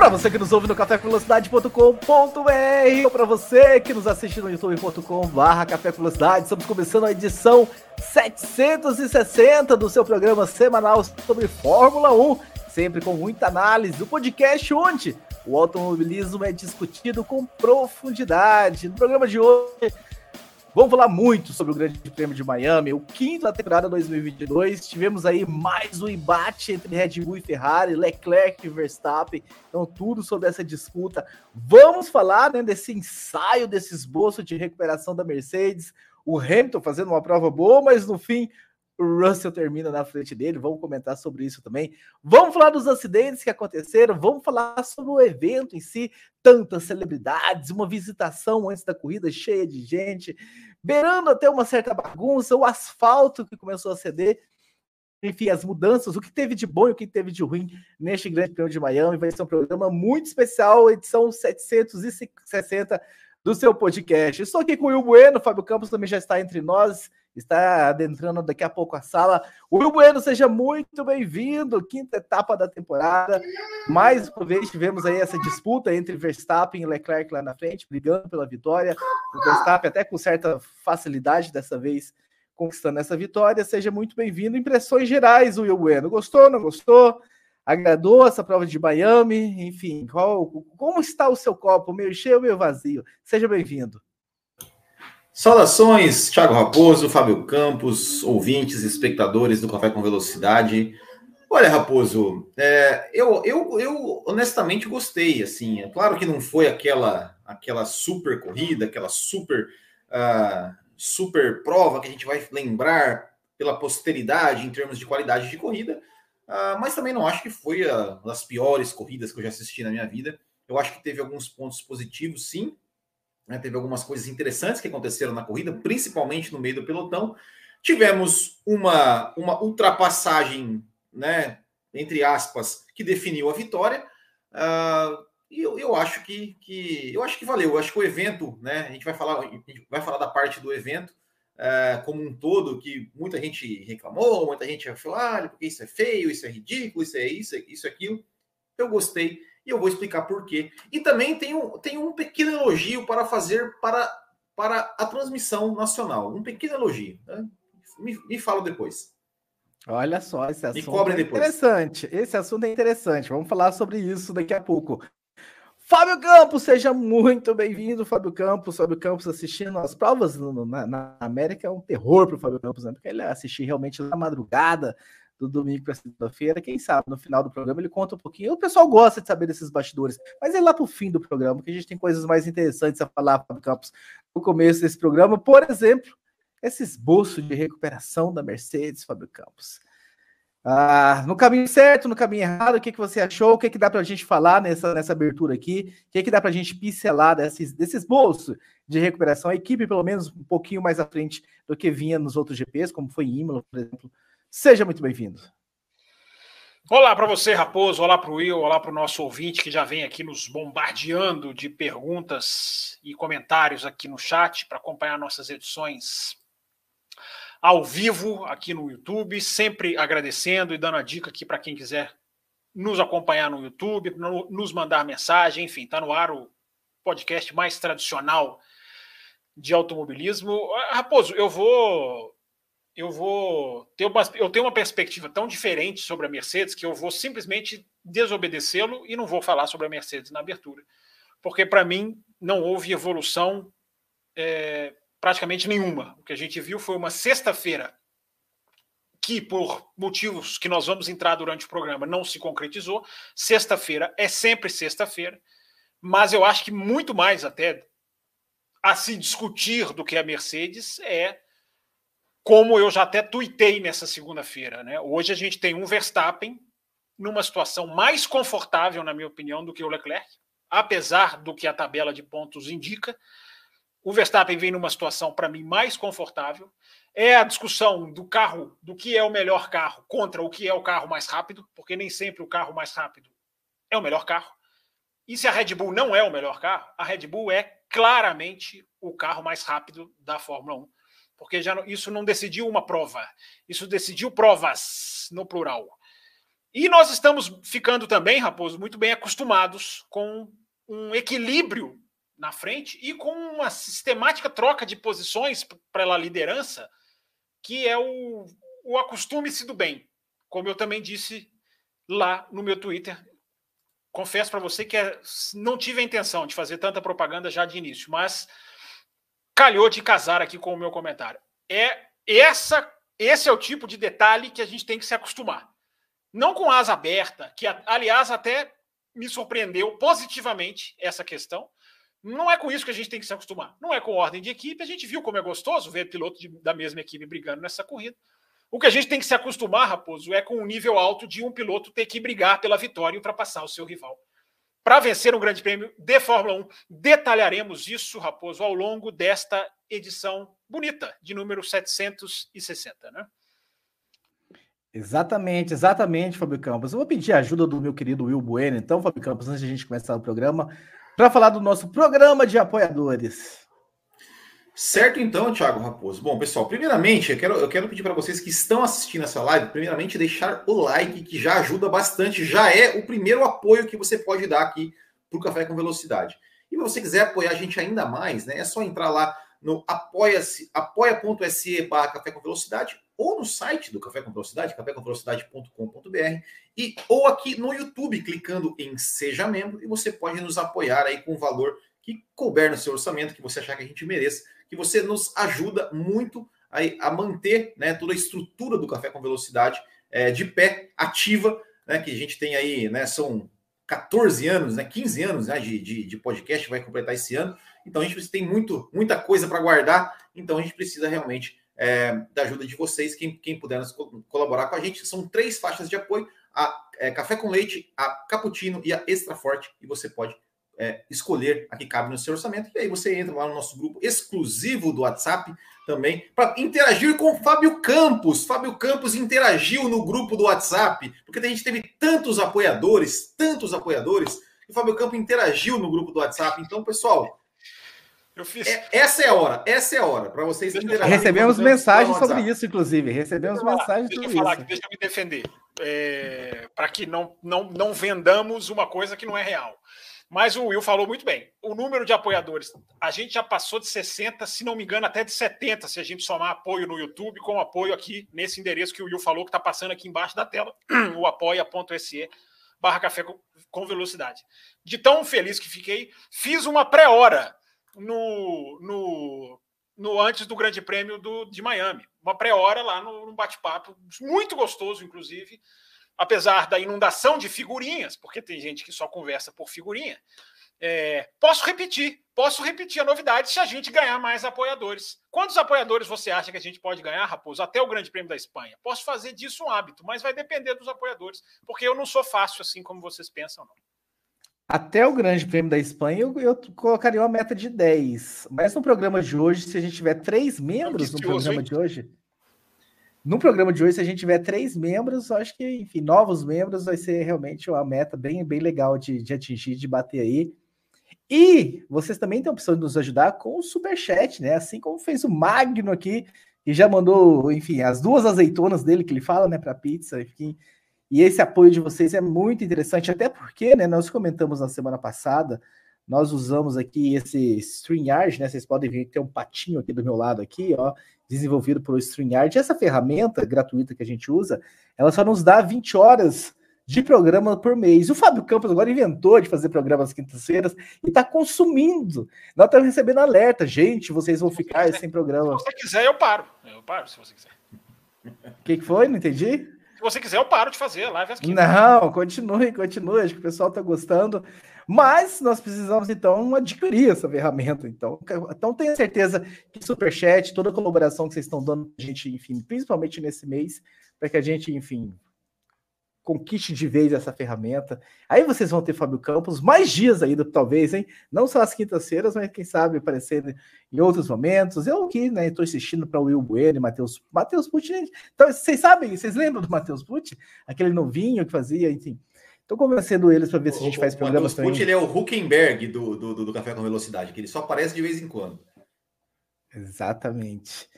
Para você que nos ouve no cafévelocidade.com.br ou para você que nos assiste no youtube.com/barra estamos começando a edição 760 do seu programa semanal sobre Fórmula 1, sempre com muita análise. O podcast onde o automobilismo é discutido com profundidade. No programa de hoje, vamos falar muito sobre o Grande Prêmio de Miami, o quinto da temporada 2022. Tivemos aí mais um embate entre Red Bull e Ferrari, Leclerc e Verstappen. Então, tudo sobre essa disputa. Vamos falar né, desse ensaio, desse esboço de recuperação da Mercedes. O Hamilton fazendo uma prova boa, mas no fim o Russell termina na frente dele. Vamos comentar sobre isso também. Vamos falar dos acidentes que aconteceram. Vamos falar sobre o evento em si. Tantas celebridades, uma visitação antes da corrida cheia de gente, beirando até uma certa bagunça, o asfalto que começou a ceder. Enfim, as mudanças, o que teve de bom e o que teve de ruim neste Grande Prêmio de Miami. Vai ser um programa muito especial, edição 760 do seu podcast. Estou aqui com o Will Bueno, Fábio Campos também já está entre nós está adentrando daqui a pouco a sala. Will Bueno, seja muito bem-vindo, quinta etapa da temporada. Mais uma vez tivemos aí essa disputa entre Verstappen e Leclerc lá na frente, brigando pela vitória. O Verstappen até com certa facilidade dessa vez conquistando essa vitória. Seja muito bem-vindo. Impressões gerais, Will Bueno. Gostou, não gostou? Agradou essa prova de Miami? Enfim, qual, como está o seu copo, meio cheio meio vazio? Seja bem-vindo. Saudações, Thiago Raposo, Fábio Campos, ouvintes, espectadores do Café com Velocidade. Olha, Raposo, é, eu, eu, eu honestamente gostei. Assim, é claro que não foi aquela aquela super corrida, aquela super uh, super prova que a gente vai lembrar pela posteridade em termos de qualidade de corrida, uh, mas também não acho que foi uma das piores corridas que eu já assisti na minha vida. Eu acho que teve alguns pontos positivos, sim, né? Teve algumas coisas interessantes que aconteceram na corrida, principalmente no meio do pelotão. Tivemos uma, uma ultrapassagem, né, entre aspas, que definiu a vitória. Uh, e eu, eu acho que, que eu acho que valeu. Eu acho que o evento, né? A gente vai falar, gente vai falar da parte do evento uh, como um todo, que muita gente reclamou, muita gente falou, ah, porque isso é feio, isso é ridículo, isso é isso, isso é aquilo. Eu gostei e eu vou explicar por quê. E também tem um, tem um pequeno elogio para fazer para, para a transmissão nacional. Um pequeno elogio. Né? Me, me fala depois. Olha só, esse assunto é interessante. Esse assunto é interessante. Vamos falar sobre isso daqui a pouco. Fábio Campos, seja muito bem-vindo, Fábio Campos. Fábio Campos assistindo as provas no, na, na, América é um terror para o Fábio Campos, né? Porque ele assistir realmente na madrugada, do domingo para segunda-feira. Quem sabe no final do programa ele conta um pouquinho. O pessoal gosta de saber desses bastidores, mas é lá para o fim do programa que a gente tem coisas mais interessantes a falar, Fábio Campos, no começo desse programa. Por exemplo, esse esboço de recuperação da Mercedes, Fábio Campos. Ah, no caminho certo, no caminho errado, o que, que você achou? O que, que dá para a gente falar nessa, nessa abertura aqui? O que, que dá para a gente pincelar desses, desse esboço de recuperação? A equipe, pelo menos, um pouquinho mais à frente do que vinha nos outros GPs, como foi Imola, por exemplo, Seja muito bem-vindo. Olá para você, Raposo. Olá para o Will. Olá para o nosso ouvinte que já vem aqui nos bombardeando de perguntas e comentários aqui no chat para acompanhar nossas edições ao vivo aqui no YouTube. Sempre agradecendo e dando a dica aqui para quem quiser nos acompanhar no YouTube, nos mandar mensagem. Enfim, está no ar o podcast mais tradicional de automobilismo. Raposo, eu vou eu vou ter uma, eu tenho uma perspectiva tão diferente sobre a Mercedes que eu vou simplesmente desobedecê-lo e não vou falar sobre a Mercedes na abertura, porque para mim não houve evolução é, praticamente nenhuma. O que a gente viu foi uma sexta-feira que, por motivos que nós vamos entrar durante o programa, não se concretizou. Sexta-feira é sempre sexta-feira, mas eu acho que muito mais até a se discutir do que a Mercedes é como eu já até tuitei nessa segunda-feira. Né? Hoje a gente tem um Verstappen numa situação mais confortável, na minha opinião, do que o Leclerc, apesar do que a tabela de pontos indica. O Verstappen vem numa situação, para mim, mais confortável. É a discussão do carro, do que é o melhor carro contra o que é o carro mais rápido, porque nem sempre o carro mais rápido é o melhor carro. E se a Red Bull não é o melhor carro, a Red Bull é claramente o carro mais rápido da Fórmula 1, porque já isso não decidiu uma prova, isso decidiu provas no plural. E nós estamos ficando também, Raposo, muito bem acostumados com um equilíbrio na frente e com uma sistemática troca de posições para a liderança, que é o, o acostume-se do bem, como eu também disse lá no meu Twitter. Confesso para você que é, não tive a intenção de fazer tanta propaganda já de início, mas calhou de casar aqui com o meu comentário. É essa, esse é o tipo de detalhe que a gente tem que se acostumar. Não com asa aberta, que aliás até me surpreendeu positivamente essa questão, não é com isso que a gente tem que se acostumar. Não é com ordem de equipe. A gente viu como é gostoso ver piloto de, da mesma equipe brigando nessa corrida. O que a gente tem que se acostumar, Raposo, é com o um nível alto de um piloto ter que brigar pela vitória e ultrapassar o seu rival. Para vencer um grande prêmio de Fórmula 1, detalharemos isso, Raposo, ao longo desta edição bonita, de número 760, né? Exatamente, exatamente, Fábio Campos. Eu vou pedir a ajuda do meu querido Will Bueno, então, Fábio Campos, antes de a gente começar o programa, para falar do nosso programa de apoiadores. Certo, então, Thiago Raposo. Bom, pessoal, primeiramente, eu quero, eu quero pedir para vocês que estão assistindo essa live, primeiramente, deixar o like, que já ajuda bastante, já é o primeiro apoio que você pode dar aqui para o Café com Velocidade. E se você quiser apoiar a gente ainda mais, né, é só entrar lá no apoia-se, apoia.se barra Café com Velocidade ou no site do Café com Velocidade, cafécomvelocidade.com.br e ou aqui no YouTube, clicando em Seja Membro, e você pode nos apoiar aí com o valor que couber no seu orçamento, que você achar que a gente mereça, que você nos ajuda muito aí a manter né, toda a estrutura do Café com Velocidade é, de pé, ativa, né, que a gente tem aí, né, são 14 anos, né, 15 anos né, de, de, de podcast, vai completar esse ano, então a gente tem muito, muita coisa para guardar, então a gente precisa realmente é, da ajuda de vocês, quem, quem puder colaborar com a gente. São três faixas de apoio: a é, café com leite, a cappuccino e a extra forte. E você pode é, escolher a que cabe no seu orçamento. E aí você entra lá no nosso grupo exclusivo do WhatsApp também para interagir com o Fábio Campos. Fábio Campos interagiu no grupo do WhatsApp, porque a gente teve tantos apoiadores, tantos apoiadores, e o Fábio Campos interagiu no grupo do WhatsApp. Então, pessoal, eu fiz. É, essa é a hora, essa é a hora, para vocês interagirem. Recebemos mensagens sobre isso, inclusive. Recebemos mensagens deixa sobre isso. Aqui, deixa eu me defender. É, para que não, não, não vendamos uma coisa que não é real. Mas o Will falou muito bem. O número de apoiadores, a gente já passou de 60, se não me engano, até de 70, se a gente somar apoio no YouTube com apoio aqui nesse endereço que o Will falou, que está passando aqui embaixo da tela, o apoia.se barra café com velocidade. De tão feliz que fiquei, fiz uma pré-hora no, no, no antes do Grande Prêmio do, de Miami. Uma pré-hora lá no, no bate-papo, muito gostoso, inclusive, apesar da inundação de figurinhas, porque tem gente que só conversa por figurinha. É, posso repetir, posso repetir a novidade se a gente ganhar mais apoiadores. Quantos apoiadores você acha que a gente pode ganhar, Raposo, até o Grande Prêmio da Espanha? Posso fazer disso um hábito, mas vai depender dos apoiadores, porque eu não sou fácil assim como vocês pensam, não. Até o Grande Prêmio da Espanha, eu, eu, colocaria uma meta de 10. Mas no programa de hoje, se a gente tiver três membros no programa hein? de hoje. No programa de hoje, se a gente tiver três membros, acho que, enfim, novos membros, vai ser realmente uma meta bem, bem legal de, de atingir, de bater aí. E vocês também têm a opção de nos ajudar com o Superchat, né? Assim como fez o Magno aqui, que já mandou, enfim, as duas azeitonas dele que ele fala, né, para pizza, enfim. E esse apoio de vocês é muito interessante, até porque, né, nós comentamos na semana passada, nós usamos aqui esse StreamYard, né? Vocês podem ver que tem um patinho aqui do meu lado aqui, ó, desenvolvido pelo StreamYard. Essa ferramenta gratuita que a gente usa, ela só nos dá 20 horas de programa por mês. O Fábio Campos agora inventou de fazer programas quintas-feiras e está consumindo. Nós estamos recebendo alerta. Gente, vocês vão ficar sem programa. Se você quiser, eu paro. Eu paro se você quiser. O que, que foi? Não entendi. Se você quiser, eu paro de fazer live às Não, continue, continue. Acho que o pessoal está gostando. Mas nós precisamos, então, adquirir essa ferramenta. Então, então tenha certeza que Superchat, toda a colaboração que vocês estão dando a gente, enfim, principalmente nesse mês, para que a gente, enfim, conquiste de vez essa ferramenta. Aí vocês vão ter Fábio Campos mais dias ainda, talvez, hein? Não só as quintas-feiras, mas quem sabe aparecendo em outros momentos. Eu aqui, né, estou assistindo para o Will Bueno Matheus Matheus Pucci. Então, vocês sabem, vocês lembram do Matheus Pucci? Aquele novinho que fazia, enfim. Estou convencendo eles para ver se a gente faz programas também. O ele é o Huckenberg do, do, do Café com Velocidade, que ele só aparece de vez em quando. Exatamente.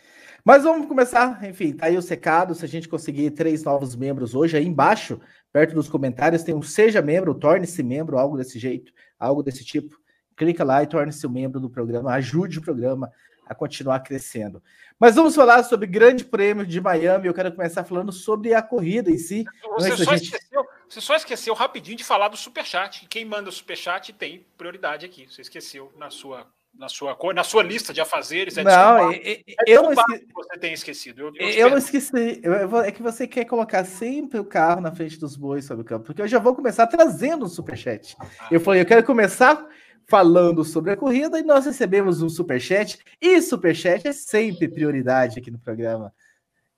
Mas vamos começar, enfim, tá aí o secado. Se a gente conseguir três novos membros hoje, aí embaixo, perto dos comentários, tem um Seja Membro, torne-se membro, algo desse jeito, algo desse tipo. Clica lá e torne-se um membro do programa, ajude o programa a continuar crescendo. Mas vamos falar sobre o Grande Prêmio de Miami. Eu quero começar falando sobre a corrida em si. Você, só, gente... esqueceu, você só esqueceu rapidinho de falar do Superchat. Quem manda o Superchat tem prioridade aqui. Você esqueceu na sua na sua na sua lista de afazeres. É não, é eu não esque... você tem esquecido. Eu, eu, eu não esqueci. Eu, é que você quer colocar sempre o carro na frente dos bois sobre o campo, porque eu já vou começar trazendo um superchat. Ah. Eu falei, eu quero começar falando sobre a corrida e nós recebemos um superchat. E superchat é sempre prioridade aqui no programa.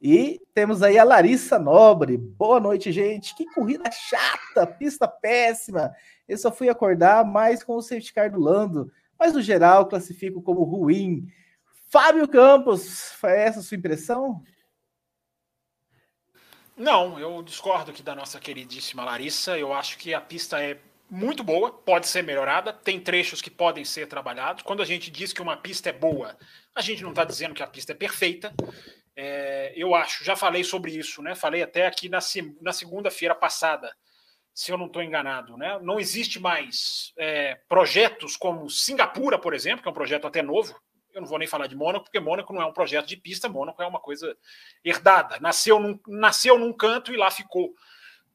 E temos aí a Larissa Nobre. Boa noite, gente. Que corrida chata, pista péssima. Eu só fui acordar mais com o safety car do Lando mas no geral classifico como ruim. Fábio Campos, foi essa a sua impressão? Não, eu discordo aqui da nossa queridíssima Larissa. Eu acho que a pista é muito boa, pode ser melhorada, tem trechos que podem ser trabalhados. Quando a gente diz que uma pista é boa, a gente não está dizendo que a pista é perfeita. É, eu acho, já falei sobre isso, né? Falei até aqui na, na segunda-feira passada se eu não estou enganado. Né? Não existe mais é, projetos como Singapura, por exemplo, que é um projeto até novo. Eu não vou nem falar de Mônaco, porque Mônaco não é um projeto de pista, Mônaco é uma coisa herdada. Nasceu num, nasceu num canto e lá ficou,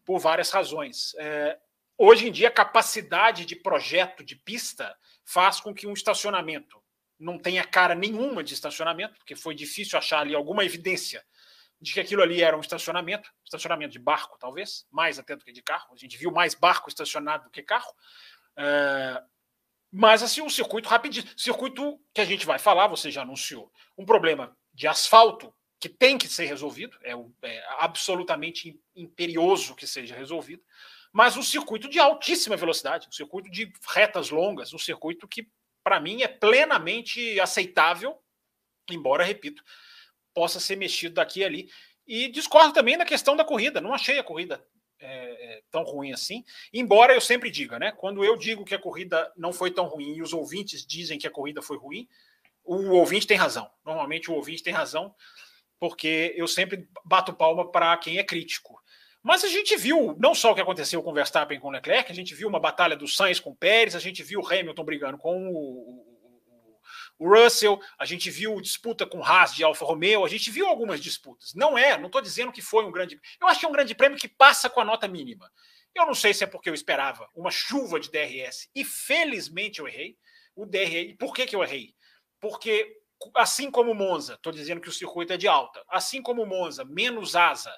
por várias razões. É, hoje em dia, a capacidade de projeto de pista faz com que um estacionamento não tenha cara nenhuma de estacionamento, porque foi difícil achar ali alguma evidência de que aquilo ali era um estacionamento, estacionamento de barco, talvez, mais até do que de carro. A gente viu mais barco estacionado do que carro. É, mas assim, um circuito rapidinho. Circuito que a gente vai falar, você já anunciou. Um problema de asfalto que tem que ser resolvido, é, é absolutamente imperioso que seja resolvido. Mas um circuito de altíssima velocidade, um circuito de retas longas, um circuito que, para mim, é plenamente aceitável, embora, repito, possa ser mexido daqui e ali. E discordo também da questão da corrida. Não achei a corrida é, é, tão ruim assim. Embora eu sempre diga, né? Quando eu digo que a corrida não foi tão ruim e os ouvintes dizem que a corrida foi ruim, o ouvinte tem razão. Normalmente o ouvinte tem razão, porque eu sempre bato palma para quem é crítico. Mas a gente viu não só o que aconteceu com Verstappen com o Leclerc, a gente viu uma batalha do Sainz com o Pérez, a gente viu o Hamilton brigando com o, o Russell, a gente viu disputa com Haas de Alfa Romeo, a gente viu algumas disputas. Não é, não estou dizendo que foi um grande. Eu acho que é um grande prêmio que passa com a nota mínima. Eu não sei se é porque eu esperava uma chuva de DRS e felizmente eu errei. O DRS, por que, que eu errei? Porque assim como Monza, estou dizendo que o circuito é de alta, assim como Monza, menos asa,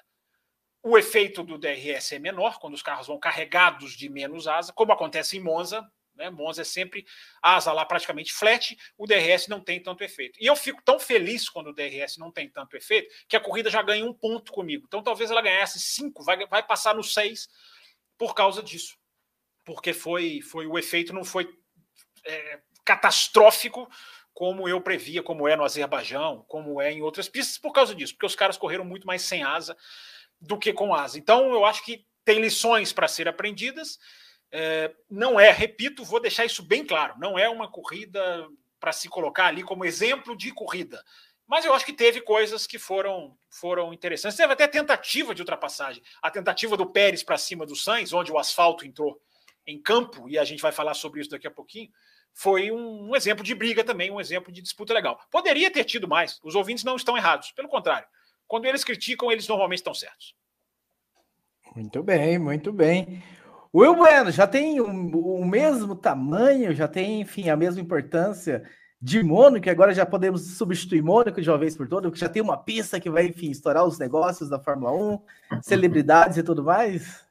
o efeito do DRS é menor quando os carros vão carregados de menos asa, como acontece em Monza, né? Monza é sempre asa lá praticamente flat, o DRS não tem tanto efeito. E eu fico tão feliz quando o DRS não tem tanto efeito que a corrida já ganha um ponto comigo. Então talvez ela ganhasse cinco, vai, vai passar no seis por causa disso. Porque foi, foi o efeito não foi é, catastrófico como eu previa, como é no Azerbaijão, como é em outras pistas, por causa disso, porque os caras correram muito mais sem asa do que com asa. Então eu acho que tem lições para ser aprendidas é, não é, repito, vou deixar isso bem claro, não é uma corrida para se colocar ali como exemplo de corrida. Mas eu acho que teve coisas que foram, foram interessantes. Teve até tentativa de ultrapassagem. A tentativa do Pérez para cima do Sainz, onde o asfalto entrou em campo, e a gente vai falar sobre isso daqui a pouquinho, foi um, um exemplo de briga também, um exemplo de disputa legal. Poderia ter tido mais. Os ouvintes não estão errados. Pelo contrário, quando eles criticam, eles normalmente estão certos. Muito bem, muito bem. O Will Bueno já tem o, o, mesmo tamanho, já tem, enfim, a mesma importância de Mônaco, que agora já podemos substituir Mônaco de uma vez por todas, porque já tem uma pista que vai, enfim, estourar os negócios da Fórmula 1, celebridades e tudo mais?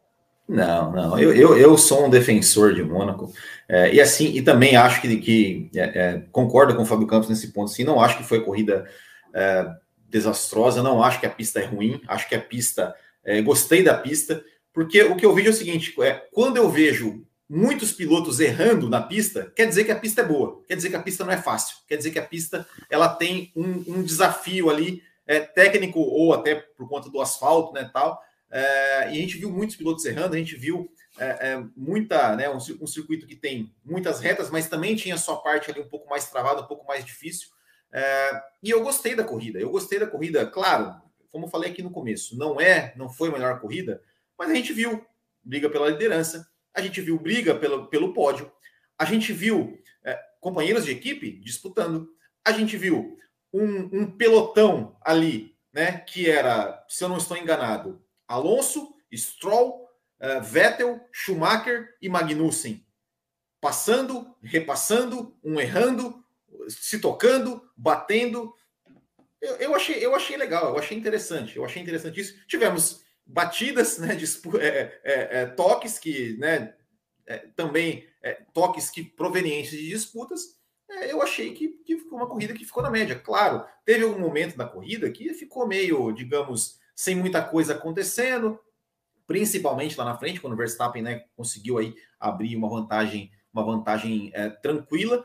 Não, não, eu, eu, eu sou um defensor de Mônaco, é, e assim, e também acho que, que é, é, concordo com o Fábio Campos nesse ponto, sim, não acho que foi corrida é, desastrosa, não acho que a pista é ruim, acho que a pista, é, gostei da pista, Porque o que eu vejo é o seguinte: é, quando eu vejo muitos pilotos errando na pista, quer dizer que a pista é boa, quer dizer que a pista não é fácil, quer dizer que a pista ela tem um, um desafio ali é, técnico ou até por conta do asfalto, né, tal. É, e a gente viu muitos pilotos errando, a gente viu é, é muita, né, um, um, circuito que tem muitas retas, mas também tinha sua parte ali um pouco mais travada, um pouco mais difícil. É, e eu gostei da corrida, eu gostei da corrida, claro, como eu falei aqui no começo, não é, não foi a melhor corrida, mas a gente viu briga pela liderança, a gente viu briga pelo, pelo pódio, a gente viu é, companheiros de equipe disputando, a gente viu um, um, pelotão ali, né, que era, se eu não estou enganado, Alonso, Stroll, uh, Vettel, Schumacher e Magnussen, passando, repassando, um errando, se tocando, batendo. Eu, eu, achei, eu achei legal, eu achei interessante, eu achei interessante isso. Tivemos batidas, né, de, é, é, é, toques que, né, é, também é, toques que provenientes de disputas, é, eu achei que, que ficou uma corrida que ficou na média. Claro, teve algum momento da corrida que ficou meio, digamos, sem muita coisa acontecendo, principalmente lá na frente, quando o Verstappen né, conseguiu aí abrir uma vantagem, uma vantagem tranquila.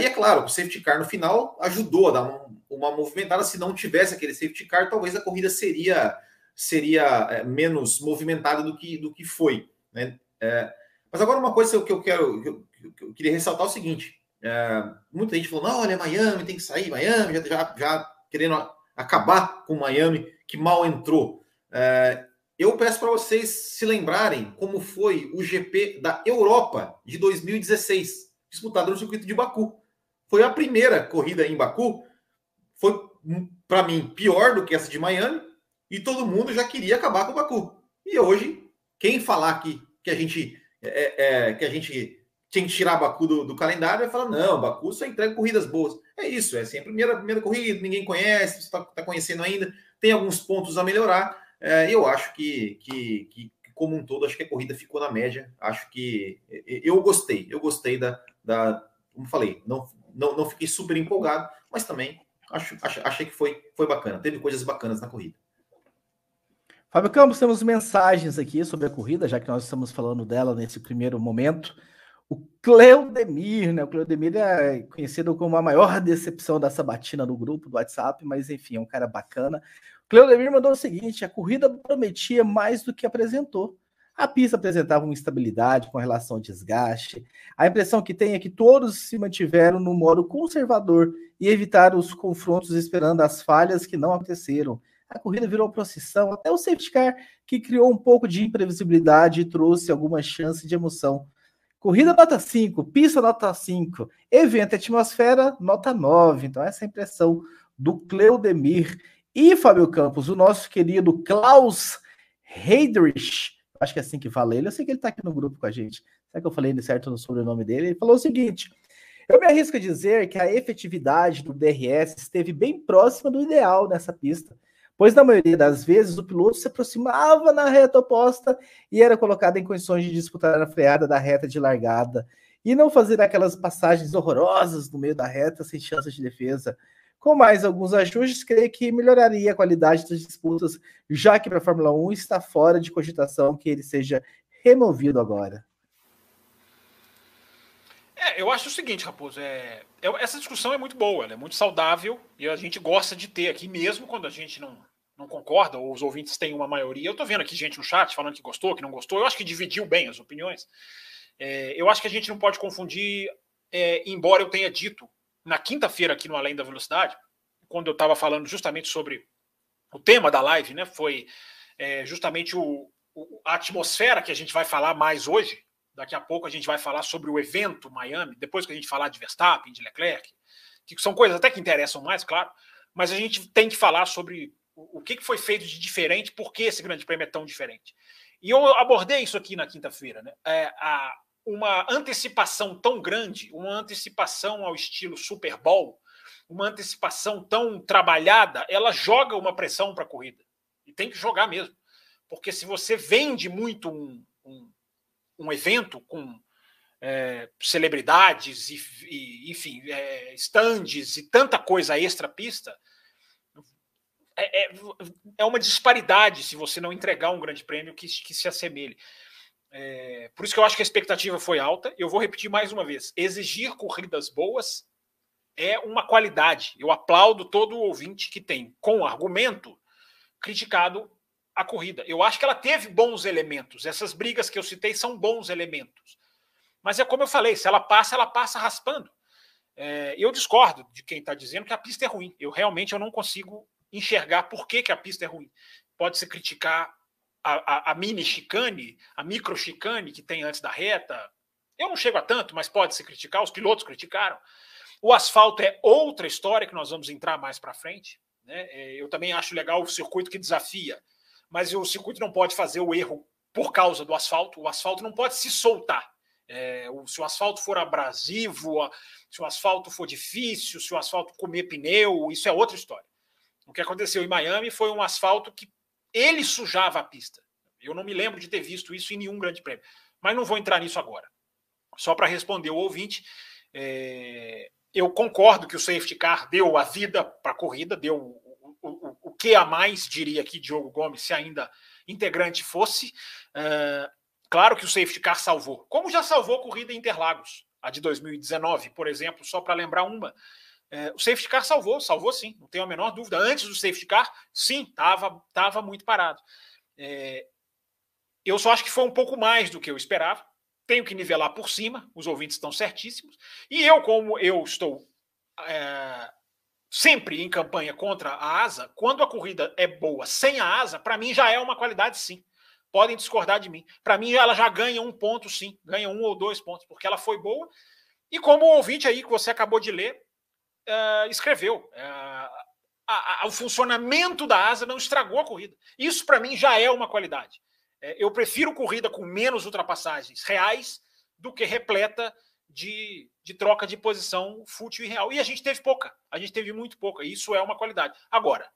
E é claro, o safety car no final ajudou a dar uma, uma movimentada. Se não tivesse aquele safety car, talvez a corrida seria seria é, menos movimentada do que, do que foi. Né? É, mas agora uma coisa que eu quero, que eu queria ressaltar é o seguinte: é, muita gente falou, não, olha, Miami tem que sair, Miami, já, já, já querendo acabar com Miami, que mal entrou. É, eu peço para vocês se lembrarem como foi o GP da Europa de 2016, disputado no circuito de Baku. Foi a primeira corrida em Baku, foi para mim pior do que essa de Miami, e todo mundo já queria acabar com o Baku. E hoje, quem falar que, que a gente é, é, que a gente tinha que tirar Baku do, do calendário vai falar: não, Baku só entrega corridas boas. É isso, é assim, a primeira, primeira corrida, ninguém conhece, está tá conhecendo ainda, tem alguns pontos a melhorar. É, eu acho que, que, que, como um todo, acho que a corrida ficou na média. Acho que eu gostei, eu gostei da, da como falei, não, não, não fiquei super empolgado, mas também acho, achei que foi, foi bacana. Teve coisas bacanas na corrida. Fábio Campos, temos mensagens aqui sobre a corrida, já que nós estamos falando dela nesse primeiro momento. O Cleudemir, né? O Cleudemir é conhecido como a maior decepção da sabatina no grupo do WhatsApp, mas enfim, é um cara bacana. O Cleudemir mandou o seguinte: a corrida prometia mais do que apresentou. A pista apresentava uma instabilidade com relação ao desgaste. A impressão que tem é que todos se mantiveram no modo conservador e evitaram os confrontos esperando as falhas que não aconteceram a corrida virou procissão, até o safety car, que criou um pouco de imprevisibilidade e trouxe alguma chance de emoção. Corrida nota 5, pista nota 5, evento atmosfera nota 9. Então, essa é a impressão do Cleudemir. E, Fábio Campos, o nosso querido Klaus Heidrich, acho que é assim que fala ele, eu sei que ele está aqui no grupo com a gente. Será que eu falei certo no sobrenome dele? Ele falou o seguinte: eu me arrisco a dizer que a efetividade do DRS esteve bem próxima do ideal nessa pista pois na maioria das vezes o piloto se aproximava na reta oposta e era colocado em condições de disputar a freada da reta de largada e não fazer aquelas passagens horrorosas no meio da reta sem chances de defesa. Com mais alguns ajustes, creio que melhoraria a qualidade das disputas, já que para a Fórmula 1 está fora de cogitação que ele seja removido agora. É, eu acho o seguinte, Raposo, é, é, essa discussão é muito boa, é muito saudável e a gente gosta de ter aqui, mesmo quando a gente não, não concorda, ou os ouvintes têm uma maioria. Eu estou vendo aqui gente no chat falando que gostou, que não gostou. Eu acho que dividiu bem as opiniões. É, eu acho que a gente não pode confundir, é, embora eu tenha dito na quinta-feira aqui no Além da Velocidade, quando eu estava falando justamente sobre o tema da live, né? Foi é, justamente o, o, a atmosfera que a gente vai falar mais hoje, Daqui a pouco a gente vai falar sobre o evento Miami, depois que a gente falar de Verstappen, de Leclerc, que são coisas até que interessam mais, claro, mas a gente tem que falar sobre o que foi feito de diferente, por que esse grande prêmio é tão diferente. E eu abordei isso aqui na quinta-feira, né? É, a, uma antecipação tão grande, uma antecipação ao estilo Super Bowl, uma antecipação tão trabalhada, ela joga uma pressão para a corrida. E tem que jogar mesmo. Porque se você vende muito um, um, um evento com é, celebridades e, e enfim, é, stands e tanta coisa extra pista, é, é, é, uma disparidade se você não entregar um grande prêmio que, que se assemelhe. É, por isso que eu acho que a expectativa foi alta. Eu vou repetir mais uma vez: exigir corridas boas é uma qualidade. Eu aplaudo todo ouvinte que tem, com argumento, criticado a corrida. Eu acho que ela teve bons elementos. Essas brigas que eu citei são bons elementos. Mas é como eu falei: se ela passa, ela passa raspando. É, eu discordo de quem está dizendo que a pista é ruim. Eu realmente eu não consigo enxergar por que, que a pista é ruim. Pode-se criticar a, a, mini chicane, a micro chicane que tem antes da reta. Eu não chego a tanto, mas pode-se criticar, os pilotos criticaram. O asfalto é outra história que nós vamos entrar mais para frente. Né? É, eu também acho legal o circuito que desafia, mas o circuito não pode fazer o erro por causa do asfalto. O asfalto não pode se soltar. É, se o asfalto for abrasivo, se o asfalto for difícil, se o asfalto comer pneu, isso é outra história. O que aconteceu em Miami foi um asfalto que ele sujava a pista. Eu não me lembro de ter visto isso em nenhum grande prêmio. Mas não vou entrar nisso agora. Só para responder o ouvinte, é, eu concordo que o safety car deu a vida para a corrida, deu o, o, o, que a mais, diria aqui Diogo Gomes, se ainda integrante fosse. É, claro que o safety car salvou, como já salvou a corrida em Interlagos, a de 2019, por exemplo, só para lembrar uma. É, o safety car salvou, salvou sim, não tenho a menor dúvida. Antes do safety car, sim, estava tava muito parado. É, eu só acho que foi um pouco mais do que eu esperava. Tenho que nivelar por cima, os ouvintes estão certíssimos. E eu, como eu estou é, sempre em campanha contra a asa, quando a corrida é boa sem a asa, para mim já é uma qualidade sim. Podem discordar de mim. Para mim, ela já ganha um ponto, sim. Ganha um ou dois pontos, porque ela foi boa. E como o ouvinte aí que você acabou de ler, uh, escreveu. Uh, a, a, o funcionamento da asa não estragou a corrida. Isso, para mim, já é uma qualidade. É, eu prefiro corrida com menos ultrapassagens reais do que repleta de, de troca de posição fútil e real. E a gente teve pouca. A gente teve muito pouca. Isso é uma qualidade. Agora,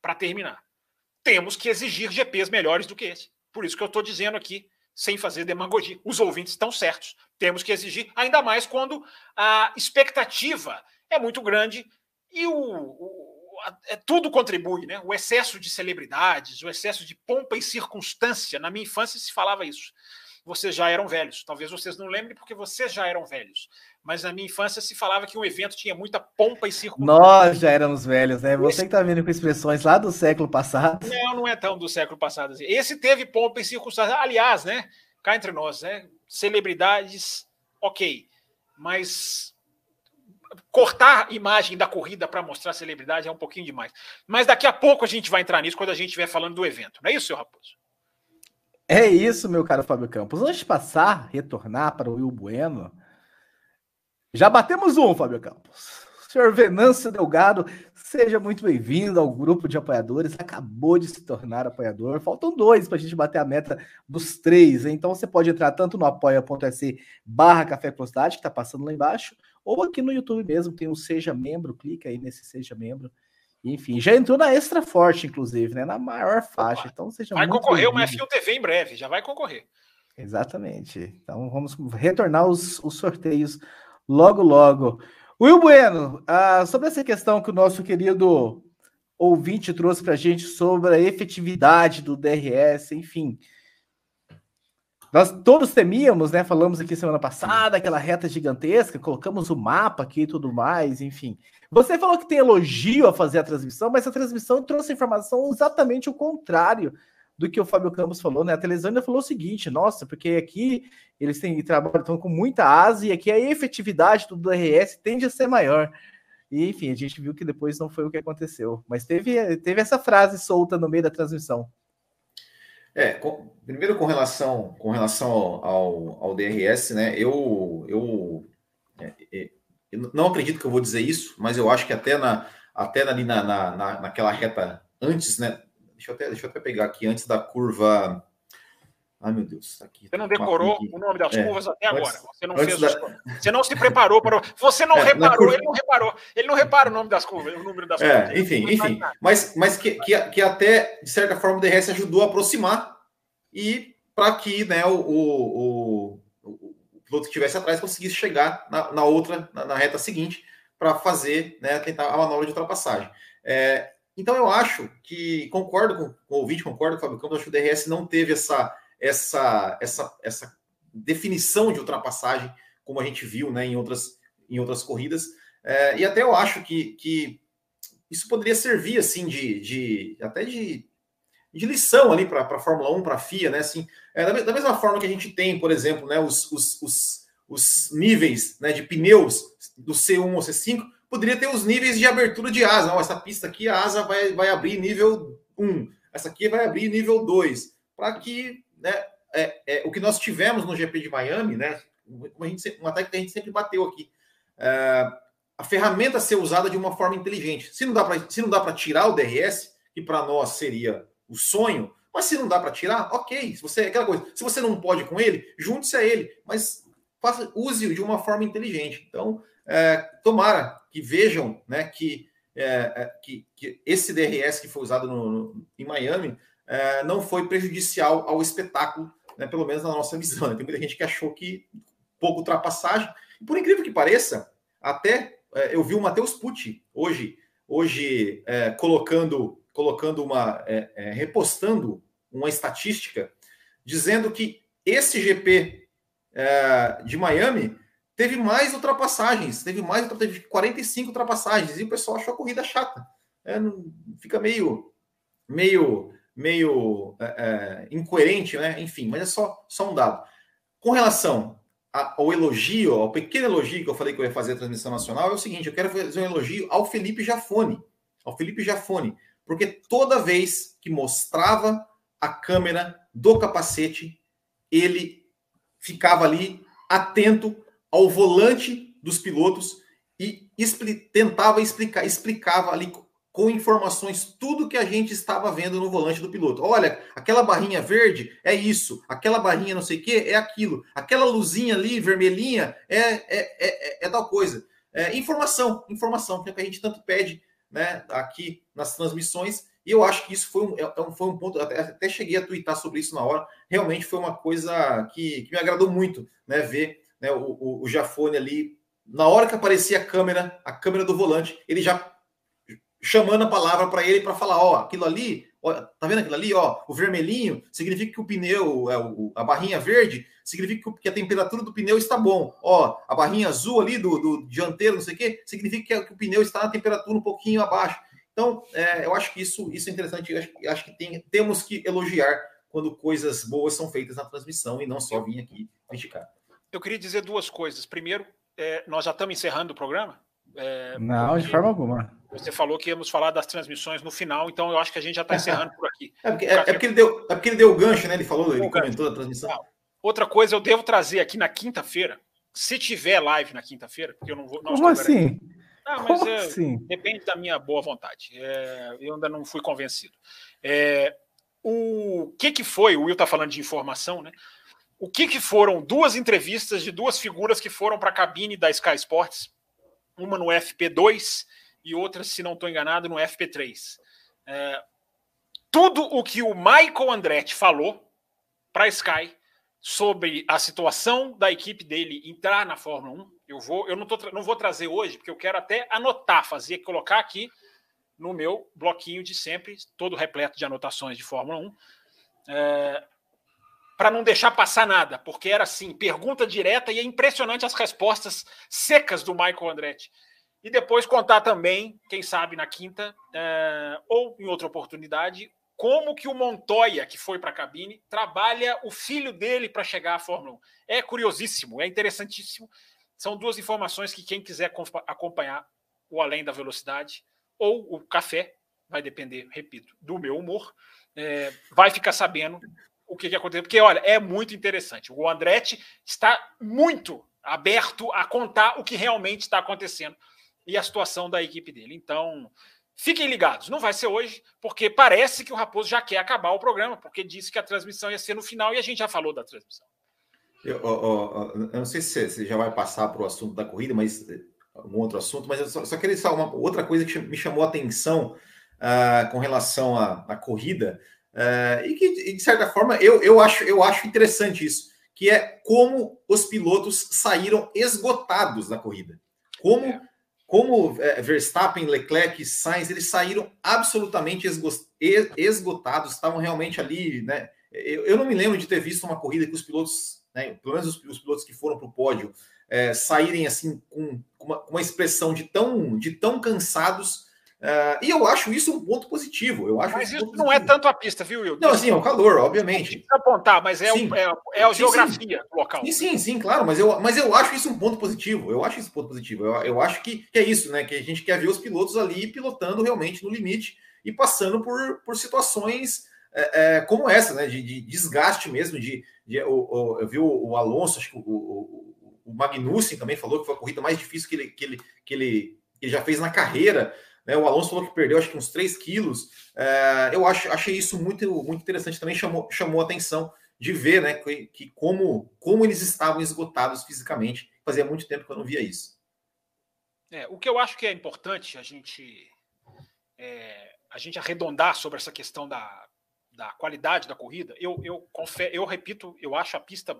para terminar, temos que exigir GPs melhores do que esse. Por isso que eu estou dizendo aqui, sem fazer demagogia. Os ouvintes estão certos. Temos que exigir, ainda mais quando a expectativa é muito grande e o, o a, é, tudo contribui, né? O excesso de celebridades, o excesso de pompa e circunstância. Na minha infância se falava isso. Vocês já eram velhos. Talvez vocês não lembrem porque vocês já eram velhos. Mas na minha infância se falava que um evento tinha muita pompa e circunstância. Nós já éramos velhos, né? Você que está vindo com expressões lá do século passado. Não, não é tão do século passado. Assim. Esse teve pompa e circunstância. Aliás, né? Cá entre nós, né? Celebridades, ok. Mas cortar imagem da corrida para mostrar celebridade é um pouquinho demais. Mas daqui a pouco a gente vai entrar nisso quando a gente estiver falando do evento. Não é isso, seu Raposo? É isso, meu caro Fábio Campos. Antes de passar, retornar para o Will Bueno, já batemos um, Fábio Campos. Senhor Venâncio Delgado, seja muito bem-vindo ao grupo de apoiadores. Acabou de se tornar apoiador. Faltam dois para a gente bater a meta dos três. Então você pode entrar tanto no apoia.se barra Café que está passando lá embaixo, ou aqui no YouTube mesmo, tem um Seja Membro, clica aí nesse Seja Membro. Enfim, já entrou na Extra Forte, inclusive, né? Na maior faixa. Então seja Vai concorrer uma F1 TV em breve, já vai concorrer. Exatamente. Então vamos retornar os, os sorteios logo, logo. Will Bueno, ah, sobre essa questão que o nosso querido ouvinte trouxe para a gente sobre a efetividade do DRS, enfim. Nós todos temíamos, né? Falamos aqui semana passada, aquela reta gigantesca, colocamos o mapa aqui e tudo mais, enfim. Você falou que tem elogio a fazer a transmissão, mas a transmissão trouxe informação exatamente o contrário do que o Fábio Campos falou, né? A televisão ainda falou o seguinte: nossa, porque aqui eles têm trabalham com muita asa e aqui a efetividade do DRS tende a ser maior. E, enfim, a gente viu que depois não foi o que aconteceu. Mas teve, teve essa frase solta no meio da transmissão. É, com, primeiro com relação, com relação ao, ao, DRS, né? Eu, eu, é, é, eu, não acredito que eu vou dizer isso, mas eu acho que até, na, até ali na, na, na, naquela reta antes, né? Deixa eu, até, deixa eu até pegar aqui, antes da curva. Ai, meu Deus, tá aqui. Você não decorou o nome das é, curvas até agora. Você não fez. Da... Você não se preparou para. Você não é, reparou, curva... ele não reparou. Ele não repara o nome das curvas, o número das é, curvas. Enfim, enfim. Mas, mas que, que, que, até, de certa forma, o DRS ajudou a aproximar e para que né, o, o, o, o, piloto que estivesse atrás conseguisse chegar na, na outra, na, na, reta seguinte, para fazer, né, tentar a manobra de ultrapassagem. É, então eu acho que concordo com, com o ouvinte, concordo com o Fábio Campos, acho que o DRS não teve essa, essa, essa, essa definição de ultrapassagem como a gente viu né, em, outras, em outras corridas. É, e até eu acho que, que isso poderia servir assim de, de até de, de lição ali para a Fórmula 1, para a FIA, né? Assim, é, da, da, mesma forma que a gente tem, por exemplo, né, os, os, os, os níveis né, de pneus do C1 ou C5, poderia ter os níveis de abertura de asa. Ó, essa pista aqui, a asa vai, vai abrir nível 1, essa aqui vai abrir nível 2, para que né, é, é, o que nós tivemos no GP de Miami, né? Uma, gente, uma tecla que a gente sempre bateu aqui. É, a ferramenta ser usada de uma forma inteligente. Se não dá para tirar o DRS, que para nós seria o sonho, mas se não dá para tirar, ok. Se você aquela coisa, se você não pode com ele, junte-se a ele, mas faça, use-o de uma forma inteligente. Então, é, tomara que vejam, né, que, é, é que, que, esse DRS que foi usado no, no em Miami é, não foi prejudicial ao espetáculo, né, pelo menos na nossa visão. Tem muita gente que achou que pouco ultrapassagem. E por incrível que pareça, até é, eu vi o Matheus Pucci hoje, hoje é, colocando, colocando uma, é, é, repostando uma estatística dizendo que esse GP é, de Miami teve mais ultrapassagens, teve mais, teve 45 ultrapassagens e o pessoal achou a corrida chata. É, fica meio, meio, meio incoerente, né? Enfim, mas é só, só um dado. Com relação ao elogio, ao pequeno elogio que eu falei que eu ia fazer a transmissão nacional, é o seguinte: eu quero fazer um elogio ao Felipe Jafone. Ao Felipe Jafone. Porque toda vez que mostrava a câmera do capacete, ele ficava ali atento ao volante dos pilotos e expli tentava explicar, explicava ali com informações tudo que a gente estava vendo no volante do piloto. Olha, aquela barrinha verde é isso, aquela barrinha não sei o que é aquilo, aquela luzinha ali vermelhinha é, é, é, é, tal coisa. É, informação, informação, que, é que a gente tanto pede né, aqui nas transmissões. E eu acho que isso foi um, é, é foi um ponto, até, até cheguei a twittar sobre isso na hora. Realmente foi uma coisa que, que me agradou muito, né? Ver né, o, o, o Jafone ali, na hora que aparecia a câmera, a câmera do volante, ele já chamando a palavra para ele para falar, ó, aquilo ali, ó, tá vendo aquilo ali, ó, o vermelhinho significa que o pneu, é, o, a barrinha verde significa que a temperatura do pneu está bom, ó, a barrinha azul ali do, do dianteiro, não sei o que, significa que, que, o pneu está na temperatura um pouquinho abaixo. Então, é, eu acho que isso, isso é interessante, eu acho, eu acho que tem, temos que elogiar quando coisas boas são feitas na transmissão e não só vir aqui criticar. Eu queria dizer duas coisas. Primeiro, é, nós já estamos encerrando o programa, é, não, de forma alguma. Você falou que íamos falar das transmissões no final, então eu acho que a gente já está encerrando por aqui. É porque, é, é porque, ele deu, é porque ele deu o gancho, né? Ele falou, ele comentou a transmissão. Não. Outra coisa, eu devo trazer aqui na quinta-feira, se tiver live na quinta-feira, porque eu não vou. Não Como assim? Não, mas Como é, assim? depende da minha boa vontade. É, eu ainda não fui convencido. É, o que, que foi? O Will está falando de informação, né? O que, que foram duas entrevistas de duas figuras que foram para a cabine da Sky Sports uma no FP2 e outra, se não estou enganado, no FP3. É, tudo o que o Michael Andretti falou para a Sky sobre a situação da equipe dele entrar na Fórmula 1, eu vou, eu não, tô, não vou trazer hoje, porque eu quero até anotar, fazer, colocar aqui no meu bloquinho de sempre, todo repleto de anotações de Fórmula 1. É, para não deixar passar nada, porque era assim, pergunta direta e é impressionante as respostas secas do Michael Andretti. E depois contar também, quem sabe na quinta é, ou em outra oportunidade, como que o Montoya, que foi para a cabine, trabalha o filho dele para chegar à Fórmula 1. É curiosíssimo, é interessantíssimo. São duas informações que quem quiser acompanhar o Além da Velocidade ou o Café, vai depender, repito, do meu humor, é, vai ficar sabendo o que, que aconteceu, porque olha, é muito interessante. O Andretti está muito aberto a contar o que realmente está acontecendo e a situação da equipe dele. Então, fiquem ligados. Não vai ser hoje, porque parece que o Raposo já quer acabar o programa, porque disse que a transmissão ia ser no final e a gente já falou da transmissão. Eu, eu, eu não sei se você já vai passar para o assunto da corrida, mas algum outro assunto, mas eu só, só queria falar uma outra coisa que me chamou a atenção uh, com relação à, à corrida. Uh, e que, de certa forma, eu, eu, acho, eu acho interessante isso, que é como os pilotos saíram esgotados da corrida. Como como é, Verstappen, Leclerc e Sainz, eles saíram absolutamente esgotados, estavam realmente ali, né? Eu, eu, não me lembro de ter visto uma corrida que os pilotos, né, pelo menos os, os pilotos que foram para o pódio, é, saírem assim com, uma, uma, expressão de tão, de tão cansados Uh, e eu acho isso um ponto positivo. Eu acho mas isso, isso não é tanto a pista, viu, Will? Não, assim, é o calor, obviamente. Não apontar, mas é, o, é, é, a geografia do local. Sim, sim, sim, claro, mas eu, mas eu acho isso um ponto positivo. Eu acho isso um ponto positivo. Eu, eu acho que, que é isso, né? Que a gente quer ver os pilotos ali pilotando realmente no limite e passando por, por situações é, é, como essa, né? De, de desgaste mesmo. De, de o, o, eu vi o, o, Alonso, acho que o, o, o Magnussen também falou que foi a corrida mais difícil que ele, que ele, que ele, que ele já fez na carreira. Né? O Alonso falou que perdeu acho que uns 3 quilos. É, eu acho, achei isso muito, muito interessante. Também chamou, chamou atenção de ver né, que, que, como, como eles estavam esgotados fisicamente. Fazia muito tempo que eu não via isso. É, o que eu acho que é importante a gente, é, a gente arredondar sobre essa questão da, da qualidade da corrida, eu, eu, confere, eu repito, eu acho a pista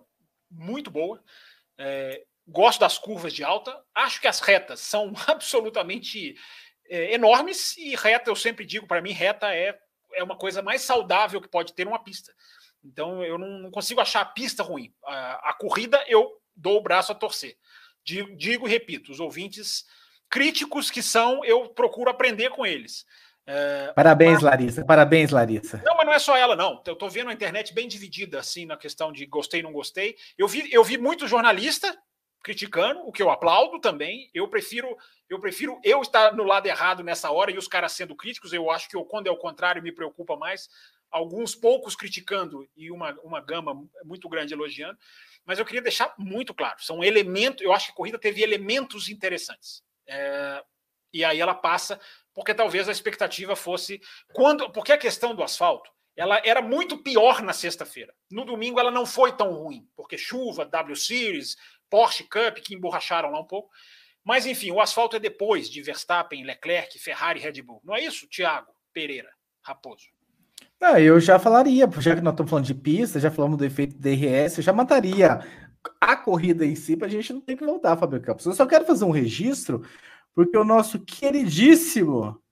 muito boa. É, gosto das curvas de alta. Acho que as retas são absolutamente é, enormes e reta, eu sempre digo, para mim, reta é, é uma coisa mais saudável que pode ter numa pista. Então eu não, não consigo achar a pista ruim. A, a, corrida eu dou o braço a torcer. Digo, digo, e repito, os ouvintes críticos que são, eu procuro aprender com eles. É, parabéns, mas... Larissa. Parabéns, Larissa. Não, mas não é só ela, não. Eu estou vendo a internet bem dividida, assim, na questão de gostei, não gostei. Eu vi, eu vi muito jornalista criticando, o que eu aplaudo também. Eu prefiro eu prefiro eu estar no lado errado nessa hora e os caras sendo críticos. Eu acho que eu, quando é o contrário me preocupa mais. Alguns poucos criticando e uma, uma gama muito grande elogiando. Mas eu queria deixar muito claro: são elementos. Eu acho que a corrida teve elementos interessantes. É, e aí ela passa, porque talvez a expectativa fosse. quando Porque a questão do asfalto ela era muito pior na sexta-feira. No domingo ela não foi tão ruim, porque chuva, W Series, Porsche Cup, que emborracharam lá um pouco. Mas, enfim, o asfalto é depois de Verstappen, Leclerc, Ferrari, Red Bull. Não é isso, Thiago Pereira, Raposo? Ah, eu já falaria, já que nós estamos falando de pista, já falamos do efeito DRS, eu já mataria a corrida em si para a gente não ter que voltar, Fábio Campos. Eu só quero fazer um registro, porque o nosso queridíssimo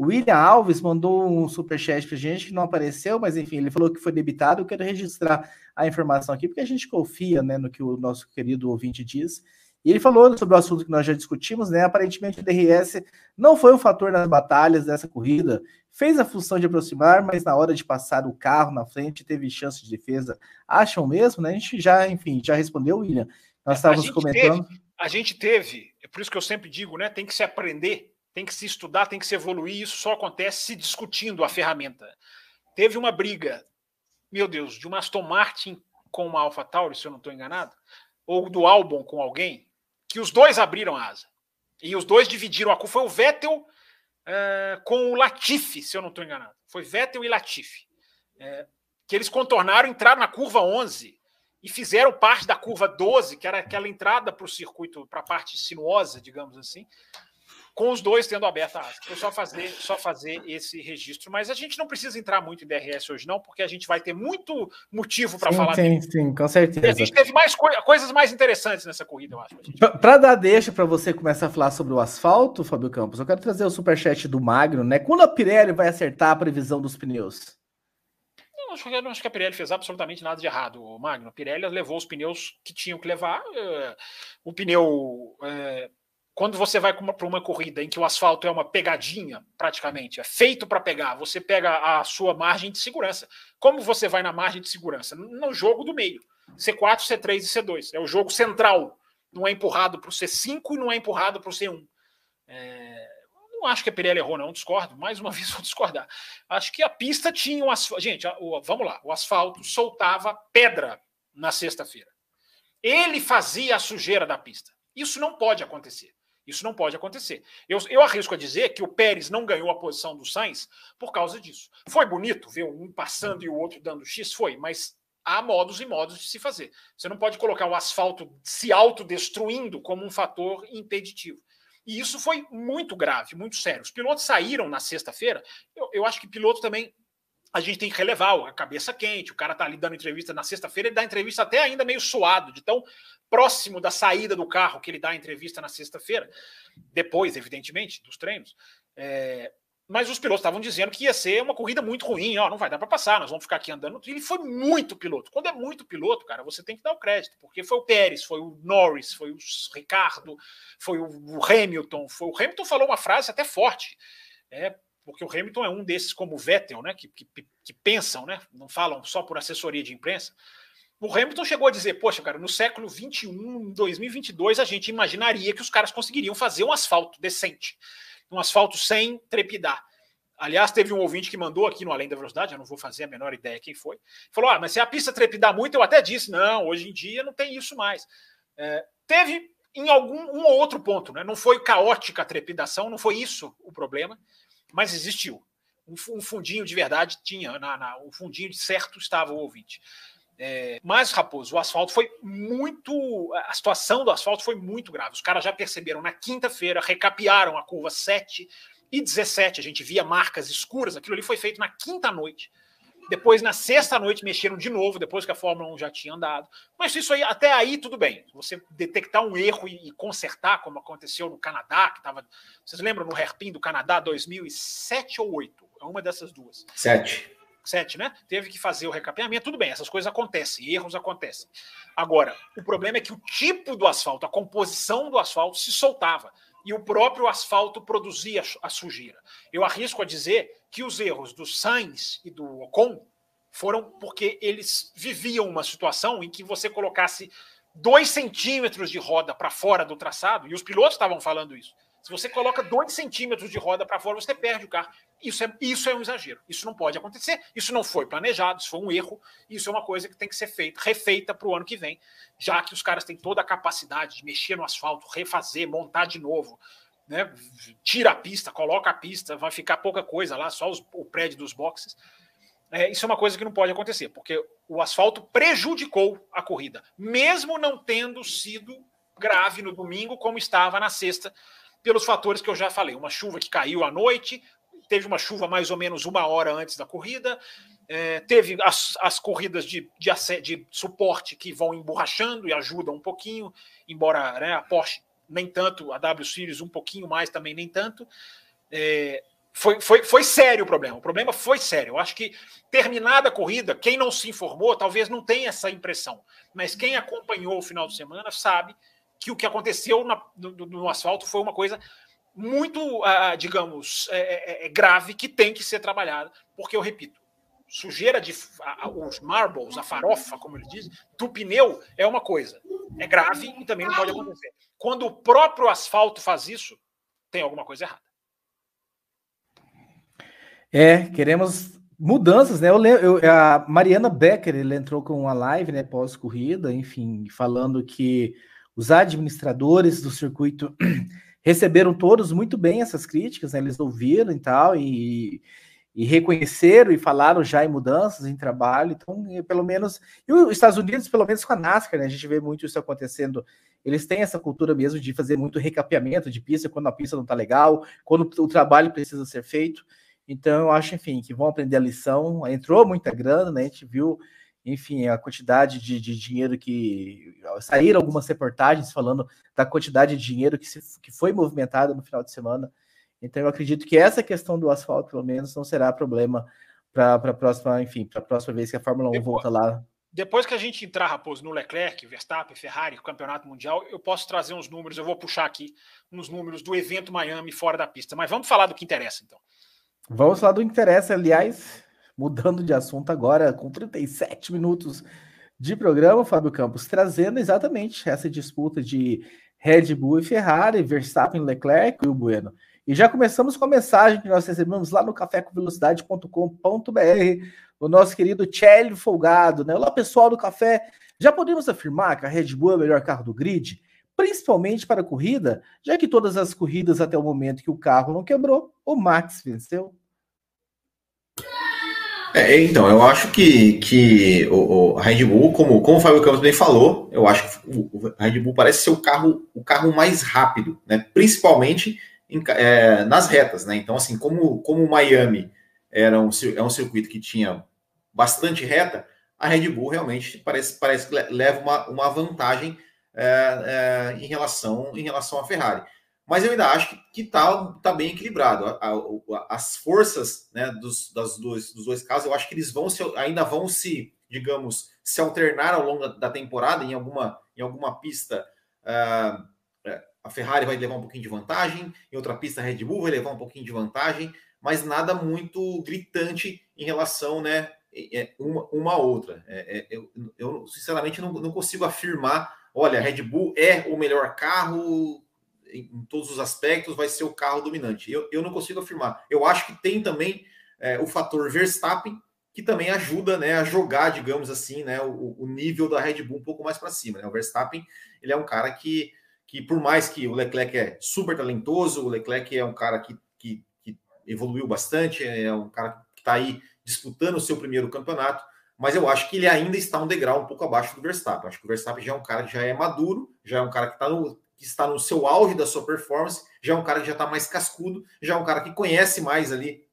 William Alves mandou um superchat para a gente que não apareceu, mas enfim, ele falou que foi debitado. Eu quero registrar a informação aqui, porque a gente confia né, no que o nosso querido ouvinte diz. E ele falou sobre o assunto que nós já discutimos, né? Aparentemente o DRS não foi um fator nas batalhas dessa corrida, fez a função de aproximar, mas na hora de passar o carro na frente teve chance de defesa. Acham mesmo, né? A gente já, enfim, já respondeu, William. Nós estávamos comentando. Teve, a gente teve, é por isso que eu sempre digo, né? Tem que se aprender, tem que se estudar, tem que se evoluir. Isso só acontece se discutindo a ferramenta. Teve uma briga, meu Deus, de uma Aston Martin com uma AlphaTauri, se eu não estou enganado, ou do Albon com alguém, que os dois abriram a asa. E os dois dividiram a curva. Foi o Vettel uh, com o Latifi, se eu não estou enganado. Foi Vettel e Latifi. Uh, que eles contornaram, entraram na curva 11 e fizeram parte da curva 12, que era aquela entrada para o circuito, para a parte sinuosa, digamos assim, com os dois tendo aberta a asa. Foi só fazer, só fazer esse registro. Mas a gente não precisa entrar muito em DRS hoje, não, porque a gente vai ter muito motivo para falar sim, dele. Sim, com certeza. E a gente teve mais co coisas mais interessantes nessa corrida, eu acho. Para dar deixa para você começar a falar sobre o asfalto, Fábio Campos, eu quero trazer o superchat do Magno, né? Quando a Pirelli vai acertar a previsão dos pneus? Não, acho, que, não acho que a Pirelli fez absolutamente nada de errado, Magno. A Pirelli levou os pneus que tinham que levar. Uh, o pneu. Uh, quando você vai para uma corrida em que o asfalto é uma pegadinha, praticamente, é feito para pegar, você pega a sua margem de segurança. Como você vai na margem de segurança? No jogo do meio. C4, C3 e C2. É o jogo central. Não é empurrado para o C5 e não é empurrado para o C1. É... Não acho que a Pirelli errou, não, discordo. Mais uma vez vou discordar. Acho que a pista tinha um asfalto. Gente, vamos lá. O asfalto soltava pedra na sexta-feira. Ele fazia a sujeira da pista. Isso não pode acontecer. Isso não pode acontecer. Eu, eu arrisco a dizer que o Pérez não ganhou a posição do Sainz por causa disso. Foi bonito ver um passando e o outro dando X? Foi, mas há modos e modos de se fazer. Você não pode colocar o asfalto se autodestruindo como um fator impeditivo. E isso foi muito grave, muito sério. Os pilotos saíram na sexta-feira. Eu, eu acho que piloto também a gente tem que relevar a cabeça quente. O cara tá ali dando entrevista na sexta-feira, ele dá entrevista até ainda meio suado, de tão próximo da saída do carro que ele dá a entrevista na sexta-feira, depois, evidentemente, dos treinos. É, mas os pilotos estavam dizendo que ia ser uma corrida muito ruim, ó, não vai dar para passar, nós vamos ficar aqui andando. Ele foi muito piloto. Quando é muito piloto, cara, você tem que dar o crédito, porque foi o Pérez, foi o Norris, foi o Ricardo, foi o Hamilton, foi o Hamilton falou uma frase até forte, é, porque o Hamilton é um desses como o Vettel, né, que, que, que pensam, né, não falam só por assessoria de imprensa. O Hamilton chegou a dizer, poxa, cara, no século 21, 2022, a gente imaginaria que os caras conseguiriam fazer um asfalto decente um asfalto sem trepidar. Aliás, teve um ouvinte que mandou aqui no Além da Velocidade, eu não vou fazer a menor ideia quem foi. Falou: ah, mas se a pista trepidar muito, eu até disse, não, hoje em dia não tem isso mais. É, teve em algum um ou outro ponto, né? Não foi caótica a trepidação, não foi isso o problema, mas existiu. Um, um fundinho de verdade tinha, na, na, um fundinho de certo estava o ouvinte. É, mas, Raposo, o asfalto foi muito. A situação do asfalto foi muito grave. Os caras já perceberam na quinta-feira, recapearam a curva 7 e 17. A gente via marcas escuras. Aquilo ali foi feito na quinta noite. Depois, na sexta noite, mexeram de novo, depois que a Fórmula 1 já tinha andado. Mas isso aí, até aí, tudo bem. Você detectar um erro e, e consertar, como aconteceu no Canadá, que estava. Vocês lembram no Hairpin do Canadá 2007 ou 2008? É uma dessas duas. Sete. 7, né? Teve que fazer o recapeamento, tudo bem, essas coisas acontecem, erros acontecem. Agora, o problema é que o tipo do asfalto, a composição do asfalto se soltava e o próprio asfalto produzia a sujeira. Eu arrisco a dizer que os erros do Sainz e do Ocon foram porque eles viviam uma situação em que você colocasse dois centímetros de roda para fora do traçado, e os pilotos estavam falando isso. Se você coloca dois centímetros de roda para fora, você perde o carro. Isso é, isso é um exagero. Isso não pode acontecer. Isso não foi planejado, isso foi um erro. Isso é uma coisa que tem que ser feita, refeita para o ano que vem, já que os caras têm toda a capacidade de mexer no asfalto, refazer, montar de novo. Né? Tira a pista, coloca a pista, vai ficar pouca coisa lá, só os, o prédio dos boxes. É, isso é uma coisa que não pode acontecer, porque o asfalto prejudicou a corrida, mesmo não tendo sido grave no domingo, como estava na sexta, pelos fatores que eu já falei. Uma chuva que caiu à noite, teve uma chuva mais ou menos uma hora antes da corrida, é, teve as, as corridas de, de, de, suporte que vão emborrachando e ajudam um pouquinho, embora né, a Porsche nem tanto, a W Series um pouquinho mais também nem tanto. É, foi, foi, foi sério o problema. O problema foi sério. Eu acho que terminada a corrida, quem não se informou talvez não tenha essa impressão, mas quem acompanhou o final de semana sabe que o que aconteceu na, no, no, asfalto foi uma coisa muito, uh, digamos, é, é, é, grave que tem que ser trabalhada, porque eu repito, sujeira de a, os marbles, a farofa, como ele diz, do pneu é uma coisa, é grave e também não pode acontecer. Quando o próprio asfalto faz isso, tem alguma coisa errada. É, queremos mudanças, né? Eu, eu, a Mariana Becker, ele entrou com uma live, né, pós-corrida, enfim, falando que os administradores do circuito receberam todos muito bem essas críticas, né? eles ouviram e tal, e, e reconheceram e falaram já em mudanças em trabalho. Então, pelo menos. E os Estados Unidos, pelo menos com a NASCAR, né? A gente vê muito isso acontecendo. Eles têm essa cultura mesmo de fazer muito recapeamento de pista quando a pista não está legal, quando o trabalho precisa ser feito. Então, eu acho, enfim, que vão aprender a lição. Entrou muita grana, né? A gente viu enfim, a quantidade de, de, dinheiro que. Saíram algumas reportagens falando da quantidade de dinheiro que, se, que foi movimentada no final de semana. Então, eu acredito que essa questão do asfalto, pelo menos, não será problema para a próxima, enfim, para a próxima vez que a Fórmula 1 depois, volta lá. Depois que a gente entrar, Raposo, no Leclerc, Verstappen, Ferrari, Campeonato Mundial, eu posso trazer uns números, eu vou puxar aqui uns números do evento Miami fora da pista. Mas vamos falar do que interessa, então. Vamos falar do que interessa, aliás mudando de assunto agora, com 37 minutos de programa, Fábio Campos, trazendo exatamente essa disputa de Red Bull e Ferrari, Verstappen, Leclerc e o Bueno. E já começamos com a mensagem que nós recebemos lá no cafécomvelocidade.com.br, o nosso querido Tchelle Folgado, né? Olá, pessoal do café. Já podemos afirmar que a Red Bull é o melhor carro do grid? Principalmente para a corrida, já que todas as corridas até o momento que o carro não quebrou, o Max venceu. É, então, eu acho que, que o, o Red Bull, como, como o Fábio Campos bem falou, eu acho que o, o Red Bull parece ser o carro, o carro mais rápido, né? principalmente em, é, nas retas. Né? Então, assim, como, como Miami era um, é um circuito que tinha bastante reta, a Red Bull realmente parece, parece que leva uma, uma vantagem é, é, em, relação, em relação à Ferrari. Mas eu ainda acho que está tá bem equilibrado. A, a, as forças né, dos, das dois, dos dois casos, eu acho que eles vão se, ainda vão se, digamos, se alternar ao longo da temporada em alguma, em alguma pista. Uh, a Ferrari vai levar um pouquinho de vantagem, em outra pista a Red Bull vai levar um pouquinho de vantagem, mas nada muito gritante em relação né, uma, uma a outra. É, é, eu, eu, sinceramente, não, não consigo afirmar: olha, a Red Bull é o melhor carro em, em todos os aspectos, vai ser o carro dominante. Eu, eu não consigo afirmar. Eu acho que tem também é, o fator Verstappen, que também ajuda né, a jogar, digamos assim, né, o, o nível da Red Bull um pouco mais para cima. Né? O Verstappen ele é um cara que, que, por mais que o Leclerc é super talentoso, o Leclerc é um cara que, que, que evoluiu bastante, é um cara que está aí disputando o seu primeiro campeonato, mas eu acho que ele ainda está um degrau um pouco abaixo do Verstappen. Acho que o Verstappen já é um cara que já é maduro, já é um cara que, está no, que está no seu auge da sua performance, já é um cara que já está mais cascudo, já é um cara que conhece mais ali,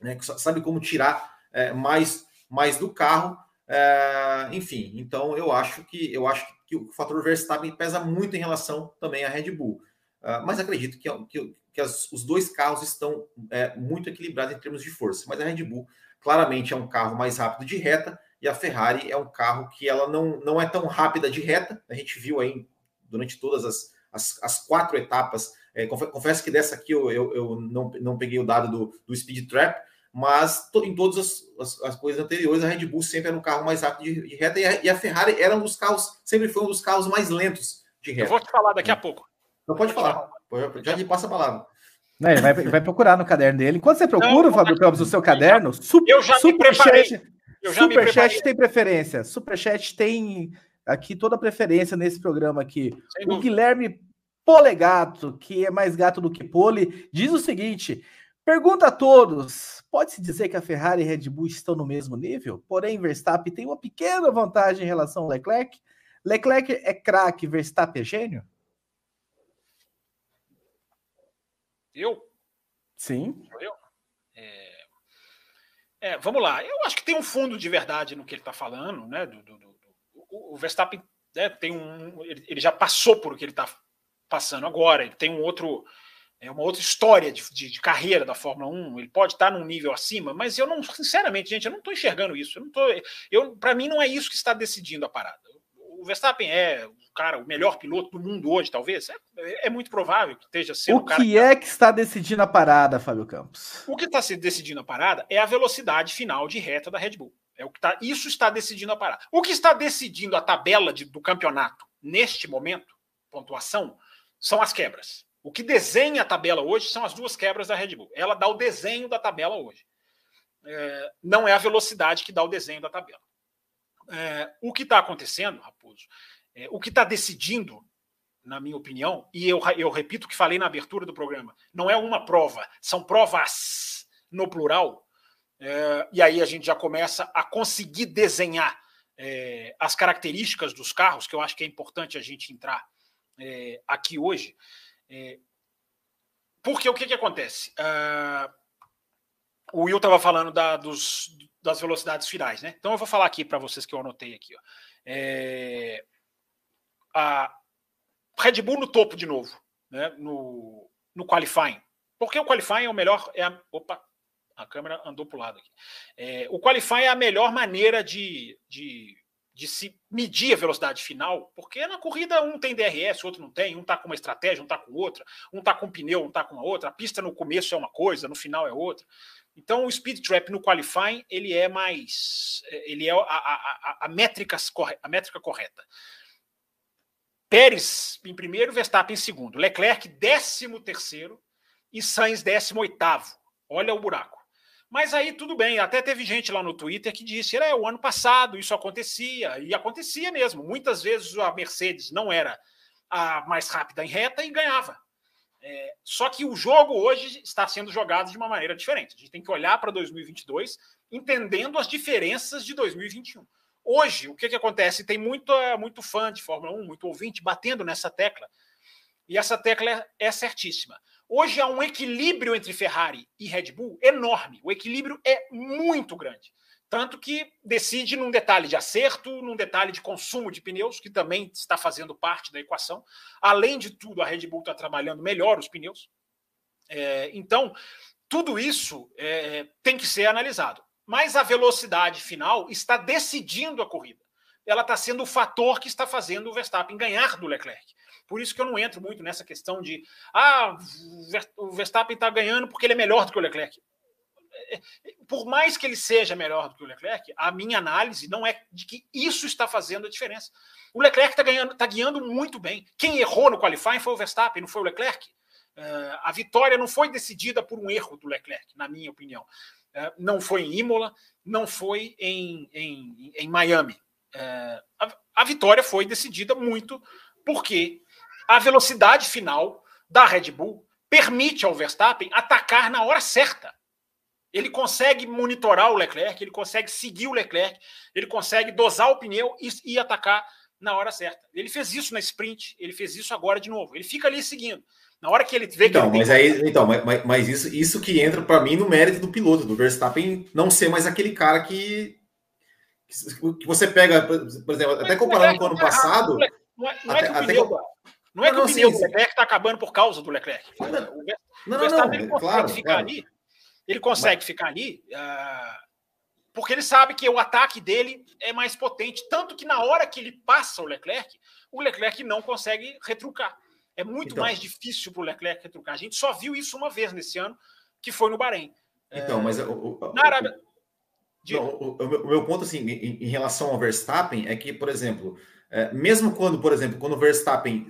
né, que sabe como tirar é, mais, mais do carro. É, enfim, então eu acho que eu acho que o fator Verstappen pesa muito em relação também à Red Bull. Uh, mas acredito que, que, que as, os dois carros estão é, muito equilibrados em termos de força. Mas a Red Bull claramente é um carro mais rápido de reta e a Ferrari é um carro que ela não, não é tão rápida de reta. A gente viu aí durante todas as, as, as quatro etapas. É, confesso que dessa aqui eu, eu, eu, não, não peguei o dado do, do Speed Trap, mas to, em todas as, as, as, coisas anteriores a Red Bull sempre era um carro mais rápido de, de reta e a, e a, Ferrari era um dos carros, sempre foi um dos carros mais lentos de reta. Eu vou te falar daqui a pouco. Então pode falar. Já lhe passa a palavra. Não, ele vai, vai procurar no caderno dele. Enquanto você procura, não, Fábio Campos, o seu caderno, super, eu já superchat, eu já superchat tem preferência. Superchat tem aqui toda a preferência nesse programa aqui. Sem o dúvida. Guilherme Polegato, que é mais gato do que pole, diz o seguinte: pergunta a todos: pode-se dizer que a Ferrari e Red Bull estão no mesmo nível? Porém, Verstappen tem uma pequena vantagem em relação ao Leclerc. Leclerc é craque, Verstappen é gênio? Eu? Sim. Eu? É... é... vamos lá. Eu acho que tem um fundo de verdade no que ele está falando, né? Do, do, do, o Verstappen né, tem um. Ele, ele, já passou por o que ele está passando agora. Ele tem um outro. É uma outra história de, de, de, carreira da Fórmula 1. Ele pode estar num nível acima, mas eu não, sinceramente, gente, eu não estou enxergando isso. Eu não tô, eu, para mim, não é isso que está decidindo a parada. O Verstappen é cara, o melhor piloto do mundo hoje, talvez? É, é muito provável que esteja sendo o, que é que está decidindo a parada, Fábio Campos? O que está decidindo a parada é a velocidade final de reta da Red Bull. É o que tá, isso está decidindo a parada. O que está decidindo a tabela de, do campeonato neste momento, pontuação, são as quebras. O que desenha a tabela hoje são as duas quebras da Red Bull. Ela dá o desenho da tabela hoje. É, não é a velocidade que dá o desenho da tabela. É, o que está acontecendo, Raposo, é, o que está decidindo, na minha opinião, e eu, eu repito o que falei na abertura do programa, não é uma prova, são provas no plural. É, e aí a gente já começa a conseguir desenhar é, as características dos carros, que eu acho que é importante a gente entrar é, aqui hoje. É, porque o que, que acontece? Uh, o Will estava falando da, dos, das velocidades finais, né? Então eu vou falar aqui para vocês que eu anotei aqui. Ó. É, a Red Bull no topo de novo, né, no, no qualifying. Porque o qualifying é o melhor. É a, opa, a câmera andou para o lado aqui. É, o qualifying é a melhor maneira de, de, de, se medir a velocidade final, porque na corrida um tem DRS, outro não tem, um está com uma estratégia, um está com outra, um está com um pneu, um está com a outra. A pista no começo é uma coisa, no final é outra. Então o speed trap no qualifying ele é mais, ele é a, a, a, a, métrica, a métrica correta. Pérez em primeiro, Verstappen em segundo. Leclerc, décimo terceiro e Sainz, décimo oitavo. Olha o buraco. Mas aí tudo bem, até teve gente lá no Twitter que disse: é, o ano passado isso acontecia, e acontecia mesmo. Muitas vezes a Mercedes não era a mais rápida em reta e ganhava. É, só que o jogo hoje está sendo jogado de uma maneira diferente. A gente tem que olhar para 2022 entendendo as diferenças de 2021. Hoje, o que, que acontece? Tem muito, muito fã de Fórmula 1, muito ouvinte batendo nessa tecla. E essa tecla é, é certíssima. Hoje há um equilíbrio entre Ferrari e Red Bull enorme. O equilíbrio é muito grande. Tanto que decide num detalhe de acerto, num detalhe de consumo de pneus, que também está fazendo parte da equação. Além de tudo, a Red Bull está trabalhando melhor os pneus. É, então, tudo isso é, tem que ser analisado. Mas a velocidade final está decidindo a corrida. Ela está sendo o fator que está fazendo o Verstappen ganhar do Leclerc. Por isso que eu não entro muito nessa questão de ah, o Verstappen está ganhando porque ele é melhor do que o Leclerc por mais que ele seja melhor do que o Leclerc, a minha análise não é de que isso está fazendo a diferença. O Leclerc está ganhando, está guiando muito bem. Quem errou no qualifying foi o Verstappen, não foi o Leclerc. Uh, a vitória não foi decidida por um erro do Leclerc, na minha opinião. Uh, não foi em Imola, não foi em, em, em Miami. Uh, a, a vitória foi decidida muito porque a velocidade final da Red Bull permite ao Verstappen atacar na hora certa. Ele consegue monitorar o Leclerc, ele consegue seguir o Leclerc, ele consegue dosar o pneu e, e atacar na hora certa. Ele fez isso na sprint, ele fez isso agora de novo. Ele fica ali seguindo. Na hora que ele vê então, que mas aí, então, mas, mas isso, isso que entra para mim no mérito do piloto, do Verstappen não ser mais aquele cara que que você pega, por exemplo, até comparando com o ano passado, não é, não é, que o pneu, não é que o pneu do Leclerc está acabando por causa do Leclerc. O Verstappen não, consegue ficar ali ele consegue Mas... ficar ali uh, porque ele sabe que o ataque dele é mais potente. Tanto que na hora que ele passa o Leclerc, o Leclerc não consegue retrucar. É muito então... mais difícil para o Leclerc retrucar. A gente só viu isso uma vez nesse ano, que foi no Bahrein. Então, é... mas o, o, na Arábia. Não, o, o, meu ponto assim, em, em, relação ao Verstappen é que, por exemplo, é, mesmo quando, por exemplo, quando o Verstappen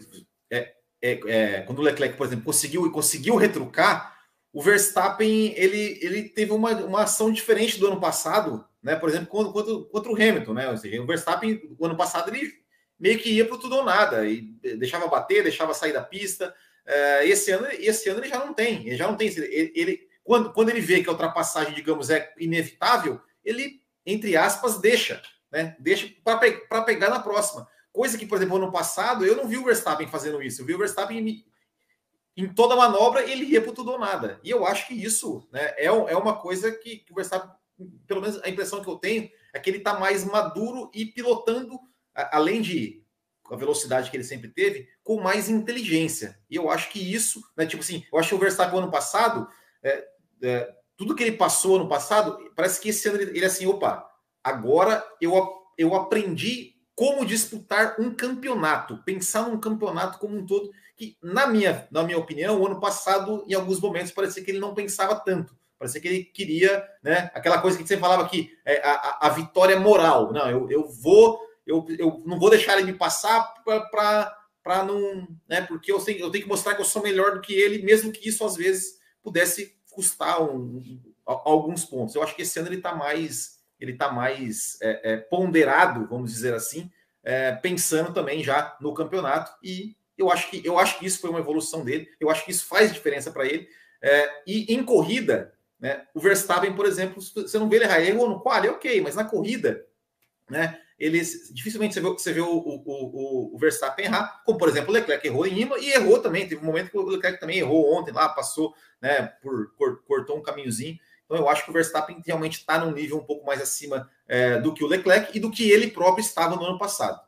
é, é, é quando o Leclerc, por exemplo, conseguiu conseguiu retrucar, o Verstappen ele, ele teve uma, uma ação diferente do ano passado, né? Por exemplo, contra, contra o Hamilton, né? Ou seja, o Verstappen, o ano passado, ele meio que ia para tudo ou nada, e deixava bater, deixava sair da pista. Uh, esse, ano, esse ano ele já não tem, ele já não tem. Ele, ele, quando, quando ele vê que a ultrapassagem, digamos, é inevitável, ele, entre aspas, deixa, né? Deixa para pe pegar na próxima. Coisa que, por exemplo, ano passado, eu não vi o Verstappen fazendo isso. Eu vi o Verstappen em toda manobra ele ia para tudo ou nada. E eu acho que isso né, é, é uma coisa que, que o Verstappen, pelo menos a impressão que eu tenho, é que ele está mais maduro e pilotando, além de a velocidade que ele sempre teve, com mais inteligência. E eu acho que isso, né, tipo assim, eu acho que o Verstappen ano passado, é, é, tudo que ele passou ano passado, parece que esse ano ele, ele assim, opa, agora eu, eu aprendi como disputar um campeonato, pensar num campeonato como um todo, que, na minha, na minha opinião, o ano passado, em alguns momentos, parecia que ele não pensava tanto. Parecia que ele queria, né? Aquela coisa que você falava aqui, é, a, a, vitória moral. Não, eu, eu vou, eu, eu não vou deixar ele me passar para não. Né, porque eu tenho, eu tenho que mostrar que eu sou melhor do que ele, mesmo que isso às vezes pudesse custar um, alguns pontos. Eu acho que esse ano ele está mais ele está mais é, é, ponderado, vamos dizer assim, é, pensando também já no campeonato. E eu acho que eu acho que isso foi uma evolução dele. Eu acho que isso faz diferença para ele. É, e em corrida, né, o Verstappen, por exemplo, você não vê ele errar, errou no qual, é ok, mas na corrida, né, eles dificilmente você vê, você vê o, o, o, o, Verstappen errar, como por exemplo o Leclerc errou em Ima e errou também. Teve um momento que o Leclerc também errou ontem lá, passou, né, por cortou um caminhozinho. Então eu acho que o Verstappen realmente está num nível um pouco mais acima é, do que o Leclerc e do que ele próprio estava no ano passado.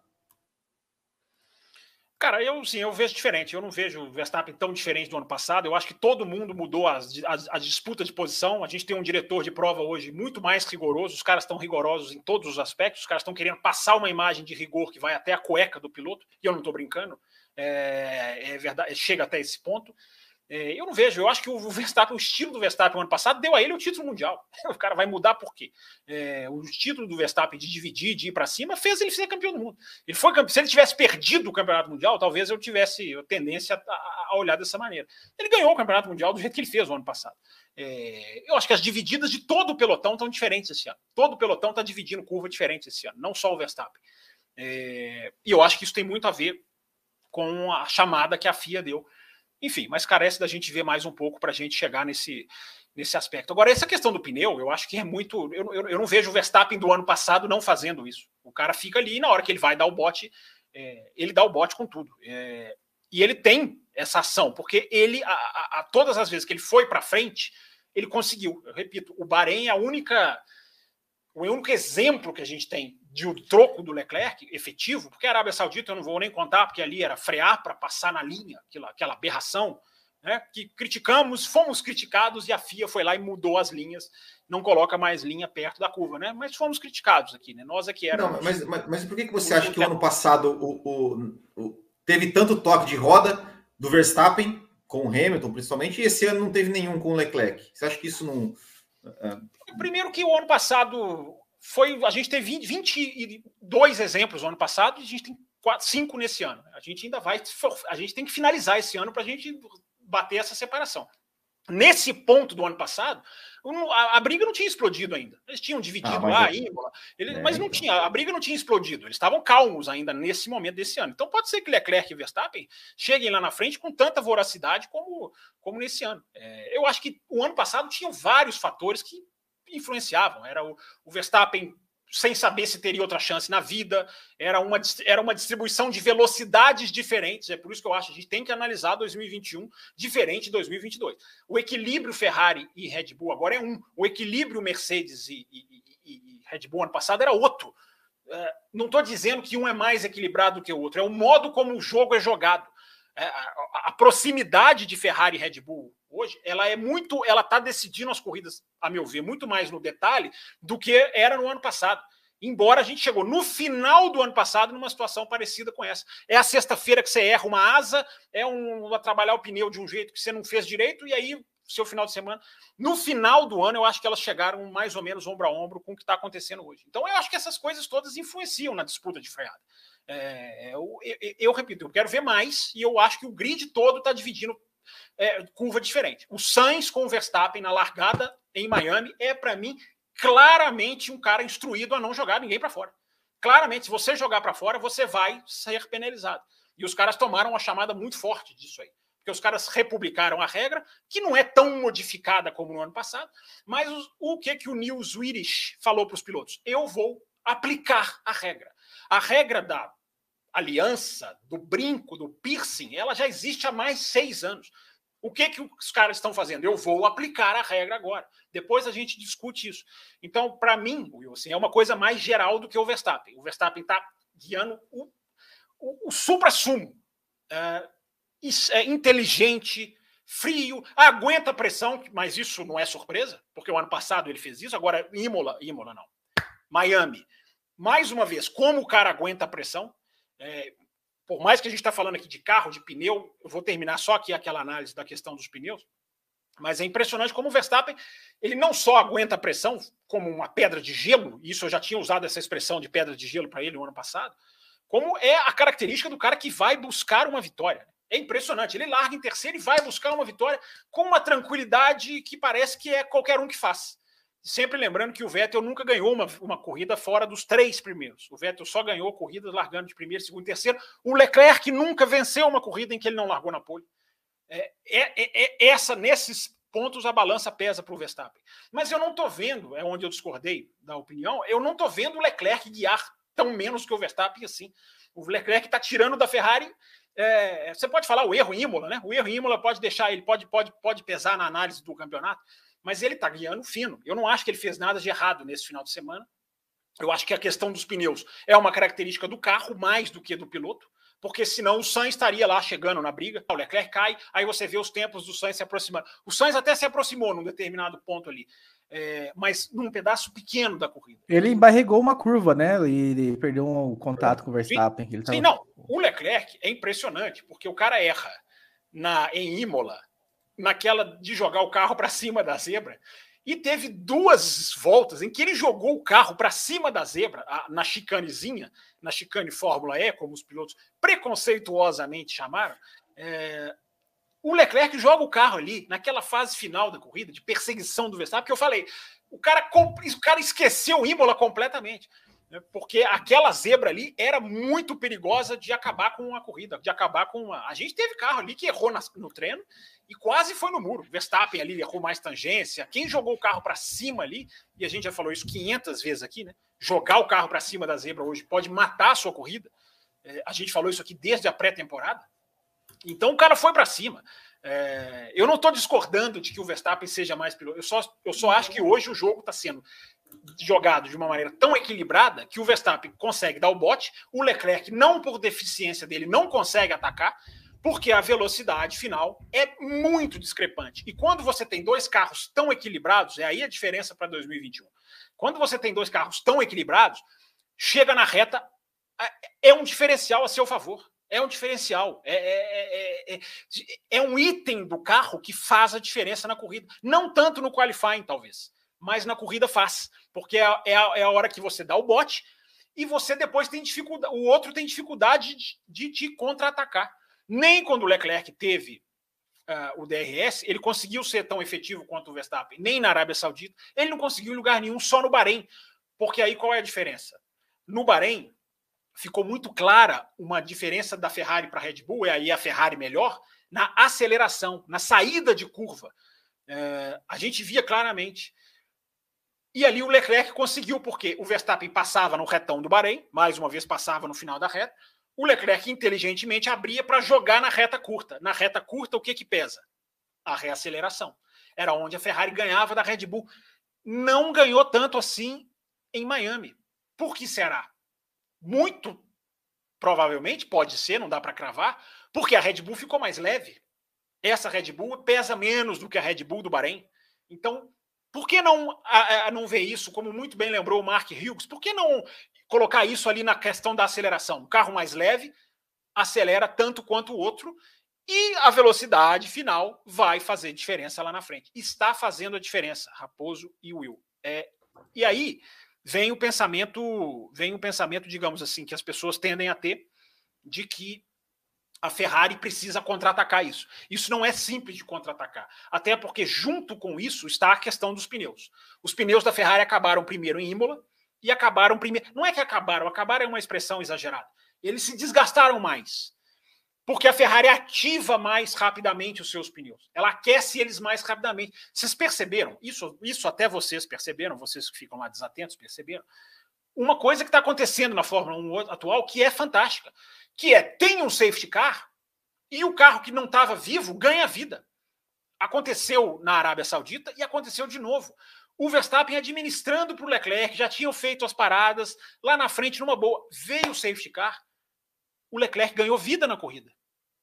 Cara, eu sim, eu vejo diferente. Eu não vejo o Verstappen tão diferente do ano passado. Eu acho que todo mundo mudou a, a, a, disputa de posição. A gente tem um diretor de prova hoje muito mais rigoroso. Os caras estão rigorosos em todos os aspectos. Os caras estão querendo passar uma imagem de rigor que vai até a cueca do piloto. E eu não estou brincando. É, é verdade, chega até esse ponto. É, eu não vejo, eu acho que o Verstappen, o estilo do Verstappen no ano passado deu a ele o título mundial. O cara vai mudar por quê? É, o título do Verstappen de dividir, de ir para cima, fez ele ser campeão do mundo. Ele foi Se ele tivesse perdido o campeonato mundial, talvez eu tivesse tendência a, a olhar dessa maneira. Ele ganhou o campeonato mundial do jeito que ele fez no ano passado. É, eu acho que as divididas de todo o pelotão estão diferentes esse ano. Todo o pelotão está dividindo curva diferente esse ano, não só o Verstappen. É, e eu acho que isso tem muito a ver com a chamada que a FIA deu enfim, mas carece da gente ver mais um pouco para a gente chegar nesse, nesse aspecto. Agora, essa questão do pneu, eu acho que é muito. Eu, eu, eu, não vejo o Verstappen do ano passado não fazendo isso. O cara fica ali e na hora que ele vai dar o bote, é, ele dá o bote com tudo. É, E ele tem essa ação, porque ele, a, a, a todas as vezes que ele foi para frente, ele conseguiu. Eu repito, o Bahrein é a única, o único exemplo que a gente tem de um troco do Leclerc efetivo, porque a Arábia Saudita eu não vou nem contar, porque ali era frear para passar na linha, aquela, aquela aberração, né, que criticamos, fomos criticados e a FIA foi lá e mudou as linhas, não coloca mais linha perto da curva, né? Mas fomos criticados aqui, né? Nós aqui éramos. Não, mas, mas, mas por que, que você acha que o ano passado o, o, o, teve tanto toque de roda do Verstappen com o Hamilton, principalmente, e esse ano não teve nenhum com o Leclerc? Você acha que isso não. Uh... Primeiro que o ano passado foi. A gente teve 20, 22 exemplos no ano passado e a gente tem quatro, cinco nesse ano. A gente ainda vai. A gente tem que finalizar esse ano para a gente bater essa separação. Nesse ponto do ano passado, a, a, briga não tinha explodido ainda. Eles tinham dividido ah, lá, é... Imola, ele, é, mas não então. tinha, a briga não tinha explodido. Eles estavam calmos ainda nesse momento desse ano. Então pode ser que Leclerc e Verstappen cheguem lá na frente com tanta voracidade como, como nesse ano. É, eu acho que o ano passado tinha vários fatores que influenciavam. Era o, o Verstappen sem saber se teria outra chance na vida, era uma, era uma distribuição de velocidades diferentes. É por isso que eu acho que a gente tem que analisar 2021 diferente de 2022. O equilíbrio Ferrari e Red Bull agora é um, o equilíbrio Mercedes e, e, e, e Red Bull ano passado era outro. É, não estou dizendo que um é mais equilibrado do que o outro, é o modo como o jogo é jogado. É, a, a proximidade de Ferrari e Red Bull hoje, ela é muito, ela está decidindo as corridas, a meu ver, muito mais no detalhe do que era no ano passado. Embora a gente chegou no final do ano passado numa situação parecida com essa. É a sexta-feira que você erra uma asa, é um trabalhar o pneu de um jeito que você não fez direito, e aí, seu final de semana. No final do ano, eu acho que elas chegaram mais ou menos ombro a ombro com o que está acontecendo hoje. Então, eu acho que essas coisas todas influenciam na disputa de freada. É, eu, eu, eu, repito, eu quero ver mais, e eu acho que o grid todo está dividindo é, curva diferente. O Sainz com o Verstappen na largada em Miami é, para mim, claramente um cara instruído a não jogar ninguém para fora. Claramente, se você jogar para fora, você vai ser penalizado. E os caras tomaram uma chamada muito forte disso aí. Porque os caras republicaram a regra, que não é tão modificada como no ano passado, mas o, o que, que o Neil Swedish falou para os pilotos? Eu vou aplicar a regra. A regra da aliança, do brinco, do piercing, ela já existe há mais seis anos. O que, que os caras estão fazendo? Eu vou aplicar a regra agora. Depois a gente discute isso. Então, para mim, Wilson, é uma coisa mais geral do que o Verstappen. O Verstappen está guiando o, o, o supra-sumo. É, é inteligente, frio, aguenta pressão, mas isso não é surpresa, porque o ano passado ele fez isso, agora Imola, Imola não. Miami. Mais uma vez, como o cara aguenta a pressão, é, por mais que a gente está falando aqui de carro, de pneu, eu vou terminar só aqui aquela análise da questão dos pneus, mas é impressionante como o Verstappen ele não só aguenta a pressão como uma pedra de gelo, isso eu já tinha usado essa expressão de pedra de gelo para ele no ano passado, como é a característica do cara que vai buscar uma vitória. É impressionante. Ele larga em terceiro e vai buscar uma vitória com uma tranquilidade que parece que é qualquer um que faz. Sempre lembrando que o Vettel nunca ganhou uma, uma corrida fora dos três primeiros. O Vettel só ganhou corridas largando de primeiro, segundo e terceiro. O Leclerc nunca venceu uma corrida em que ele não largou na pole. É, é, é, é essa, nesses pontos, a balança pesa para o Verstappen. Mas eu não estou vendo, é onde eu discordei da opinião, eu não estou vendo o Leclerc guiar tão menos que o Verstappen assim. O Leclerc está tirando da Ferrari. É, você pode falar o erro Imola, né? O erro Imola pode deixar, ele pode, pode, pode pesar na análise do campeonato mas ele está guiando fino. Eu não acho que ele fez nada de errado nesse final de semana. Eu acho que a questão dos pneus é uma característica do carro mais do que do piloto, porque senão o Sainz estaria lá chegando na briga. O Leclerc cai, aí você vê os tempos do Sainz se aproximando. O Sainz até se aproximou num determinado ponto ali, é, mas num pedaço pequeno da corrida. Ele embarregou uma curva, né? E ele perdeu um contato com o Verstappen. Sim, tava... sim, não. O Leclerc é impressionante, porque o cara erra na, em Imola naquela de jogar o carro para cima da zebra. E teve duas voltas em que ele jogou o carro para cima da zebra, na chicanezinha, na chicane Fórmula E, como os pilotos preconceituosamente chamaram. É, o Leclerc joga o carro ali, naquela fase final da corrida, de perseguição do Verstappen, que eu falei, o cara, o cara esqueceu o Imola completamente né, porque aquela zebra ali era muito perigosa de acabar com a corrida, de acabar com uma. A gente teve carro ali que errou no treino e quase foi no muro. Verstappen ali errou mais tangência. Quem jogou o carro para cima ali, e a gente já falou isso 500 vezes aqui, né? Jogar o carro para cima da zebra hoje pode matar a sua corrida. É, a gente falou isso aqui desde a pré-temporada. Então o cara foi para cima. É, eu não estou discordando de que o Verstappen seja mais piloto. Eu só, eu só acho que hoje o jogo está sendo jogado de uma maneira tão equilibrada que o Verstappen consegue dar o bote, o Leclerc, não por deficiência dele, não consegue atacar, porque a velocidade final é muito discrepante. E quando você tem dois carros tão equilibrados, é aí a diferença para 2021. Quando você tem dois carros tão equilibrados, chega na reta, é, é um diferencial a seu favor. É um diferencial. É, é, é, é, um item do carro que faz a diferença na corrida. Não tanto no qualifying, talvez, mas na corrida faz. Porque é, a, é a hora que você dá o bote e você depois tem dificuldade. O outro tem dificuldade de, de, contra-atacar. Nem quando o Leclerc teve uh, o DRS, ele conseguiu ser tão efetivo quanto o Verstappen, nem na Arábia Saudita. Ele não conseguiu em lugar nenhum, só no Bahrein. Porque aí qual é a diferença? No Bahrein, ficou muito clara uma diferença da Ferrari para a Red Bull, e aí a Ferrari melhor, na aceleração, na saída de curva. É, a gente via claramente. E ali o Leclerc conseguiu, porque o Verstappen passava no retão do Bahrein, mais uma vez passava no final da reta. O Leclerc inteligentemente abria para jogar na reta curta. Na reta curta, o que, que pesa? A reaceleração. Era onde a Ferrari ganhava da Red Bull. Não ganhou tanto assim em Miami. Por que será? Muito provavelmente, pode ser, não dá para cravar, porque a Red Bull ficou mais leve. Essa Red Bull pesa menos do que a Red Bull do Bahrein. Então, por que não, a, a, não ver isso, como muito bem lembrou o Mark Hughes? Por que não colocar isso ali na questão da aceleração? O carro mais leve acelera tanto quanto o outro e a velocidade final vai fazer diferença lá na frente. Está fazendo a diferença, Raposo e Will. É, e aí, vem o pensamento, vem o pensamento, digamos assim, que as pessoas tendem a ter de que a Ferrari precisa contra-atacar isso. Isso não é simples de contra-atacar. Até porque, junto com isso, está a questão dos pneus. Os pneus da Ferrari acabaram primeiro em Imola e acabaram primeiro. Não é que acabaram, acabaram é uma expressão exagerada. Eles se desgastaram mais porque a Ferrari ativa mais rapidamente os seus pneus. Ela aquece eles mais rapidamente. Vocês perceberam? Isso, isso até vocês perceberam, vocês que ficam lá desatentos perceberam. Uma coisa que está acontecendo na Fórmula 1 atual que é fantástica, que é tem um safety car e o carro que não estava vivo ganha vida. Aconteceu na Arábia Saudita e aconteceu de novo. O Verstappen administrando para o Leclerc, já tinham feito as paradas lá na frente numa boa. Veio o safety car, o Leclerc ganhou vida na corrida.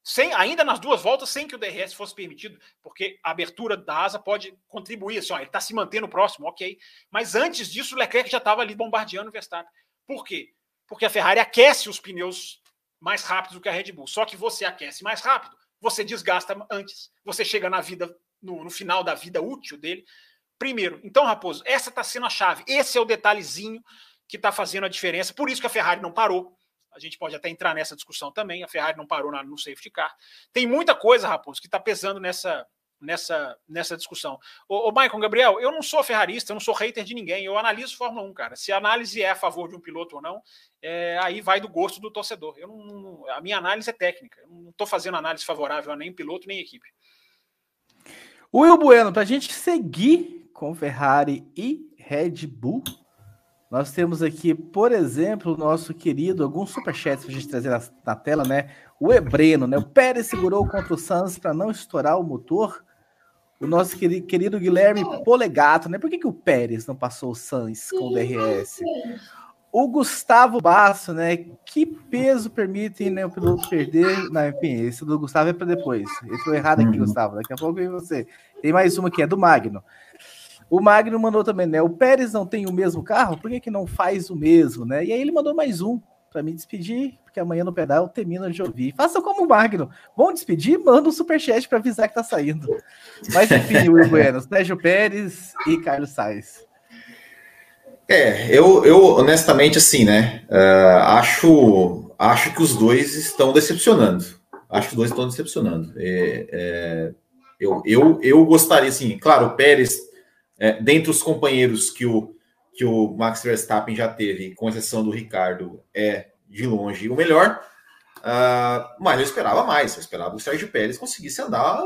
Sem, ainda nas duas voltas, sem que o DRS fosse permitido, porque a abertura da asa pode contribuir. Assim, ó, ele está se mantendo próximo, ok. Mas antes disso, o Leclerc já estava ali bombardeando o Verstappen. Por quê? Porque a Ferrari aquece os pneus mais rápido do que a Red Bull. Só que você aquece mais rápido, você desgasta antes, você chega na vida, no, no final da vida útil dele, primeiro. Então, Raposo, essa está sendo a chave. Esse é o detalhezinho que está fazendo a diferença. Por isso que a Ferrari não parou a gente pode até entrar nessa discussão também. A Ferrari não parou no safety car. Tem muita coisa, Raposo, que está pesando nessa, nessa, nessa discussão. Ô, ô Michael Gabriel, eu não sou ferrarista, eu não sou hater de ninguém, eu analiso Fórmula 1, cara. Se a análise é a favor de um piloto ou não, é, aí vai do gosto do torcedor. Eu não, a minha análise é técnica, eu não estou fazendo análise favorável a nem piloto nem equipe. Will Bueno, para a gente seguir com Ferrari e Red Bull, nós temos aqui, por exemplo, o nosso querido, alguns superchats para a gente trazer na, na, tela, né? O Ebreno, né? O Pérez segurou contra o Sanz para não estourar o motor. O nosso querido, querido Guilherme Polegato, né? Por que, que o Pérez não passou o Sanz com o DRS? O Gustavo Basso, né? Que peso permite né, o piloto perder? Não, enfim, esse do Gustavo é para depois. Esse foi errado aqui, uhum. Gustavo. Daqui a pouco vem você. Tem mais uma que é do Magno. O Magno mandou também, né? O Pérez não tem o mesmo carro, por que, que não faz o mesmo, né? E aí ele mandou mais um para me despedir, porque amanhã no pedal eu termino de ouvir. Faça como o Magno. Vão despedir? Manda um superchat para avisar que tá saindo. Mas enfim, o Bueno, Sérgio Pérez e Carlos Sainz. É, eu, eu honestamente, assim, né? Uh, acho, acho que os dois estão decepcionando. Acho que os dois estão decepcionando. É, é, eu, eu, eu gostaria, assim, claro, o Pérez é, dentre os companheiros que o, que o Max Verstappen já teve, com exceção do Ricardo, é de longe o melhor. Uh, mas eu esperava mais, eu esperava que o Sérgio Pérez conseguisse andar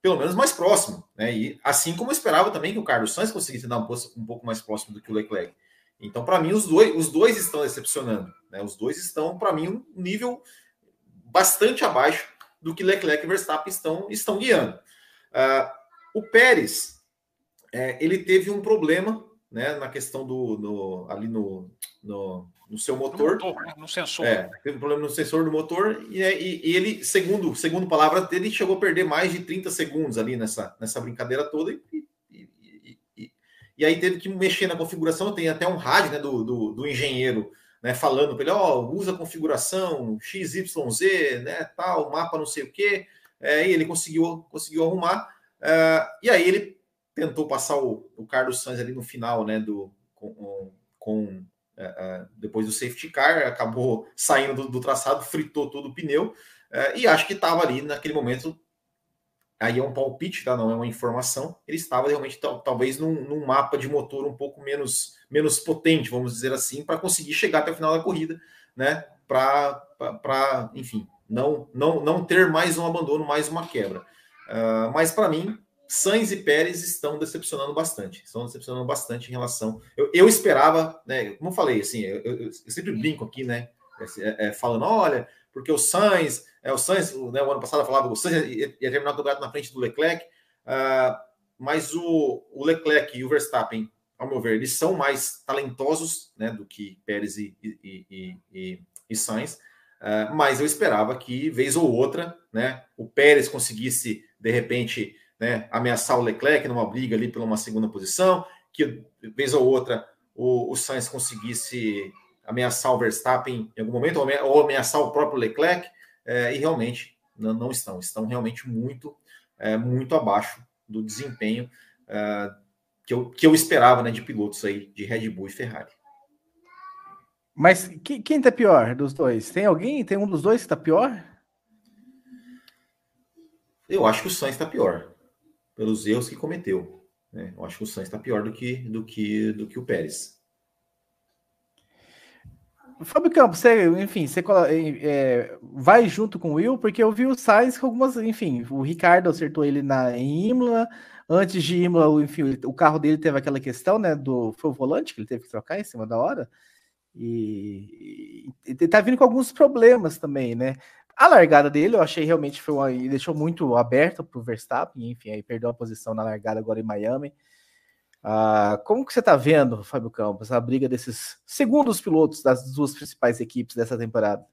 pelo menos mais próximo, né? E assim como eu esperava também que o Carlos Sainz conseguisse andar um, um pouco mais próximo do que o Leclerc. Então, para mim, os dois, os dois estão decepcionando, né? Os dois estão, para mim, um nível bastante abaixo do que Leclerc e Verstappen estão, estão guiando. Uh, o Pérez, é, ele teve um problema né, na questão do, do ali no, no, no seu motor. No, motor, né? no sensor. É, teve um problema no sensor do motor e, e, e, ele, segundo, segundo palavra dele, chegou a perder mais de 30 segundos ali nessa, nessa brincadeira toda e, e, e aí teve que mexer na configuração. Tem até um rádio né, do, do, do engenheiro né, falando para ele, ó, oh, usa a configuração XYZ, né, tal, mapa não sei o quê. É, e ele conseguiu, conseguiu arrumar. Uh, e aí ele tentou passar o, o Carlos Sainz ali no final, né, do, com, com uh, uh, depois do safety car, acabou saindo do, do traçado, fritou todo o pneu, e acho que estava ali naquele momento, aí é um palpite, tá, não é uma informação, ele estava realmente talvez num, num mapa de motor um pouco menos, menos potente, vamos dizer assim, para conseguir chegar até o final da corrida, né, para, enfim, não, não, não ter mais um abandono, mais uma quebra. Uh, mas para mim, Sainz e Pérez estão decepcionando bastante. Estão decepcionando bastante em relação. Eu, eu esperava, né? Como eu falei, assim, eu, eu, eu sempre brinco aqui, né? É, é, falando, olha, porque o Sainz, é, o Sainz, né, o ano passado eu falava o Sainz ia, ia terminar o campeonato na frente do Leclerc, uh, mas o, o, Leclerc e o Verstappen, ao meu ver, eles são mais talentosos né, do que Pérez e, e, e, e, e Sainz. Uh, mas eu esperava que, vez ou outra, né, o Pérez conseguisse de repente, né, ameaçar o Leclerc numa briga ali pela uma segunda posição, que vez ou outra o, o Sainz conseguisse ameaçar o Verstappen em algum momento, ou ameaçar o próprio Leclerc, é, e realmente não, não, estão, estão realmente muito, é, muito abaixo do desempenho é, que, eu, que eu esperava né, de pilotos aí de Red Bull e Ferrari. Mas quem tá pior dos dois? Tem alguém? Tem um dos dois que tá pior? Eu acho que o Sainz está pior, pelos erros que cometeu. Né? Eu acho que o Sainz está pior do que, do, que, do que o Pérez. Fábio Campos, você, enfim, você é, vai junto com o Will, porque eu vi o Sainz com algumas, enfim, o Ricardo acertou ele na, em Imola, antes de Imola, enfim, o carro dele teve aquela questão, né, do, foi o volante que ele teve que trocar em cima da hora, e, e, e tá vindo com alguns problemas também, né, a largada dele eu achei realmente foi uma, deixou muito aberto para o Verstappen, enfim, aí perdeu a posição na largada agora em Miami. Ah, como que você está vendo, Fábio Campos, a briga desses segundos pilotos das duas principais equipes dessa temporada?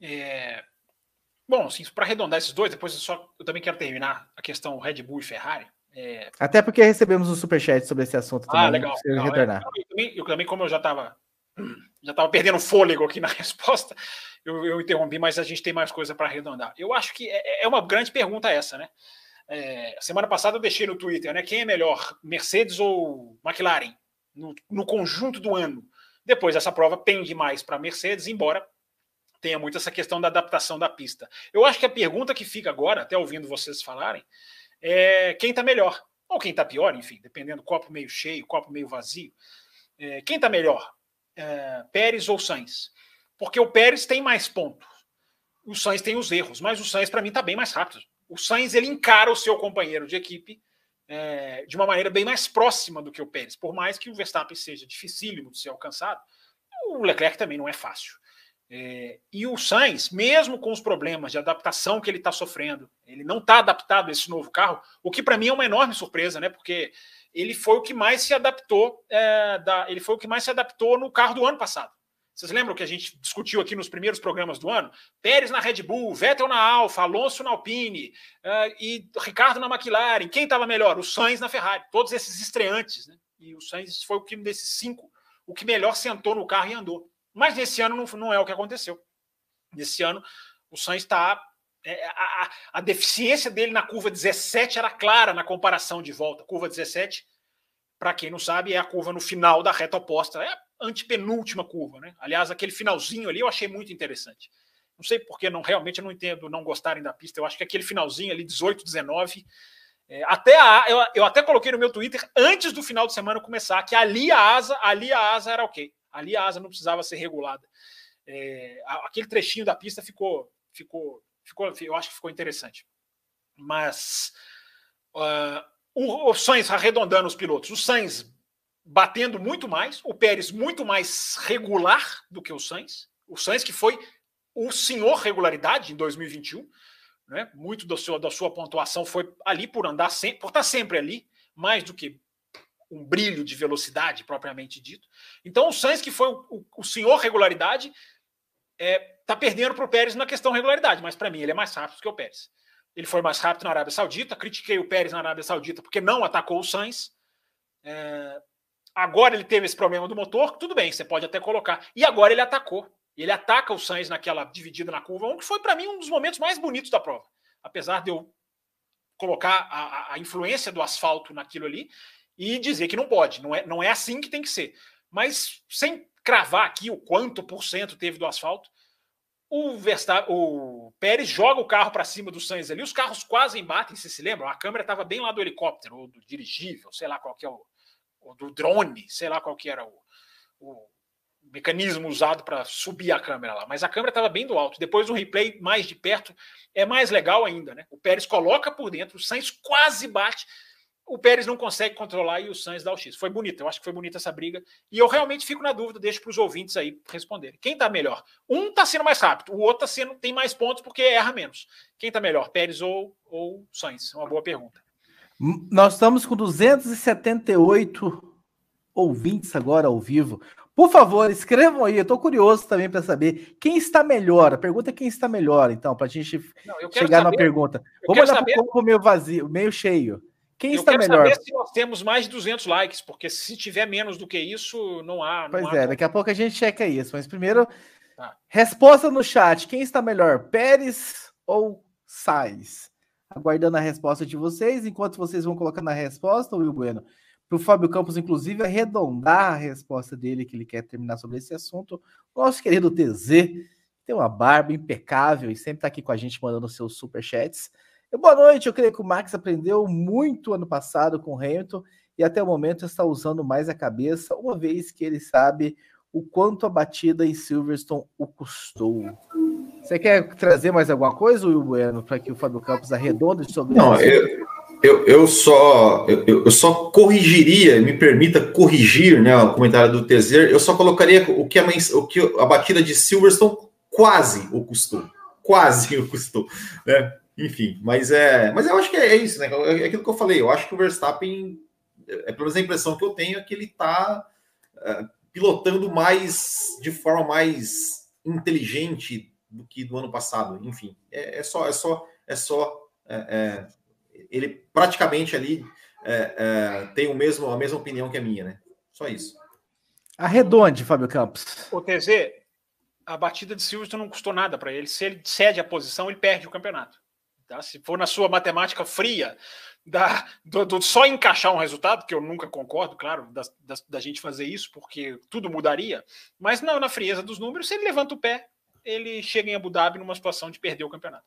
É... Bom, assim, para arredondar esses dois, depois eu, só, eu também quero terminar a questão Red Bull e Ferrari. É... Até porque recebemos um superchat sobre esse assunto ah, também. Ah, legal. legal é. eu, também, eu, também, como eu já estava já estava perdendo fôlego aqui na resposta, eu, eu, interrompi, mas a gente tem mais coisa para arredondar. Eu acho que é, é, uma grande pergunta essa, né? É, semana passada eu deixei no Twitter, né? Quem é melhor, Mercedes ou McLaren, no, no conjunto do ano? Depois, essa prova pende mais para Mercedes, embora tenha muito essa questão da adaptação da pista. Eu acho que a pergunta que fica agora, até ouvindo vocês falarem, é quem está melhor, ou quem está pior, enfim, dependendo copo meio cheio, copo meio vazio. É, quem está melhor? É, Pérez ou Sainz. Porque o Pérez tem mais pontos. O Sainz tem os erros, mas o Sainz, para mim, está bem mais rápido. O Sainz ele encara o seu companheiro de equipe é, de uma maneira bem mais próxima do que o Pérez. Por mais que o Verstappen seja dificílimo de ser alcançado, o Leclerc também não é fácil. É, e o Sainz, mesmo com os problemas de adaptação que ele está sofrendo, ele não está adaptado a esse novo carro, o que para mim é uma enorme surpresa, né? Porque ele foi o que mais se adaptou, é, da, ele foi o que mais se adaptou no carro do ano passado. Vocês lembram que a gente discutiu aqui nos primeiros programas do ano? Pérez na Red Bull, Vettel na Alfa, Alonso na Alpine uh, e Ricardo na McLaren. Quem estava melhor? O Sainz na Ferrari. Todos esses estreantes. Né? E o Sainz foi o que desses cinco, o que melhor sentou no carro e andou. Mas nesse ano não, não é o que aconteceu. Nesse ano, o Sainz está é, a, a, deficiência dele na curva 17 era clara na comparação de volta. Curva 17, para quem não sabe, é a curva no final da reta oposta, é a antepenúltima curva, né? Aliás, aquele finalzinho ali eu achei muito interessante. Não sei porque não realmente eu não entendo não gostarem da pista. Eu acho que aquele finalzinho ali, 18, 19, é, até a, eu, eu até coloquei no meu Twitter antes do final de semana começar que ali a asa, ali a asa era ok. Ali a asa não precisava ser regulada. É, aquele trechinho da pista ficou ficou ficou, eu acho que ficou interessante. Mas uh, o, Sainz arredondando os pilotos, o Sainz batendo muito mais, o Pérez muito mais regular do que o Sainz. O Sainz que foi o senhor regularidade em 2021, né? Muito do seu, da sua pontuação foi ali por andar sempre, por estar sempre ali, mais do que um brilho de velocidade propriamente dito. Então o Sainz, que foi o, o, o senhor regularidade, é, tá perdendo para o Pérez na questão regularidade, mas para mim ele é mais rápido que o Pérez. Ele foi mais rápido na Arábia Saudita, critiquei o Pérez na Arábia Saudita porque não atacou o Sainz. É, agora ele teve esse problema do motor, tudo bem, você pode até colocar. E agora ele atacou. Ele ataca o Sainz naquela dividida na curva 1, que foi para mim um dos momentos mais bonitos da prova. Apesar de eu colocar a, a, influência do asfalto naquilo ali e dizer que não pode, não é, não é assim que tem que ser. Mas sem cravar aqui o quanto por cento teve do asfalto, o, o Pérez joga o carro para cima do Sainz ali, os carros quase embatem, se se lembram? A câmera estava bem lá do helicóptero, ou do dirigível, sei lá qual que é o. Ou do drone, sei lá qual que era o, o mecanismo usado para subir a câmera lá. Mas a câmera estava bem do alto. Depois o replay mais de perto é mais legal ainda, né? O Pérez coloca por dentro, o Sainz quase bate o Pérez não consegue controlar e o Sainz dá o X. Foi bonito, eu acho que foi bonita essa briga. E eu realmente fico na dúvida, deixo para os ouvintes aí responderem. Quem está melhor? Um está sendo mais rápido, o outro tá sendo, tem mais pontos porque erra menos. Quem está melhor, Pérez ou, ou Sainz? É uma boa pergunta. Nós estamos com 278 ouvintes agora ao vivo. Por favor, escrevam aí, eu estou curioso também para saber quem está melhor. A pergunta é quem está melhor, então, para a gente não, chegar saber, na pergunta. Vamos olhar para o copo meio vazio, meio cheio. Quem eu está melhor? saber se nós temos mais de 200 likes, porque se tiver menos do que isso, não há. Não pois há é, daqui a pouco a gente checa isso. Mas primeiro, tá. resposta no chat: quem está melhor, Pérez ou Sainz? Aguardando a resposta de vocês, enquanto vocês vão colocando a resposta, Will Bueno, para o Fábio Campos, inclusive, arredondar a resposta dele, que ele quer terminar sobre esse assunto. O nosso querido TZ tem uma barba impecável e sempre está aqui com a gente mandando seus superchats. chats. Boa noite, eu creio que o Max aprendeu muito ano passado com o Hamilton e até o momento está usando mais a cabeça, uma vez que ele sabe o quanto a batida em Silverstone o custou. Você quer trazer mais alguma coisa, Will Bueno, para que o Fábio Campos arredonde sobre Não, eu, eu, eu, só eu, eu, só corrigiria, me permita corrigir né, o comentário do Tezer, eu só colocaria o que a, o que a batida de Silverstone quase o custou. Quase o custou. Né? Enfim, mas é. Mas eu acho que é, isso, né? É aquilo que eu falei. Eu acho que o Verstappen, é, pelo menos a impressão que eu tenho, é que ele está é, pilotando mais de forma mais inteligente do que do ano passado. Enfim, é, é só, é só, é só. É, é ele praticamente ali é, tem o mesmo, a mesma opinião que a minha, né? Só isso. Arredonde, Fábio Campos. O TZ, a batida de Silverstone não custou nada para ele. Se ele cede a posição, ele perde o campeonato. Tá? Se for na sua matemática fria, da, do, do, só encaixar um resultado, que eu nunca concordo, claro, da, da, da, gente fazer isso, porque tudo mudaria, mas não, na frieza dos números, se ele levanta o pé, ele chega em Abu Dhabi numa situação de perder o campeonato.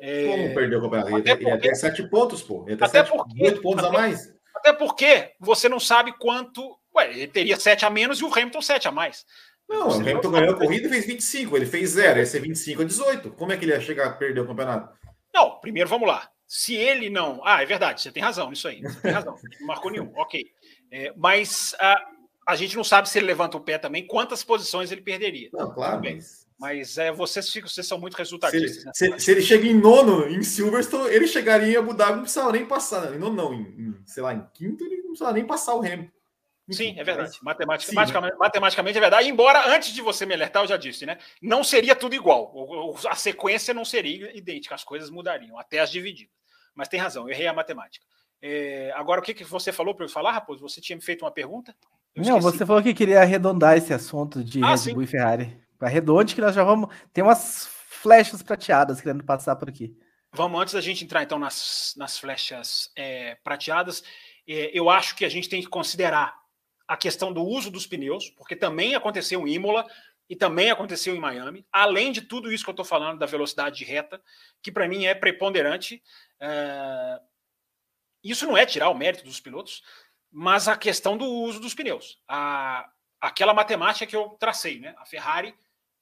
É... Como perder o campeonato? Até ele, porque, ele sete pontos, pô. Ele até sete, porque, oito pontos até, a mais. Até porque você não sabe quanto. Ué, ele teria sete a menos e o Hamilton sete a mais. Não, você o Hamilton ganhou a corrida e fez 25, ele fez zero, ia ser 25 a 18. Como é que ele ia chegar a perder o campeonato? Não, primeiro vamos lá. Se ele não. Ah, é verdade, você tem razão nisso aí. Você tem razão. Não marcou nenhum. Ok. É, mas a, a gente não sabe se ele levanta o pé também, quantas posições ele perderia. Não, claro. Mas, mas é, vocês, vocês são muito resultadistas. Se ele, né? se, se ele chega em nono em Silverstone, ele chegaria em Abu Dhabi, não precisava nem passar. Não, não, em, em, sei lá, em quinto, ele não precisava nem passar o Hamilton. Sim, é verdade. Sim, matematicamente, né? matematicamente é verdade. Embora, antes de você me alertar, eu já disse, né? Não seria tudo igual. A sequência não seria idêntica, as coisas mudariam, até as divididas. Mas tem razão, eu errei a matemática. É, agora, o que, que você falou para eu falar, Raposo? Você tinha me feito uma pergunta? não, você falou que queria arredondar esse assunto de ah, Red sim. Bull e Ferrari. Arredonde que nós já vamos. Tem umas flechas prateadas querendo passar por aqui. Vamos, antes da gente entrar então nas, nas flechas é, prateadas, é, eu acho que a gente tem que considerar a questão do uso dos pneus, porque também aconteceu em Imola e também aconteceu em Miami, além de tudo isso que eu estou falando da velocidade de reta, que para mim é preponderante. É... Isso não é tirar o mérito dos pilotos, mas a questão do uso dos pneus. A... Aquela matemática que eu tracei, né? A Ferrari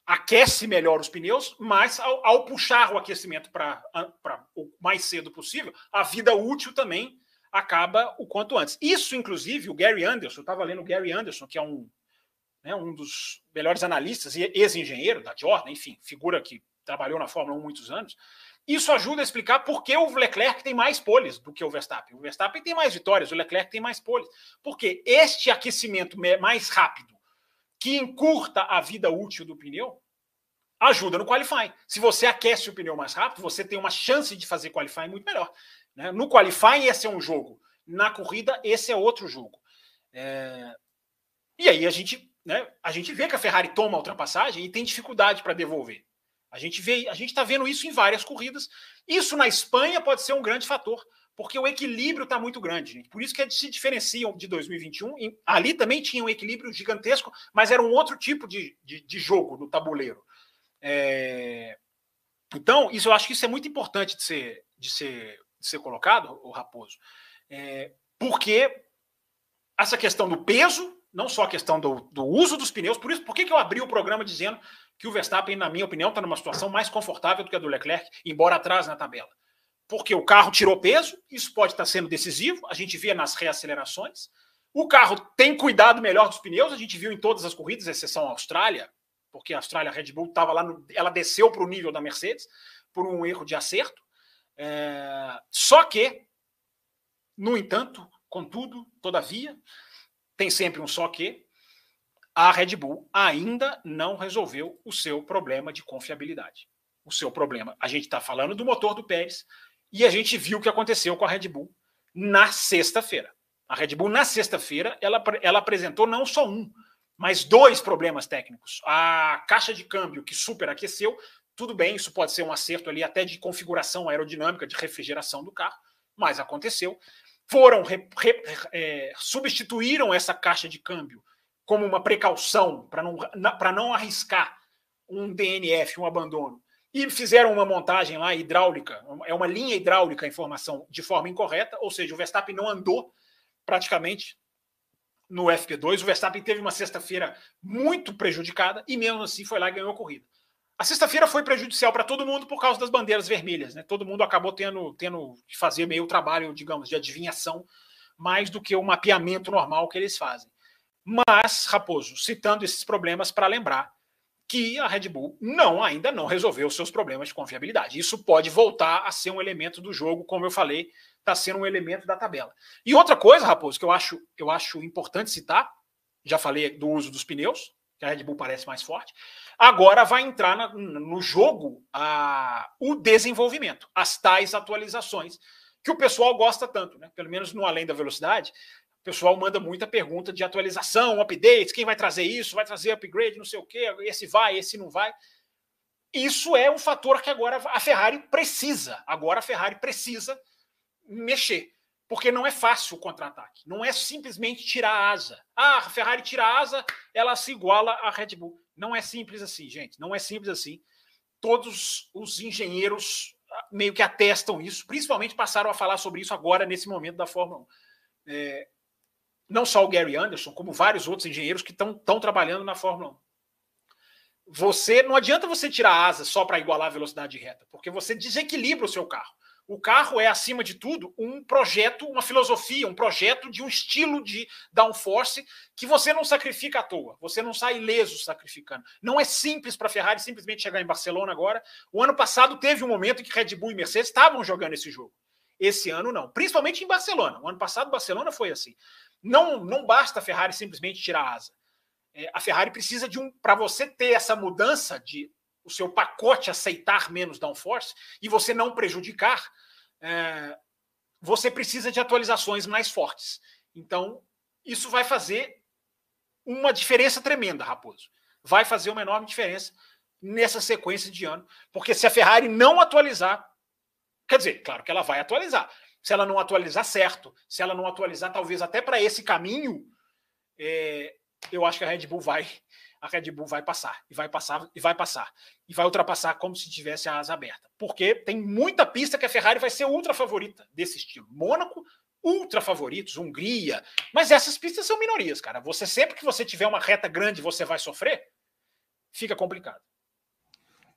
aquece melhor os pneus, mas ao, ao puxar o aquecimento para o mais cedo possível, a vida útil também acaba o quanto antes. Isso, inclusive, o Gary Anderson, eu estava lendo o Gary Anderson, que é um, né, um dos melhores analistas e ex-engenheiro da Jordan, enfim, figura que trabalhou na Fórmula 1 muitos anos, isso ajuda a explicar por que o Leclerc tem mais poles do que o Verstappen. O Verstappen tem mais vitórias, o Leclerc tem mais poles. Porque este aquecimento mais rápido, que encurta a vida útil do pneu, ajuda no qualifying. Se você aquece o pneu mais rápido, você tem uma chance de fazer qualifying muito melhor. Né? No qualifying, esse é um jogo. Na corrida, esse é outro jogo. É... E aí a gente, né, a gente vê que a Ferrari toma a ultrapassagem e tem dificuldade para devolver. A gente vê, a gente está vendo isso em várias corridas. Isso na Espanha pode ser um grande fator, porque o equilíbrio está muito grande. Gente. Por isso que eles se diferenciam de 2021. Ali também tinha um equilíbrio gigantesco, mas era um outro tipo de, de, de jogo no tabuleiro. É... Então, isso eu acho que isso é muito importante de ser, de ser, ser colocado, o Raposo, é... porque essa questão do peso, não só a questão do, do uso dos pneus, por isso, por que, que eu abri o programa dizendo que o Verstappen, na minha opinião, está numa situação mais confortável do que a do Leclerc, embora atrás na tabela. Porque o carro tirou peso, isso pode estar sendo decisivo, a gente vê nas reacelerações. O carro tem cuidado melhor dos pneus, a gente viu em todas as corridas, exceção a Austrália, porque a Austrália a Red Bull estava lá, no, ela desceu para o nível da Mercedes por um erro de acerto. É, só que, no entanto, contudo, todavia, tem sempre um só que, a Red Bull ainda não resolveu o seu problema de confiabilidade. O seu problema. A gente está falando do motor do Pérez e a gente viu o que aconteceu com a Red Bull na sexta-feira. A Red Bull, na sexta-feira, ela, ela apresentou não só um, mas dois problemas técnicos. A caixa de câmbio que superaqueceu, tudo bem, isso pode ser um acerto ali até de configuração aerodinâmica, de refrigeração do carro, mas aconteceu. Foram, re, re, é, substituíram essa caixa de câmbio como uma precaução para não, não arriscar um DNF, um abandono, e fizeram uma montagem lá hidráulica, é uma linha hidráulica a informação de forma incorreta, ou seja, o Verstappen não andou praticamente no FP2. O Verstappen teve uma sexta-feira muito prejudicada e mesmo assim foi lá e ganhou a corrida. A sexta-feira foi prejudicial para todo mundo por causa das bandeiras vermelhas, né? Todo mundo acabou tendo, tendo que fazer meio trabalho, digamos, de adivinhação, mais do que o mapeamento normal que eles fazem. Mas, Raposo, citando esses problemas para lembrar que a Red Bull não ainda não resolveu seus problemas de confiabilidade. Isso pode voltar a ser um elemento do jogo, como eu falei, está sendo um elemento da tabela. E outra coisa, Raposo, que eu acho, eu acho importante citar, já falei do uso dos pneus, que a Red Bull parece mais forte. Agora vai entrar na, no jogo a, o desenvolvimento, as tais atualizações que o pessoal gosta tanto, né? Pelo menos no além da velocidade, o pessoal manda muita pergunta de atualização, updates, quem vai trazer isso, vai trazer upgrade, não sei o quê, esse vai, esse não vai. Isso é um fator que agora a Ferrari precisa. Agora a Ferrari precisa mexer. Porque não é fácil o contra-ataque. Não é simplesmente tirar a asa. Ah, a Ferrari tira a asa, ela se iguala à Red Bull. Não é simples assim, gente. Não é simples assim. Todos os engenheiros ah, meio que atestam isso, principalmente passaram a falar sobre isso agora, nesse momento da Fórmula 1. É, não só o Gary Anderson, como vários outros engenheiros que estão trabalhando na Fórmula 1. Você não adianta você tirar asa só para igualar a velocidade reta, porque você desequilibra o seu carro. O carro é, acima de tudo, um projeto, uma filosofia, um projeto de um estilo de downforce que você não sacrifica à toa. Você não sai ileso sacrificando. Não é simples para a Ferrari simplesmente chegar em Barcelona agora. O ano passado teve um momento em que Red Bull e Mercedes estavam jogando esse jogo. Esse ano não, principalmente em Barcelona. O ano passado Barcelona foi assim. Não, não basta a Ferrari simplesmente tirar a asa. É, a Ferrari precisa de um. Para você ter essa mudança de o seu pacote aceitar menos downforce e você não prejudicar, é, você precisa de atualizações mais fortes. Então, isso vai fazer uma diferença tremenda, Raposo. Vai fazer uma enorme diferença nessa sequência de ano, porque se a Ferrari não atualizar, quer dizer, claro que ela vai atualizar, se ela não atualizar certo, se ela não atualizar talvez até para esse caminho, é, eu acho que a Red Bull vai, a Red Bull vai passar e vai passar e vai passar e vai ultrapassar como se tivesse a asa aberta, porque tem muita pista que a Ferrari vai ser ultra favorita desse estilo. Mônaco ultra favoritos, Hungria, mas essas pistas são minorias, cara. Você sempre que você tiver uma reta grande, você vai sofrer, fica complicado.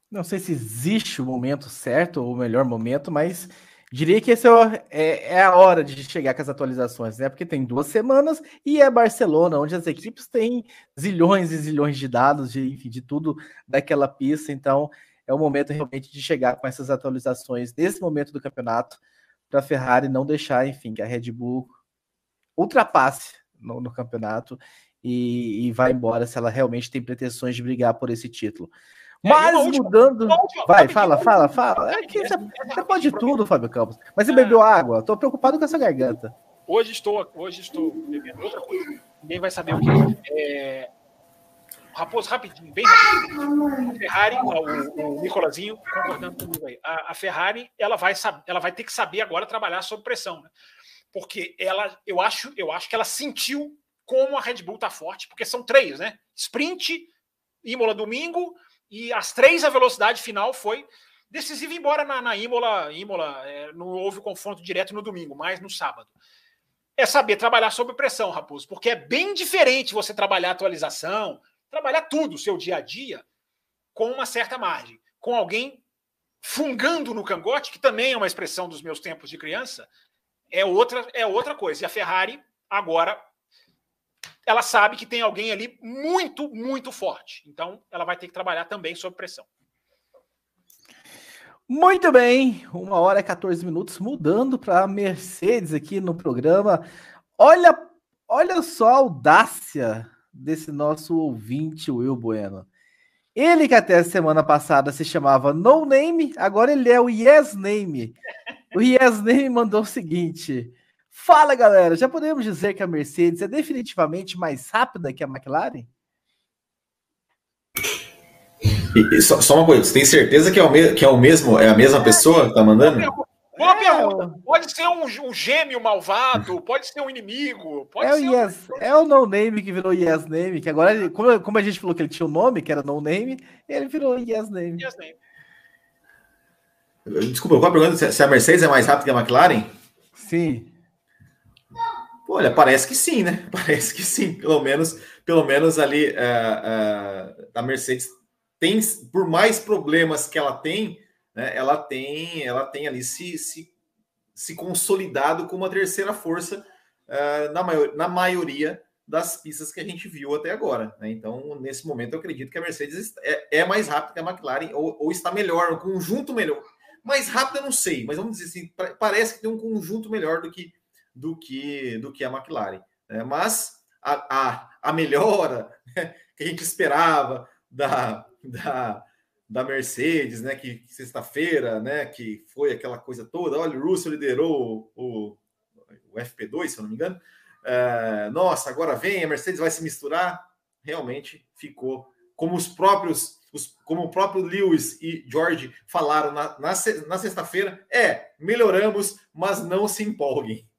Não sei se existe o momento certo ou o melhor momento, mas Diria que esse é, é, é, a hora de chegar com as atualizações, né? Porque tem duas semanas e é Barcelona, onde as equipes têm zilhões e zilhões de dados, de, enfim, de tudo daquela pista. Então, é o momento realmente de chegar com essas atualizações nesse momento do campeonato para a Ferrari não deixar, enfim, que a Red Bull ultrapasse no, no campeonato e, e vá embora se ela realmente tem pretensões de brigar por esse título. É, Mas última, mudando. Última, vai, fala, fala, fala. É que você, você pode tudo, Fábio Campos. Mas você é. bebeu água? Estou preocupado com essa garganta. Hoje estou, hoje estou bebendo outra coisa. Ninguém vai saber o que é. Raposo, rapidinho, bem rapidinho. A Ferrari, o, o Nicolazinho concordando comigo aí. A, a, Ferrari, ela vai, ela vai ter que saber agora trabalhar sob pressão, né? Porque ela, eu acho, eu acho que ela sentiu como a Red Bull tá forte, porque são três, né? Sprint, Imola domingo, e as três a velocidade final foi decisiva, embora na, na Imola, Imola é, não houve confronto direto no domingo, mas no sábado. É saber trabalhar sob pressão, Raposo, porque é bem diferente você trabalhar atualização, trabalhar tudo, o seu dia a dia, com uma certa margem. Com alguém fungando no cangote, que também é uma expressão dos meus tempos de criança, é outra, é outra coisa. E a Ferrari agora ela sabe que tem alguém ali muito, muito forte. Então, ela vai ter que trabalhar também sob pressão. Muito bem, uma hora e 14 minutos, mudando para Mercedes aqui no programa. Olha, olha só a audácia desse nosso ouvinte, Will Bueno. Ele que até semana passada se chamava No Name, agora ele é o Yes Name. O Yes Name mandou o seguinte: Fala galera, já podemos dizer que a Mercedes é definitivamente mais rápida que a McLaren? E, só, só, uma coisa, você tem certeza que é o, me, que é o mesmo, é a mesma pessoa que tá mandando? Boa é, pergunta. Pode ser um, um, gêmeo malvado, pode ser um inimigo. é, o yes, um... é o No Name que virou Yes Name, que agora, ele, como, como, a gente falou que ele tinha um nome, que era No Name, ele virou Yes Name. Yes Name. Desculpa, qual a pergunta? Se a Mercedes é mais rápida que a McLaren? Sim. Olha, parece que sim, né? Parece que sim. Pelo menos, pelo menos ali uh, uh, a Mercedes tem, por mais problemas que ela tem, né, ela tem, ela tem ali se, se, se consolidado como a terceira força uh, na, maior, na maioria das pistas que a gente viu até agora. Né? Então, nesse momento, eu acredito que a Mercedes é, é mais rápida que a McLaren, ou, ou, está melhor, um conjunto melhor. Mais rápida, não sei, mas vamos dizer assim, parece que tem um conjunto melhor do que, do que, do que a McLaren. Né? Mas a, a, a melhora né, que a gente esperava da, da, da Mercedes, né? Que, sexta-feira, né? Que foi aquela coisa toda. Olha, o Russell liderou o, o FP2, se eu não me engano. É, nossa, agora vem, a Mercedes vai se misturar. Realmente ficou como os próprios, os, como o próprio Lewis e George falaram na, na, na sexta-feira. É, melhoramos, mas não se empolguem.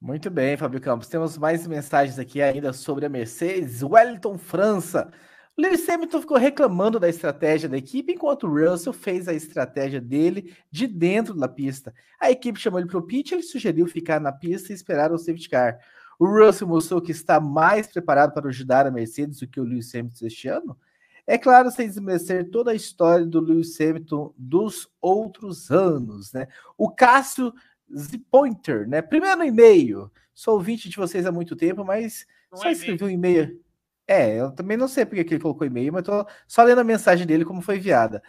Muito bem, Fábio Campos. Temos mais mensagens aqui ainda sobre a Mercedes. Wellington França. Lewis Hamilton ficou reclamando da estratégia da equipe, enquanto Russell fez a estratégia dele de dentro da pista. A equipe chamou ele para o pit, ele sugeriu ficar na pista e esperar o safety car. O Russell mostrou que está mais preparado para ajudar a Mercedes do que o Lewis Hamilton este ano. É claro, sem desmerecer toda a história do Lewis Hamilton dos outros anos, né? O Cássio Zipointer, né? Primeiro e-mail. Sou ouvinte de vocês há muito tempo, mas Não só é escrevi um e-mail. É, eu também não sei porque que ele colocou e-mail, mas tô só lendo a mensagem dele como foi enviada.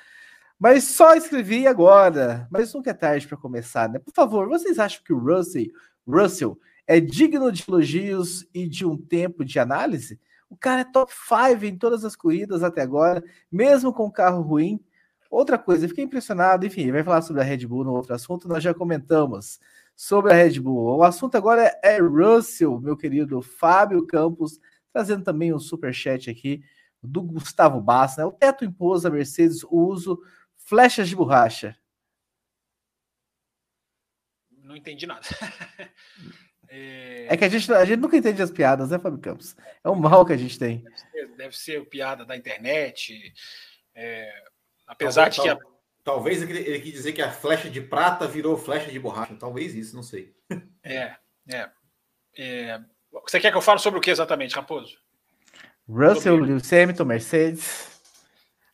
Mas só escrevi agora. Mas nunca é tarde para começar, né? Por favor, vocês acham que o Russell, Russell é digno de elogios e de um tempo de análise? O cara é top 5 em todas as corridas até agora, mesmo com carro ruim. Outra coisa, eu fiquei impressionado, enfim, vai falar sobre a Red Bull no outro assunto, nós já comentamos sobre a Red Bull. O assunto agora é Russell, meu querido Fábio Campos Trazendo também um super chat aqui do Gustavo Bass, né? O teto impôs a Mercedes o uso flechas de borracha. Não entendi nada. é... é... que a gente, a gente nunca entende as piadas, né, Fábio Campos? É o mal que a gente tem. Deve ser, deve ser piada da internet. É... Apesar talvez, de que. A... Talvez ele, ele quis dizer que a flecha de prata virou flecha de borracha. Talvez isso, não sei. É, é. é você quer que eu fale sobre o que exatamente, Raposo? Russell, sobre... Lewis Hamilton, Mercedes,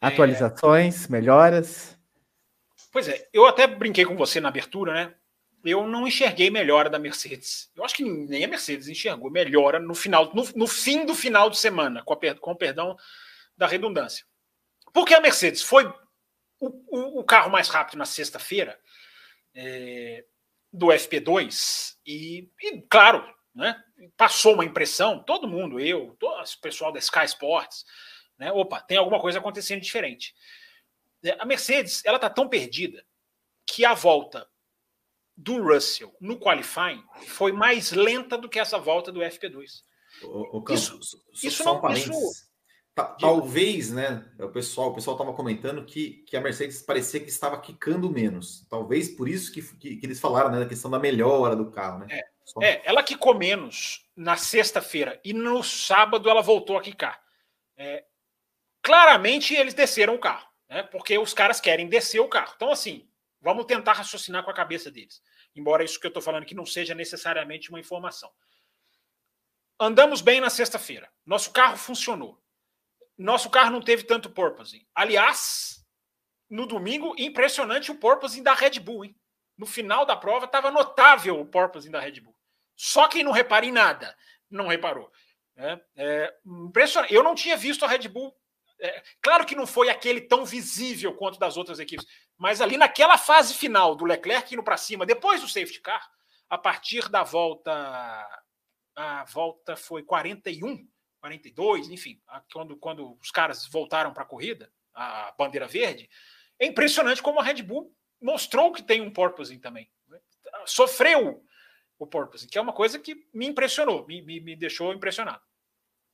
é... atualizações, melhoras. Pois é, eu até brinquei com você na abertura, né? Eu não enxerguei melhora da Mercedes. Eu acho que nem a Mercedes enxergou melhora no final, no, no fim do final de semana, com, a, com o perdão da redundância. Porque a Mercedes foi o, o, carro mais rápido na sexta-feira é, do FP2 e, e, claro, né, passou uma impressão, todo mundo, eu, todo, o pessoal da Sky Sports, né, opa, tem alguma coisa acontecendo diferente. É, a Mercedes, ela está tão perdida que a volta do Russell no qualifying foi mais lenta do que essa volta do FP2. O, o Campos, isso, isso não, isso, Talvez, né? O pessoal, o pessoal estava comentando que, que a Mercedes parecia que estava quicando menos. Talvez por isso que, que, que eles falaram, né? Da questão da melhora do carro, né? É, Só... é ela quicou menos na sexta-feira e no sábado ela voltou a quicar. É, claramente eles desceram o carro, né? Porque os caras querem descer o carro. Então, assim, vamos tentar raciocinar com a cabeça deles. Embora isso que eu estou falando que não seja necessariamente uma informação. Andamos bem na sexta-feira. Nosso carro funcionou nosso carro não teve tanto porpoising. Aliás, no domingo, impressionante o porpoising da Red Bull. Hein? No final da prova, estava notável o porpoising da Red Bull. Só quem não repara em nada não reparou. É, é, impressionante. Eu não tinha visto a Red Bull. É, claro que não foi aquele tão visível quanto das outras equipes, mas ali naquela fase final do Leclerc indo para cima, depois do safety car, a partir da volta. A volta foi 41 42, enfim, quando, quando os caras voltaram para a corrida, a bandeira verde, é impressionante como a Red Bull mostrou que tem um porpoising também. Sofreu o porpoising, que é uma coisa que me impressionou, me, me, me deixou impressionado.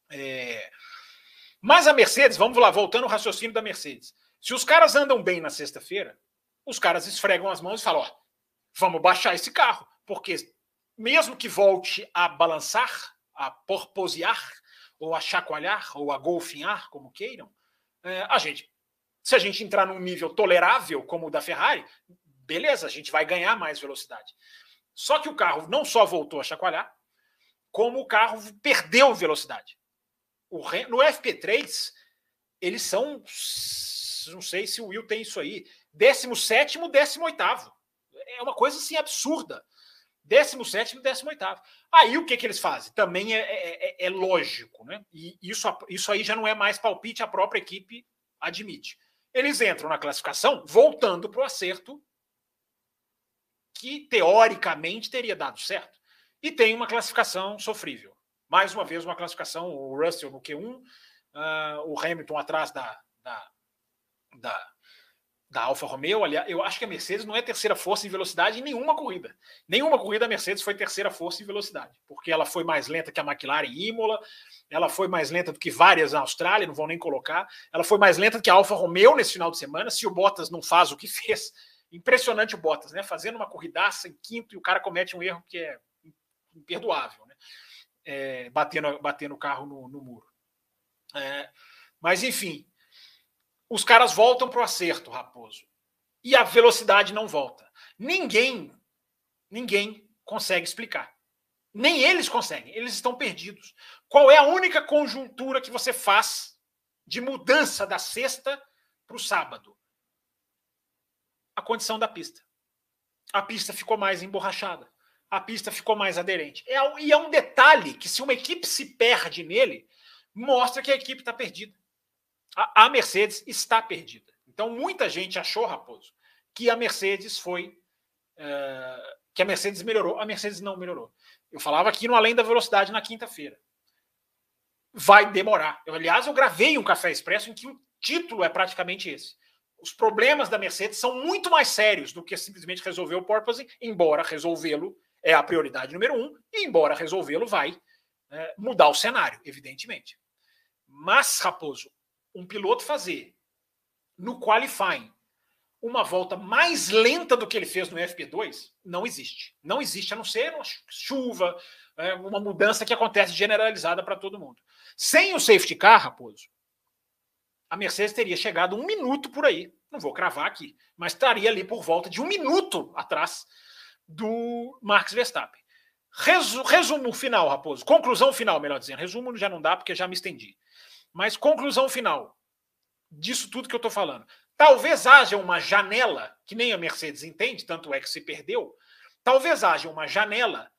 É... Mas a Mercedes, vamos lá, voltando ao raciocínio da Mercedes. Se os caras andam bem na sexta-feira, os caras esfregam as mãos e falam: ó, vamos baixar esse carro, porque mesmo que volte a balançar, a porposear, ou a chacoalhar, ou a golfinhar, como queiram, é, a gente, se a gente entrar num nível tolerável como o da Ferrari, beleza, a gente vai ganhar mais velocidade. Só que o carro não só voltou a chacoalhar, como o carro perdeu velocidade. O, no FP3, eles são, não sei se o Will tem isso aí, 17 18 É uma coisa assim absurda. 17 e 18. Aí o que, que eles fazem? Também é, é, é, é, lógico, né? E isso, isso aí já não é mais palpite, a própria equipe admite. Eles entram na classificação voltando para o acerto que teoricamente teria dado certo. E tem uma classificação sofrível. Mais uma vez, uma classificação, o Russell no Q1, uh, ah, o Hamilton atrás da, da, da da Alfa Romeo. Aliás, eu acho que a Mercedes não é terceira força em velocidade em nenhuma corrida. Nenhuma corrida a Mercedes foi terceira força em velocidade, porque ela foi mais lenta que a McLaren em Imola, ela foi mais lenta do que várias na Austrália, não vão nem colocar. Ela foi mais lenta que a Alfa Romeo nesse final de semana. Se o Bottas não faz o que fez, impressionante o Bottas, né? Fazendo uma corridaça em quinto e o cara comete um erro que é imperdoável, né? É, batendo, batendo o carro no, no muro. É, mas enfim, os caras voltam para o acerto, Raposo. E a velocidade não volta. Ninguém, ninguém consegue explicar. Nem eles conseguem, eles estão perdidos. Qual é a única conjuntura que você faz de mudança da sexta para o sábado? A condição da pista. A pista ficou mais emborrachada. A pista ficou mais aderente. É, e é um detalhe que, se uma equipe se perde nele, mostra que a equipe está perdida a, a Mercedes está perdida. Então, muita gente achou, Raposo, que a Mercedes foi. Uh, que a Mercedes melhorou. A Mercedes não melhorou. Eu falava aqui no Além da Velocidade na quinta-feira. Vai demorar. Eu, aliás, eu gravei um Café Expresso em que o título é praticamente esse. Os problemas da Mercedes são muito mais sérios do que simplesmente resolver o porpoising, embora resolvê-lo é a prioridade número um, e embora resolvê-lo vai é, mudar o cenário, evidentemente. Mas, Raposo, um piloto fazer no qualifying uma volta mais lenta do que ele fez no FP2 não existe. Não existe, a não ser uma chuva, é, uma mudança que acontece generalizada para todo mundo. Sem o safety car, Raposo, a Mercedes teria chegado um minuto por aí. Não vou cravar aqui, mas estaria ali por volta de um minuto atrás do Max Verstappen. Resu resumo final, Raposo. Conclusão final, melhor dizendo. Resumo já não dá porque já me estendi. Mas conclusão final disso tudo que eu estou falando. Talvez haja uma janela, que nem a Mercedes entende, tanto é que se perdeu. Talvez haja uma janela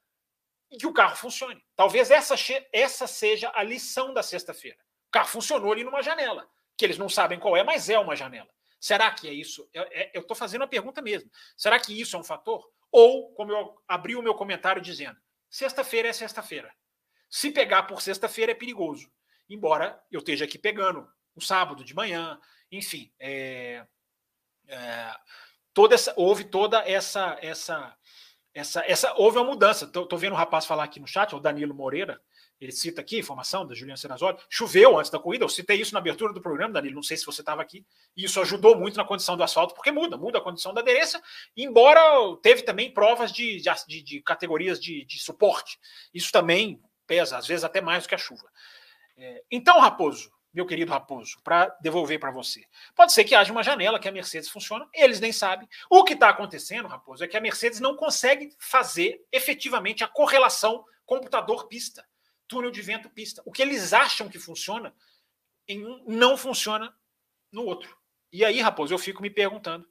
em que o carro funcione. Talvez essa, essa seja a lição da sexta-feira. O carro funcionou ali numa janela. que eles não sabem qual é, mas é uma janela. Será que é isso? Eu estou fazendo a pergunta mesmo. Será que isso é um fator? Ou, como eu abri o meu comentário dizendo, sexta-feira é sexta-feira. Se pegar por sexta-feira é perigoso. Embora eu esteja aqui pegando o sábado de manhã, enfim. É, é, toda essa, houve toda essa essa essa, essa houve uma mudança. Estou vendo o rapaz falar aqui no chat, o Danilo Moreira, ele cita aqui, informação da Juliana Serrazoli, choveu antes da corrida, eu citei isso na abertura do programa, Danilo, não sei se você estava aqui, e isso ajudou muito na condição do asfalto, porque muda, muda a condição da aderência, embora teve também provas de, de, de categorias de, de, suporte, isso também pesa, às vezes até mais do que a chuva. É, então, Raposo, meu querido Raposo, para devolver para você. Pode ser que haja uma janela que a Mercedes funciona, eles nem sabem. O que está acontecendo, Raposo, é que a Mercedes não consegue fazer efetivamente a correlação computador-pista túnel de vento pista. O que eles acham que funciona em um não funciona no outro. E aí, Raposo, eu fico me perguntando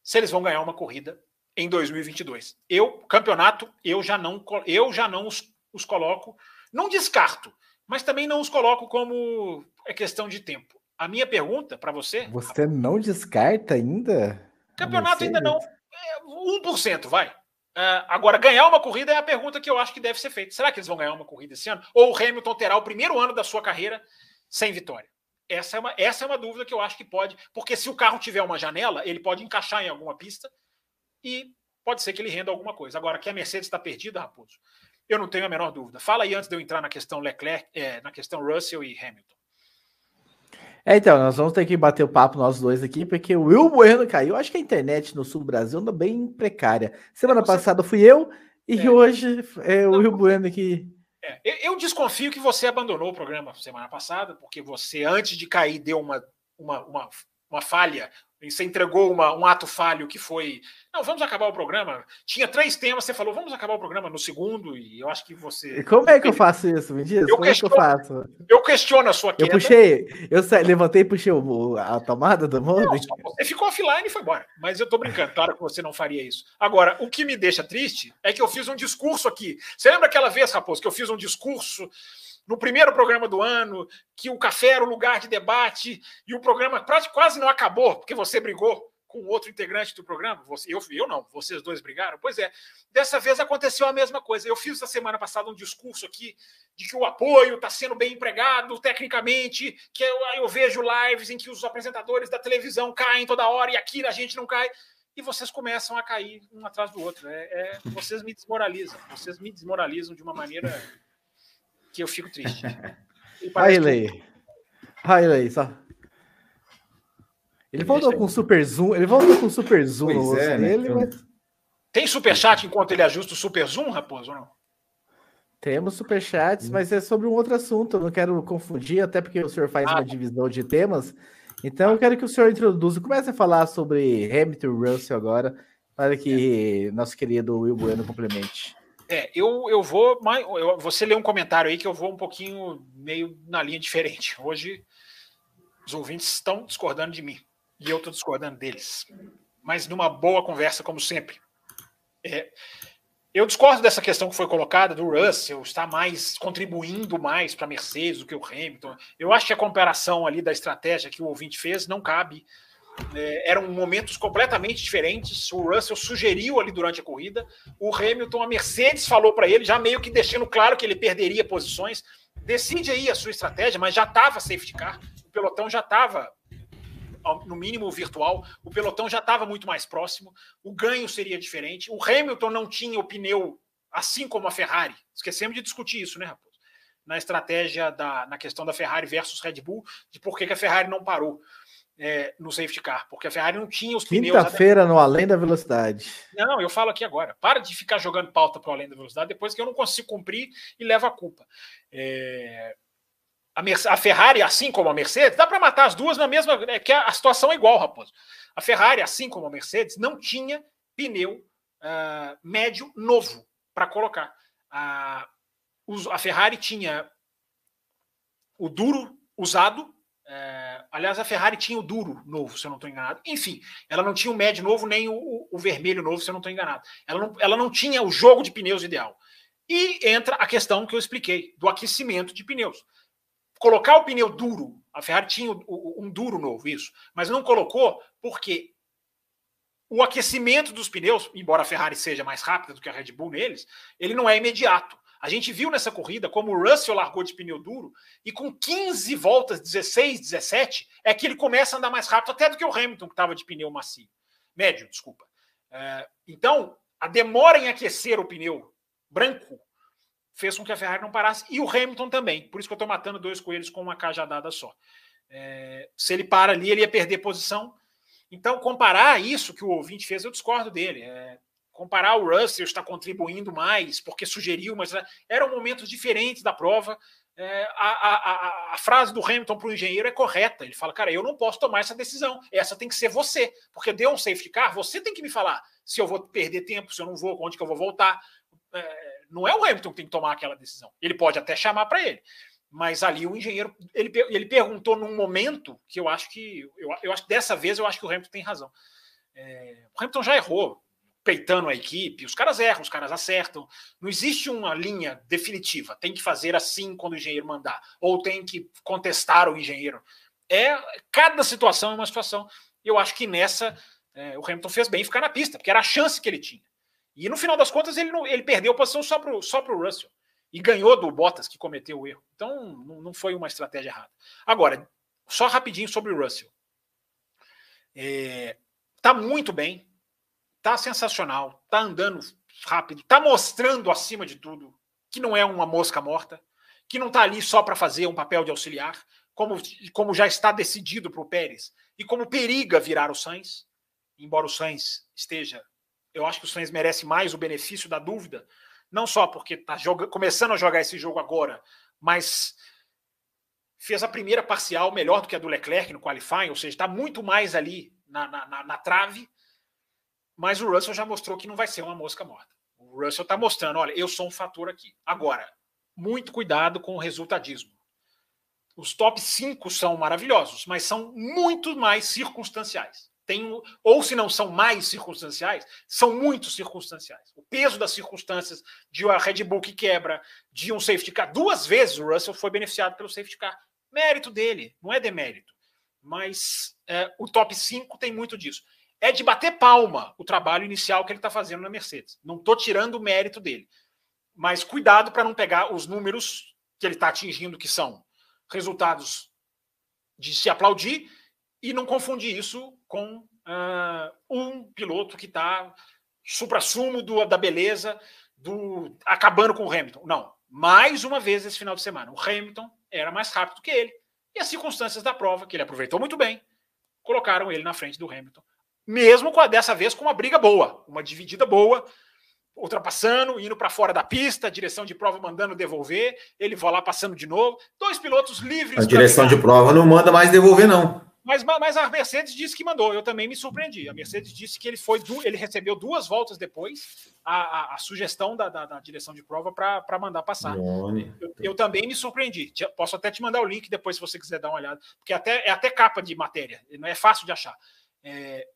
se eles vão ganhar uma corrida em 2022. Eu, campeonato, eu já não, eu já não os, os coloco, não descarto, mas também não os coloco como é questão de tempo. A minha pergunta para você. Você não descarta ainda? Campeonato ainda não. É 1%, vai. Uh, agora, ganhar uma corrida é a pergunta que eu acho que deve ser feita. Será que eles vão ganhar uma corrida esse ano? Ou o Hamilton terá o primeiro ano da sua carreira sem vitória? Essa é uma, essa é uma dúvida que eu acho que pode, porque se o carro tiver uma janela, ele pode encaixar em alguma pista e pode ser que ele renda alguma coisa. Agora, que a Mercedes está perdida, Raposo, eu não tenho a menor dúvida. Fala aí antes de eu entrar na questão Leclerc, é, na questão Russell e Hamilton. É, então, nós vamos ter que bater o papo nós dois aqui, porque o Will Bueno caiu. Acho que a internet no sul do Brasil anda bem precária. Semana passada fui eu e é. hoje é o Will Bueno aqui. É. Eu desconfio que você abandonou o programa semana passada, porque você, antes de cair, deu uma, uma, uma, uma falha você entregou uma, um ato falho que foi. Não, vamos acabar o programa. Tinha três temas, você falou, vamos acabar o programa no segundo, e eu acho que você. E como é que eu faço isso? Me diz, eu como questiono, é que eu faço? Eu questiono a sua queda. Eu puxei, eu levantei e puxei a tomada do mundo. você ficou offline e foi embora. Mas eu tô brincando, claro que você não faria isso. Agora, o que me deixa triste é que eu fiz um discurso aqui. Você lembra aquela vez, Raposo, que eu fiz um discurso no primeiro programa do ano, que o café era o lugar de debate, e o programa quase não acabou, porque você brigou com outro integrante do programa. Você, eu, eu não, vocês dois brigaram. Pois é, dessa vez aconteceu a mesma coisa. Eu fiz na semana passada um discurso aqui de que o apoio está sendo bem empregado tecnicamente, que eu, eu vejo lives em que os apresentadores da televisão caem toda hora e aqui a gente não cai e vocês começam a cair um atrás do outro. É, é, vocês me desmoralizam, vocês me desmoralizam de uma maneira que eu fico triste. Riley. Riley, só. Ele voltou com super zoom, ele voltou com super zoom pois no é, né? dele, né? mas... Tem super chat enquanto ele ajusta o super zoom, Raposo, ou não? Temos super chats, hum. mas é sobre um outro assunto, eu não quero confundir, até porque o senhor faz ah, uma divisão de temas. Então eu quero que o senhor introduza, comece a falar sobre Hamilton Russell agora, para que é. nosso querido Will Bueno complemente. É, eu, eu vou. Eu, você lê um comentário aí que eu vou um pouquinho meio na linha diferente. Hoje os ouvintes estão discordando de mim e eu estou discordando deles. Mas numa boa conversa, como sempre. É, eu discordo dessa questão que foi colocada do Russell estar mais contribuindo mais para a Mercedes do que o Hamilton. Eu acho que a comparação ali da estratégia que o ouvinte fez não cabe é, eram momentos completamente diferentes. O Russell sugeriu ali durante a corrida. O Hamilton, a Mercedes falou para ele, já meio que deixando claro que ele perderia posições. Decide aí a sua estratégia, mas já estava safety car. O pelotão já estava, no mínimo virtual, o pelotão já estava muito mais próximo. O ganho seria diferente. O Hamilton não tinha o pneu assim como a Ferrari. Esquecemos de discutir isso, né, Raposo? Na estratégia da na questão da Ferrari versus Red Bull, de por que, que a Ferrari não parou é, no safety car, porque a Ferrari não tinha os pneus. Quinta-feira no Além da Velocidade. Não, eu falo aqui agora. Para de ficar jogando pauta para o Além da Velocidade depois que eu não consigo cumprir e leva a culpa. É... A, a, Ferrari, assim como a Mercedes, dá para matar as duas na mesma. É que a, a, situação é igual, Raposo. A Ferrari, assim como a Mercedes, não tinha pneu uh, médio novo para colocar. A, a Ferrari tinha o duro usado é, aliás, a Ferrari tinha o duro novo, se eu não estou enganado. Enfim, ela não tinha o médio novo nem o, o vermelho novo, se eu não estou enganado. Ela não, ela não tinha o jogo de pneus ideal. E entra a questão que eu expliquei, do aquecimento de pneus. colocar o pneu duro. A Ferrari tinha um duro novo, isso, mas não colocou porque o aquecimento dos pneus, embora a Ferrari seja mais rápida do que a Red Bull neles, ele não é imediato. A gente viu nessa corrida como o Russell largou de pneu duro e com 15 voltas, 16, 17, é que ele começa a andar mais rápido até do que o Hamilton, que estava de pneu macio. Médio, desculpa. É, então, a demora em aquecer o pneu branco fez com que a Ferrari não parasse e o Hamilton também. Por isso que eu estou matando dois coelhos com uma cajadada só. É, se ele para ali, ele ia perder posição. Então, comparar isso que o ouvinte fez, eu discordo dele. É, comparar o Russell está contribuindo mais porque sugeriu, mas né, eram momentos diferentes da prova. É, a, a, a, frase do Hamilton para o engenheiro é correta. Ele fala, cara, eu não posso tomar essa decisão. Essa tem que ser você, porque deu um safety car, você tem que me falar se eu vou perder tempo, se eu não vou, onde que eu vou voltar. É, não é o Hamilton que tem que tomar aquela decisão. Ele pode até chamar para ele, mas ali o engenheiro ele, ele perguntou num momento que eu acho que eu, eu acho dessa vez eu acho que o Hamilton tem razão. É, o Hamilton já errou peitando a equipe, os caras erram, os caras acertam. Não existe uma linha definitiva. Tem que fazer assim quando o engenheiro mandar, ou tem que contestar o engenheiro. É cada situação é uma situação. Eu acho que nessa é, o Hamilton fez bem ficar na pista, porque era a chance que ele tinha. E no final das contas ele, não, ele perdeu a posição só para o só Russell e ganhou do Bottas que cometeu o erro. Então não, não foi uma estratégia errada. Agora, só rapidinho sobre o Russell. É, tá muito bem, tá sensacional, tá andando rápido, tá mostrando acima de tudo que não é uma mosca morta, que não tá ali só para fazer um papel de auxiliar, como, como já está decidido para o Pérez e como periga virar o Sainz, embora o Sainz esteja, eu acho que o Sainz merece mais o benefício da dúvida, não só porque está começando a jogar esse jogo agora, mas fez a primeira parcial melhor do que a do Leclerc no qualifying, ou seja, está muito mais ali na, na, na, na trave mas o Russell já mostrou que não vai ser uma mosca morta. O Russell está mostrando, olha, eu sou um fator aqui. Agora, muito cuidado com o resultadismo. Os top 5 são maravilhosos, mas são muito mais circunstanciais. Tem, ou se não são mais circunstanciais, são muito circunstanciais. O peso das circunstâncias de uma Red Bull que quebra, de um safety car. Duas vezes o Russell foi beneficiado pelo safety car. Mérito dele, não é demérito. Mas é, o top 5 tem muito disso é de bater palma o trabalho inicial que ele está fazendo na Mercedes. Não estou tirando o mérito dele. Mas cuidado para não pegar os números que ele está atingindo, que são resultados de se aplaudir, e não confundir isso com uh, um piloto que está supra-sumo da beleza, do acabando com o Hamilton. Não. Mais uma vez esse final de semana. O Hamilton era mais rápido que ele. E as circunstâncias da prova, que ele aproveitou muito bem, colocaram ele na frente do Hamilton mesmo com a, dessa vez com uma briga boa, uma dividida boa, ultrapassando, indo para fora da pista, direção de prova mandando devolver, ele vai lá passando de novo, dois pilotos livres. A direção de prova não manda mais devolver não. Mas, mas a Mercedes disse que mandou, eu também me surpreendi. A Mercedes disse que ele foi, ele recebeu duas voltas depois a, a, a sugestão da, da, da, direção de prova para mandar passar. Eu, eu, também me surpreendi. Posso até te mandar o link depois se você quiser dar uma olhada, porque até, é até capa de matéria, não é fácil de achar. É,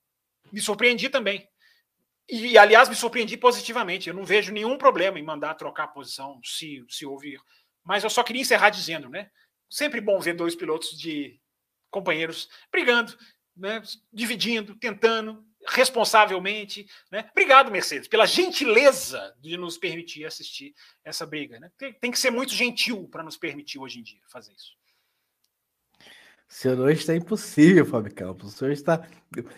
me surpreendi também. E, aliás, me surpreendi positivamente. Eu não vejo nenhum problema em mandar trocar a posição se, se ouvir. Mas eu só queria encerrar dizendo, né? Sempre bom ver dois pilotos de companheiros brigando, né? dividindo, tentando, responsavelmente. Né? Obrigado, Mercedes, pela gentileza de nos permitir assistir essa briga. Né? Tem, tem que ser muito gentil para nos permitir hoje em dia fazer isso. O senhor hoje está impossível, Fábio Campos. O senhor está.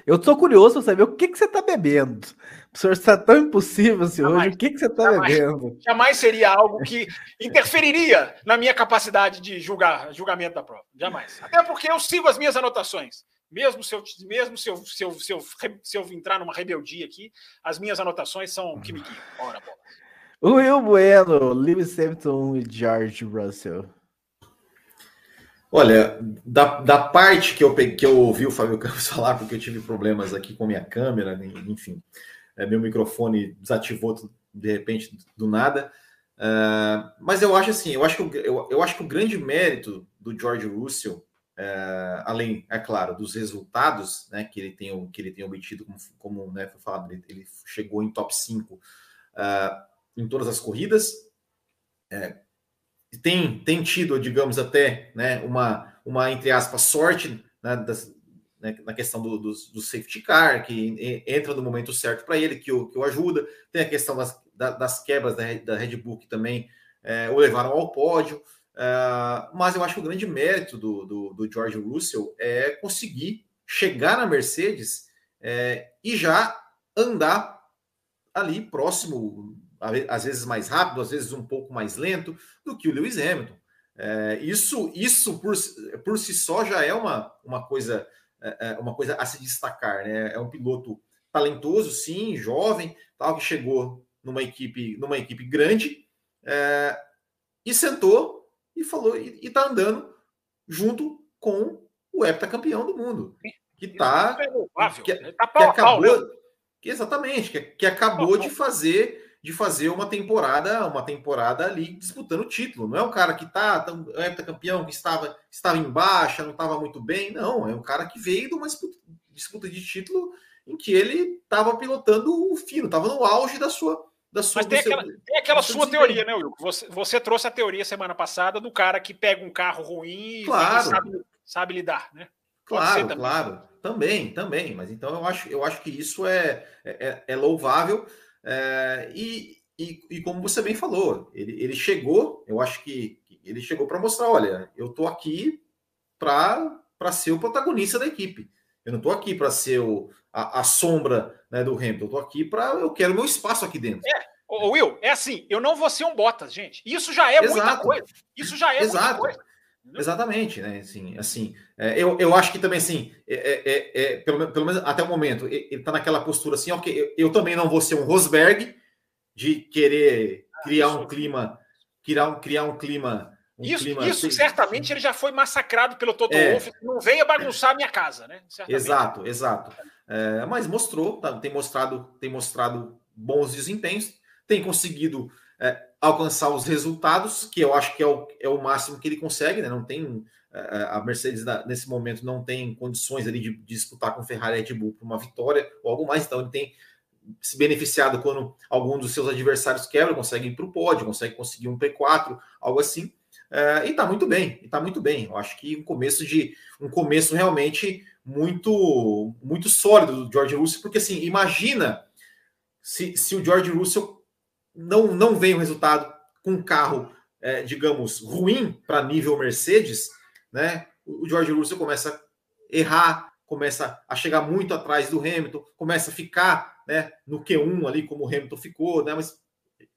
Eu estou curioso para saber o que, que você está bebendo. O senhor está tão impossível, senhor. Jamais. O que, que você está bebendo? Jamais seria algo que interferiria na minha capacidade de julgar, julgamento da prova. Jamais. Até porque eu sigo as minhas anotações. Mesmo se eu, mesmo se eu, se eu, se eu, se eu entrar numa rebeldia aqui, as minhas anotações são o que me guiam. Ora, bola. Will Bueno, Lewis Hamilton e George Russell. Olha, da, da parte que eu, que eu ouvi o Fábio Campos falar, porque eu tive problemas aqui com minha câmera, enfim, é, meu microfone desativou de repente do nada. Uh, mas eu acho assim, eu acho que eu, eu acho que o grande mérito do George Russell, uh, além, é claro, dos resultados né, que ele tem que ele tem obtido, como, como né, foi falado, ele, ele chegou em top 5 uh, em todas as corridas. É, tem, tem tido, digamos, até né, uma, uma, entre aspas, sorte né, das, né, na questão do, do, do, safety car, que entra no momento certo para ele, que o, que o ajuda. Tem a questão das, das quebras da, da Red Bull, que também é, o levaram ao pódio. É, mas eu acho que o grande mérito do, do, do, George Russell é conseguir chegar na Mercedes é, e já andar ali próximo, às vezes mais rápido, às vezes um pouco mais lento do que o Lewis Hamilton. É, isso, isso por, por si só já é uma, uma coisa é, é uma coisa a se destacar, né? É um piloto talentoso, sim, jovem, tal que chegou numa equipe, numa equipe grande é, e sentou e falou e está andando junto com o heptacampeão do mundo, que está que, tá que acabou, né? que, exatamente, que, que acabou de fazer de fazer uma temporada, uma temporada ali disputando o título. Não é um cara que tá, é campeão que estava estava em baixa, não estava muito bem, não, é um cara que veio de uma disputa, disputa de título em que ele estava pilotando o fino, estava no auge da sua da sua Mas tem aquela, seu, tem aquela sua teoria, né, Will? Você, você trouxe a teoria semana passada do cara que pega um carro ruim claro. e sabe, sabe lidar, né? Claro, claro. Também, também. Mas então eu acho, eu acho que isso é, é, é louvável. É, e, e, e, como você bem falou, ele, ele chegou, eu acho que ele chegou para mostrar: olha, eu estou aqui para ser o protagonista da equipe. Eu não estou aqui para ser o, a, a sombra né, do Hamilton, eu estou aqui para. Eu quero meu espaço aqui dentro. É, o Will, é assim: eu não vou ser um Bottas, gente. Isso já é Exato. muita coisa. Isso já é Exato. muita coisa. Exatamente, né? Assim, assim é, eu, eu acho que também, assim, é, é, é, é pelo, pelo menos até o momento, ele está naquela postura assim, ok, eu, eu, também não vou ser um Rosberg de querer criar um clima, criar um, criar um clima. Um isso, clima isso assim, certamente ele já foi massacrado pelo Toto é, Wolff, não venha bagunçar a minha casa, né? Certamente. Exato, exato. É, mas mostrou, tá, tem mostrado, tem mostrado bons desempenhos, tem conseguido é, alcançar os resultados, que eu acho que é o, é o máximo que ele consegue, né? Não tem é, é, a Mercedes nesse momento não tem condições ali de, de disputar com Ferrari e Red Bull para uma vitória ou algo mais, então ele tem se beneficiado quando algum dos seus adversários quebra, consegue ir para o pódio, consegue conseguir um P4, algo assim. É, e está muito bem, está muito bem. Eu acho que um começo de um começo realmente muito muito sólido do George Russell, porque assim, imagina se, se o George Russell não, não vem o resultado com um carro, é, digamos, ruim para nível Mercedes, né? O George Russell começa a errar, começa a chegar muito atrás do Hamilton, começa a ficar né, no Q1 ali, como o Hamilton ficou, né? Mas,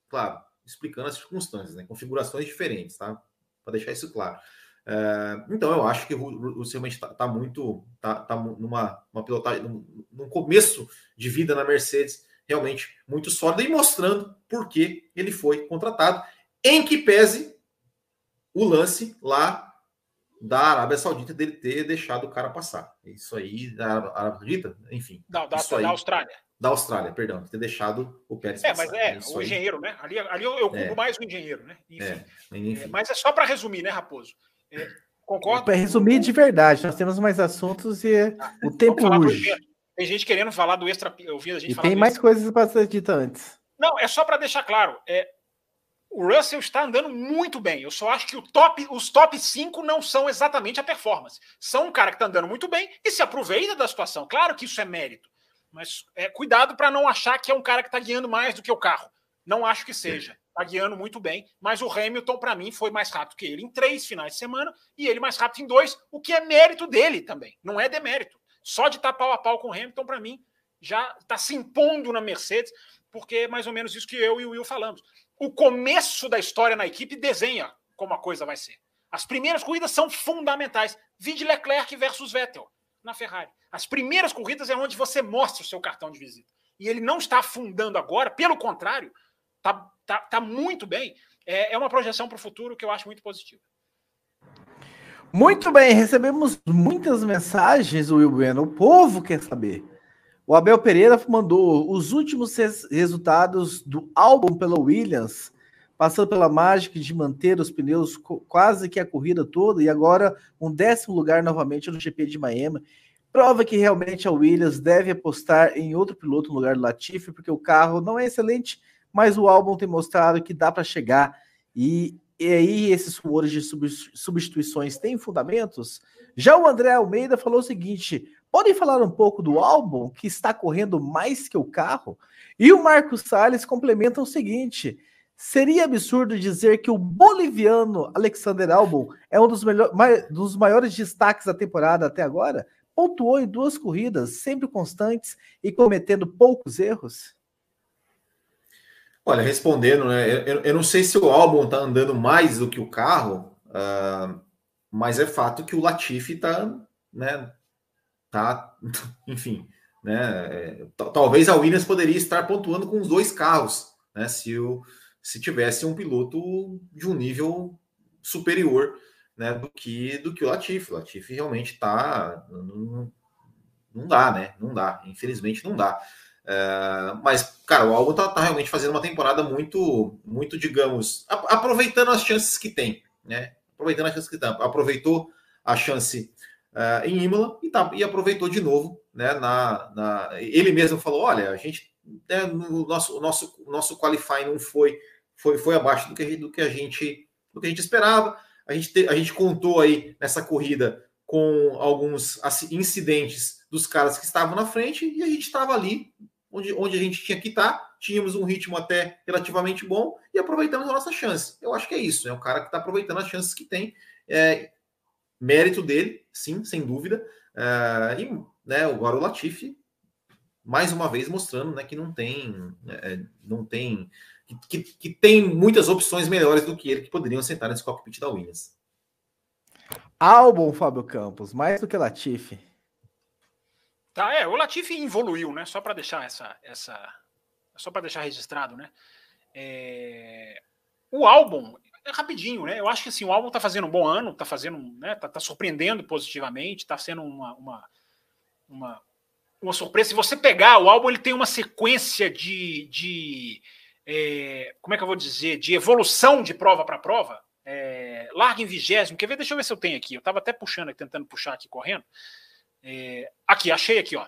claro, explicando as circunstâncias, né? Configurações diferentes, tá? Para deixar isso claro. É, então, eu acho que o Russell está tá muito, tá, tá numa uma pilotagem, num, num começo de vida na Mercedes realmente muito sólida e mostrando por que ele foi contratado, em que pese o lance lá da Arábia Saudita dele ter deixado o cara passar. Isso aí, da Arábia Saudita, enfim. Não, da, isso aí, da Austrália. Da Austrália, perdão, ter deixado o Pérez é, passar. Mas é, isso o aí. engenheiro, né? Ali, ali eu, eu é. mais o engenheiro, né? Enfim. É, enfim. É, mas é só para resumir, né, Raposo? É, concordo? Para resumir de verdade, nós temos mais assuntos e ah, o tempo urge. Tem gente querendo falar do extra. Eu vi a gente e tem mais extra... coisas para ser dita antes. Não, é só para deixar claro. É, o Russell está andando muito bem. Eu só acho que top, os top 5 não são exatamente a performance. São um cara que está andando muito bem e se aproveita da situação. Claro que isso é mérito. Mas é, cuidado para não achar que é um cara que está guiando mais do que o carro. Não acho que seja. Está guiando muito bem. Mas o Hamilton, para mim, foi mais rápido que ele em três finais de semana e ele mais rápido em dois, o que é mérito dele também. Não é demérito. Só de estar pau a pau com o Hamilton, para mim, já está se impondo na Mercedes, porque é mais ou menos isso que eu e o Will falamos. O começo da história na equipe desenha como a coisa vai ser. As primeiras corridas são fundamentais. Vide Leclerc versus Vettel na Ferrari. As primeiras corridas é onde você mostra o seu cartão de visita. E ele não está afundando agora, pelo contrário, está tá, tá muito bem. É, é uma projeção para o futuro que eu acho muito positiva. Muito bem, recebemos muitas mensagens, Will Bueno. O povo quer saber. O Abel Pereira mandou os últimos res resultados do álbum pela Williams, passando pela mágica de manter os pneus quase que a corrida toda e agora um décimo lugar novamente no GP de Miami. Prova que realmente a Williams deve apostar em outro piloto no lugar do Latifi, porque o carro não é excelente, mas o álbum tem mostrado que dá para chegar e e aí esses rumores de substituições têm fundamentos? Já o André Almeida falou o seguinte: podem falar um pouco do álbum que está correndo mais que o carro? E o Marcos Salles complementa o seguinte: seria absurdo dizer que o boliviano Alexander Albon é um dos, dos maiores destaques da temporada até agora? Pontuou em duas corridas, sempre constantes e cometendo poucos erros? Olha, respondendo, né? Eu, eu não sei se o álbum está andando mais do que o carro, uh, mas é fato que o Latifi está, né? Tá, enfim, né? É, talvez a Williams poderia estar pontuando com os dois carros, né? Se, o, se tivesse um piloto de um nível superior, né? Do que do que o Latifi. O Latifi realmente está, não, não dá, né? Não dá. Infelizmente não dá. É, mas, cara, o Albon tá, tá, realmente fazendo uma temporada muito, muito, digamos, aproveitando as chances que tem, né? Aproveitando as chances que tem. Aproveitou a chance uh, em Imola e, tá, e aproveitou de novo, né? Na, na, ele mesmo falou: olha, a gente, né, no nosso, o nosso, nosso qualify não foi, foi, foi abaixo do que, do que a gente, do que a gente esperava. A gente, te, a gente contou aí nessa corrida com alguns incidentes dos caras que estavam na frente e a gente estava ali onde, onde a gente tinha que estar, tínhamos um ritmo até relativamente bom e aproveitamos a nossa chance. Eu acho que é isso, é um cara que está aproveitando as chances que tem. É, mérito dele, sim, sem dúvida. É, e né, agora o Latifi, mais uma vez, mostrando né, que não tem. É, não tem que, que, tem muitas opções melhores do que ele que poderiam sentar nesse cockpit da Williams. Albon, Fábio Campos, mais do que Latifi. Tá, é, o Latifi evoluiu, né? Só para deixar essa, essa, só para deixar registrado, né? É... O álbum é rapidinho, né? Eu acho que assim, o álbum tá fazendo um bom ano, tá fazendo, né? Tá, tá surpreendendo positivamente, tá sendo uma, uma, uma, uma, surpresa. Se você pegar o álbum, ele tem uma sequência de, de é... como é que eu vou dizer, de evolução de prova para prova. É... larga em vigésimo. Quer ver? Deixa eu ver se eu tenho aqui. Eu tava até puxando, tentando puxar aqui correndo. É, aqui, achei aqui, ó.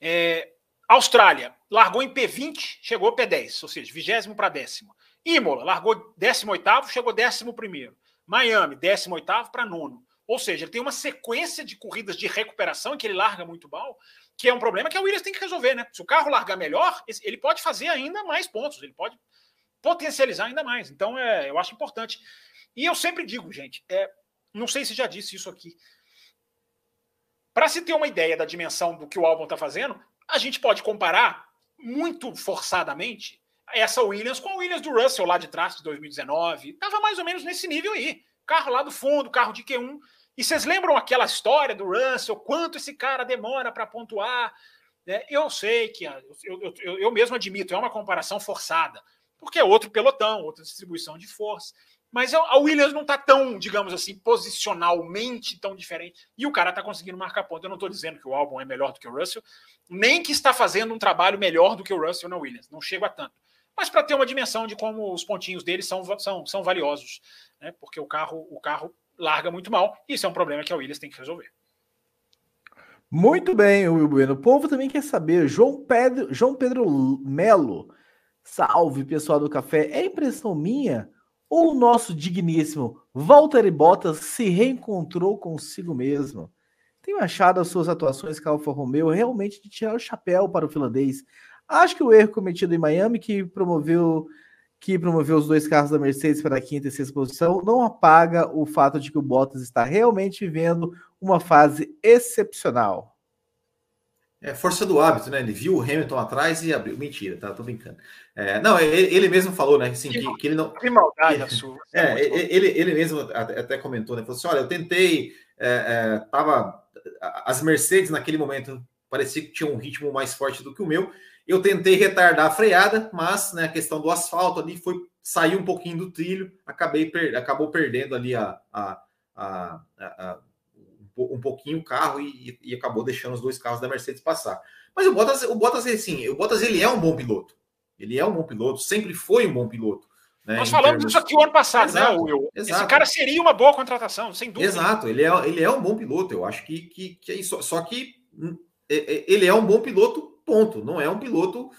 É, Austrália, largou em P20, chegou P10, ou seja, vigésimo para décimo. Imola, largou 18, chegou décimo primeiro. Miami, 18 para nono. Ou seja, ele tem uma sequência de corridas de recuperação que ele larga muito mal, que é um problema que a Williams tem que resolver, né? Se o carro largar melhor, ele pode fazer ainda mais pontos, ele pode potencializar ainda mais. Então, é, eu acho importante. E eu sempre digo, gente, é, não sei se já disse isso aqui, para se ter uma ideia da dimensão do que o álbum está fazendo, a gente pode comparar muito forçadamente essa Williams com a Williams do Russell lá de trás de 2019. Tava mais ou menos nesse nível aí. Carro lá do fundo, carro de Q1. E vocês lembram aquela história do Russell, quanto esse cara demora para pontuar? É, eu sei que eu, eu, eu, eu mesmo admito, é uma comparação forçada, porque é outro pelotão, outra distribuição de força. Mas a Williams não está tão, digamos assim, posicionalmente tão diferente. E o cara está conseguindo marcar ponto. Eu não estou dizendo que o álbum é melhor do que o Russell, nem que está fazendo um trabalho melhor do que o Russell na Williams. Não chego a tanto. Mas para ter uma dimensão de como os pontinhos dele são, são, são valiosos. Né? Porque o carro, o carro larga muito mal. E isso é um problema que a Williams tem que resolver. Muito bem, Will Bueno. O povo também quer saber. João Pedro, João Pedro Melo. Salve, pessoal do café. É impressão minha o nosso digníssimo Valtteri Bottas se reencontrou consigo mesmo? Tenho achado as suas atuações com a Alfa Romeo realmente de tirar o chapéu para o finlandês. Acho que o erro cometido em Miami, que promoveu que promoveu os dois carros da Mercedes para a quinta e sexta posição, não apaga o fato de que o Bottas está realmente vivendo uma fase excepcional. É força do hábito, né? Ele viu o Hamilton atrás e abriu. Mentira, tá? Tô brincando. É, não, ele, ele, mesmo falou, né? Assim, que, que, ele não. Que maldade a sua. É, ele, ele mesmo até comentou, né? Falou assim: olha, eu tentei. É, é, tava. As Mercedes naquele momento parecia que tinham um ritmo mais forte do que o meu. Eu tentei retardar a freada, mas né, a questão do asfalto ali foi sair um pouquinho do trilho, acabei per, acabou perdendo ali a, a, a, a um pouquinho o carro e, e, acabou deixando os dois carros da Mercedes passar. Mas o Bottas, o Bottas, assim, o Bottas ele é um bom piloto. Ele é um bom piloto, sempre foi um bom piloto. Né, Nós falamos isso aqui o ano passado, né, exato, né, Will? Exato. Esse cara seria uma boa contratação, sem dúvida. Exato, ele é, ele é um bom piloto. Eu acho que, que, que é isso. Só que hum, é, é, ele é um bom piloto, ponto. Não é um piloto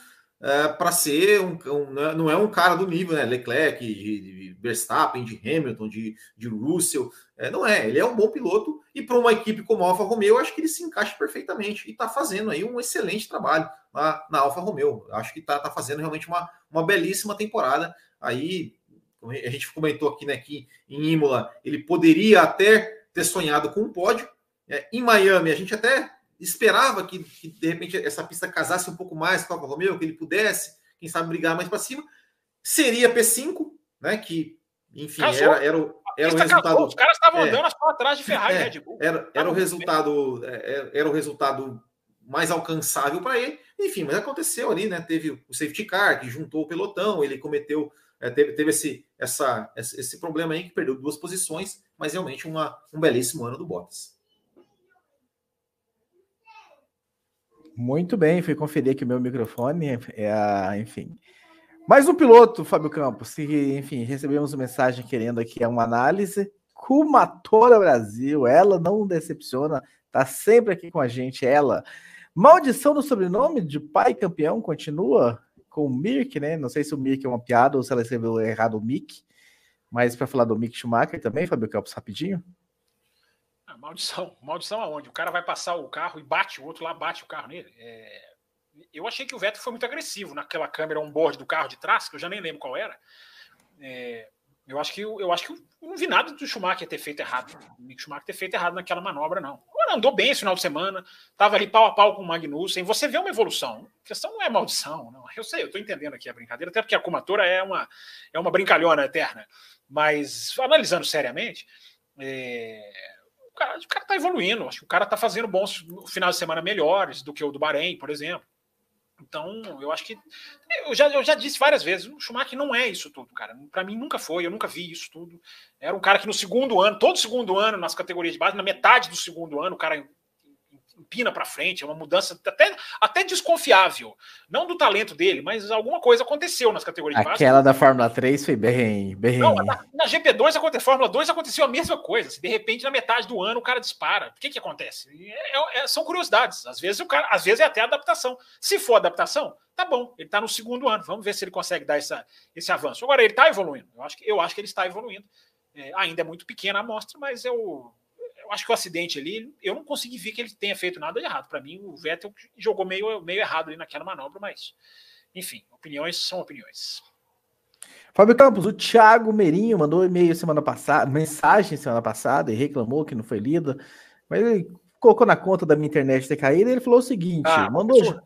é, para ser um, um, né, não é um cara do nível, né? Leclerc, de, de Verstappen, de Hamilton, de, de Russell, é, não é. Ele é um bom piloto e para uma equipe como a Alfa Romeo, eu acho que ele se encaixa perfeitamente e está fazendo aí um excelente trabalho na, na Alfa Romeo. Acho que está tá fazendo realmente uma, uma belíssima temporada. Aí a gente comentou aqui, né, que em Imola ele poderia até ter sonhado com um pódio. É, em Miami a gente até esperava que, que, de repente essa pista casasse um pouco mais com a Alfa Romeo, que ele pudesse, quem sabe, brigar mais para cima. Seria P5, né? Que, enfim, era, era, o, era o resultado. Casou, os caras estavam é, andando só atrás de Ferrari é, e Red Bull. Era, era o resultado, é, é, era o resultado mais alcançável para ele. Enfim, mas aconteceu ali, né? Teve o safety car que juntou o pelotão, ele cometeu, é, teve, teve esse, essa, esse problema aí que perdeu duas posições, mas realmente uma, um belíssimo ano do Bottas. Muito bem, fui conferir aqui o meu microfone, é, enfim. Mais um piloto, Fábio Campos, que, enfim, recebemos uma mensagem querendo aqui uma análise. Kumatora Brasil, ela não decepciona, tá sempre aqui com a gente, ela. Maldição do sobrenome de pai campeão continua com o Mirk, né? Não sei se o Mirk é uma piada ou se ela escreveu errado o Mick, mas para falar do Mick Schumacher também, Fábio Campos, rapidinho. Ah, maldição. Maldição aonde? O cara vai passar o carro e bate, o outro lá bate o carro nele. É... Eu achei que o Vettel foi muito agressivo naquela câmera on-board do carro de trás, que eu já nem lembro qual era. É... Eu acho que eu acho que eu não vi nada do Schumacher ter feito errado. O Mick Schumacher ter feito errado naquela manobra, não. Andou bem esse final de semana, estava ali pau a pau com o Magnussen. Você vê uma evolução. A questão não é maldição, não. Eu sei, eu estou entendendo aqui a brincadeira, até porque a Kumatora é uma, é uma brincalhona eterna. Mas analisando seriamente, é o cara tá evoluindo. Acho que o cara tá fazendo bons finais de semana melhores do que o do Bahrein, por exemplo. Então, eu acho que. Eu já, eu já disse várias vezes: o Schumacher não é isso tudo, cara. Para mim, nunca foi, eu nunca vi isso tudo. Era um cara que no segundo ano, todo segundo ano, nas categorias de base, na metade do segundo ano, o cara empina para frente, é uma mudança até, até desconfiável. Não do talento dele, mas alguma coisa aconteceu nas categorias de Aquela da Fórmula 3 foi bem. bem... Não, na, na GP2, a Fórmula 2 aconteceu a mesma coisa. Se de repente, na metade do ano, o cara dispara. O que, que acontece? É, é, são curiosidades. Às vezes, o cara, às vezes é até adaptação. Se for adaptação, tá bom. Ele está no segundo ano. Vamos ver se ele consegue dar essa, esse avanço. Agora, ele está evoluindo. Eu acho, que, eu acho que ele está evoluindo. É, ainda é muito pequena a amostra, mas eu, eu acho que o acidente ali, eu não consegui ver que ele tenha feito nada de errado. Para mim, o Vettel jogou meio, meio errado ali naquela manobra, mas, enfim, opiniões são opiniões. Fábio Campos, o Thiago Meirinho mandou e-mail semana passada, mensagem semana passada e reclamou que não foi lida, mas ele colocou na conta da minha internet ter caído e ele falou o seguinte: ah, mandou, de,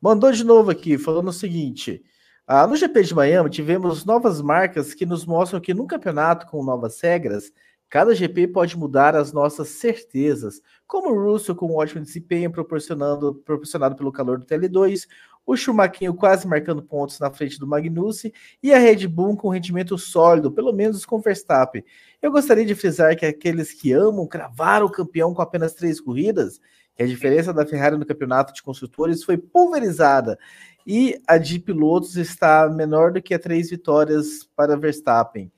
mandou de novo aqui, falando o seguinte. Ah, no GP de Miami, tivemos novas marcas que nos mostram que num campeonato com novas regras, Cada GP pode mudar as nossas certezas, como o Russell com um ótimo desempenho proporcionando, proporcionado pelo calor do TL2, o Schumacher quase marcando pontos na frente do Magnussen e a Red Bull com rendimento sólido, pelo menos com Verstappen. Eu gostaria de frisar que aqueles que amam cravar o campeão com apenas três corridas, que a diferença da Ferrari no campeonato de construtores foi pulverizada e a de pilotos está menor do que a três vitórias para Verstappen.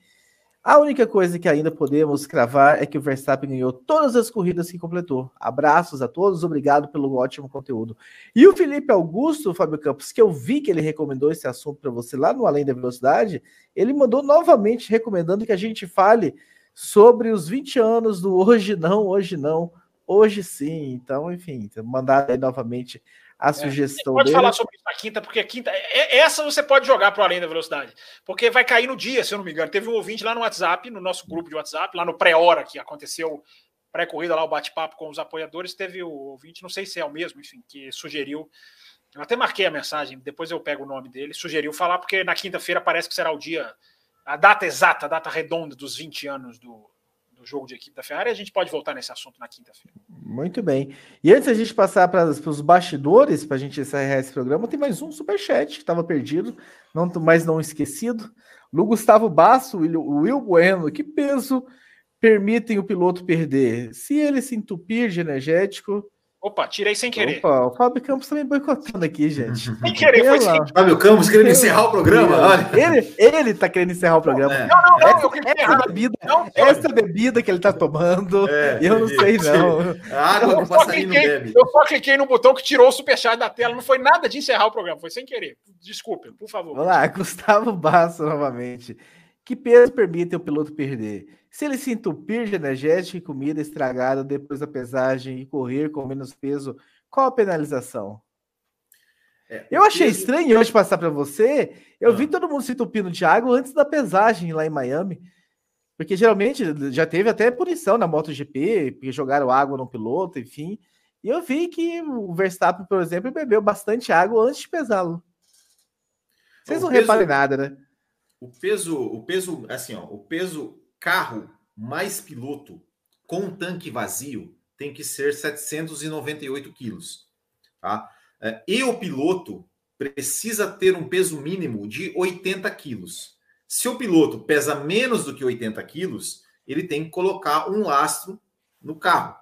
A única coisa que ainda podemos cravar é que o Verstappen ganhou todas as corridas que completou. Abraços a todos, obrigado pelo ótimo conteúdo. E o Felipe Augusto, Fábio Campos, que eu vi que ele recomendou esse assunto para você lá no Além da Velocidade, ele mandou novamente recomendando que a gente fale sobre os 20 anos do Hoje Não, Hoje Não, Hoje Sim. Então, enfim, mandar aí novamente a é, sugestão pode dele. falar sobre isso na quinta, porque a quinta, é, é, essa você pode jogar para além da velocidade, porque vai cair no dia, se eu não me engano. Teve um ouvinte lá no WhatsApp, no nosso grupo de WhatsApp, lá no pré-hora que aconteceu pré-corrida lá o bate-papo com os apoiadores, teve o ouvinte, não sei se é o mesmo, enfim, que sugeriu. Eu até marquei a mensagem, depois eu pego o nome dele, sugeriu falar porque na quinta-feira parece que será o dia a data exata, a data redonda dos 20 anos do, do jogo de equipe da Ferrari, a gente pode voltar nesse assunto na quinta-feira. Muito bem. E antes a gente passar para os bastidores, para a gente encerrar esse programa, tem mais um superchat que estava perdido, não mais não esquecido. Lu Gustavo Basso, o Will Bueno, que peso permitem o piloto perder? Se ele se entupir de energético, Opa, tirei sem querer. Opa, o Fábio Campos também boicotando aqui, gente. Sem querer, foi sem Fábio Campos querendo encerrar o programa, olha. Ele, ele tá querendo encerrar o programa. É. Não, não, não, Essa, eu cliquei essa bebida, Não, essa bebida que ele tá tomando, É, eu não sei, não. A água Eu só, cliquei, eu só cliquei no botão que tirou o superchat da tela. Não foi nada de encerrar o programa, foi sem querer. Desculpe, por favor. Vamos lá, Gustavo Basso novamente. Que peso permite o piloto perder? Se ele se entupir de energético e comida estragada depois da pesagem e correr com menos peso, qual a penalização? É, Eu achei peso- estranho hoje passar para você. Eu Ah. vi todo mundo se entupindo de água antes da pesagem lá em Miami. Porque geralmente já teve até punição na MotoGP, porque jogaram água no piloto, enfim. E eu vi que o Verstappen, por exemplo, bebeu bastante água antes de pesá-lo. Vocês O não peso- reparem nada, né? O peso, o peso, assim, ó, o peso carro mais piloto com tanque vazio tem que ser 798 quilos, tá? É, E o piloto precisa ter um peso mínimo de 80 quilos. Se o piloto pesa menos do que 80 quilos, ele tem que colocar um lastro no carro,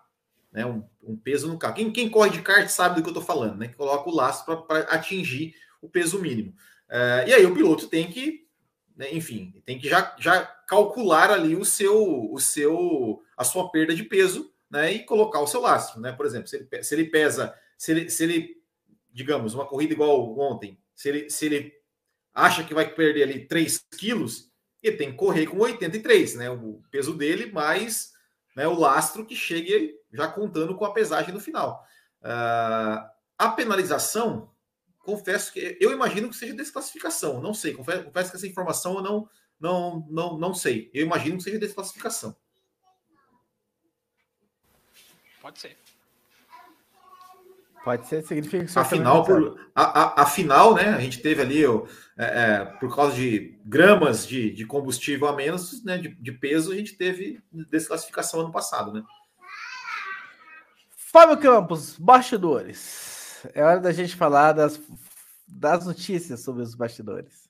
né? Um, um peso no carro. Quem, quem corre de kart sabe do que eu estou falando, né? Que coloca o lastro para atingir o peso mínimo. É, e aí o piloto tem que né, enfim, tem que já, já calcular ali o seu, o seu, a sua perda de peso, né, e colocar o seu lastro, né? Por exemplo, se ele, se ele pesa, se ele, se ele, digamos, uma corrida igual ontem, se ele, se ele acha que vai perder ali 3 quilos, ele tem que correr com 83, né? O peso dele mais né, o lastro que chegue já contando com a pesagem no final. Ah, a penalização confesso que eu imagino que seja desclassificação, não sei, confesso, confesso que essa informação eu não, não, não, não sei. Eu imagino que seja desclassificação. Pode ser. Pode ser, significa que Afinal, não por, a, a, afinal, né, a gente teve ali, ó, é, é, por causa de gramas de, de combustível a menos, né, de, de peso, a gente teve desclassificação ano passado, né? Fábio Campos, bastidores. É hora da gente falar das, das notícias sobre os bastidores.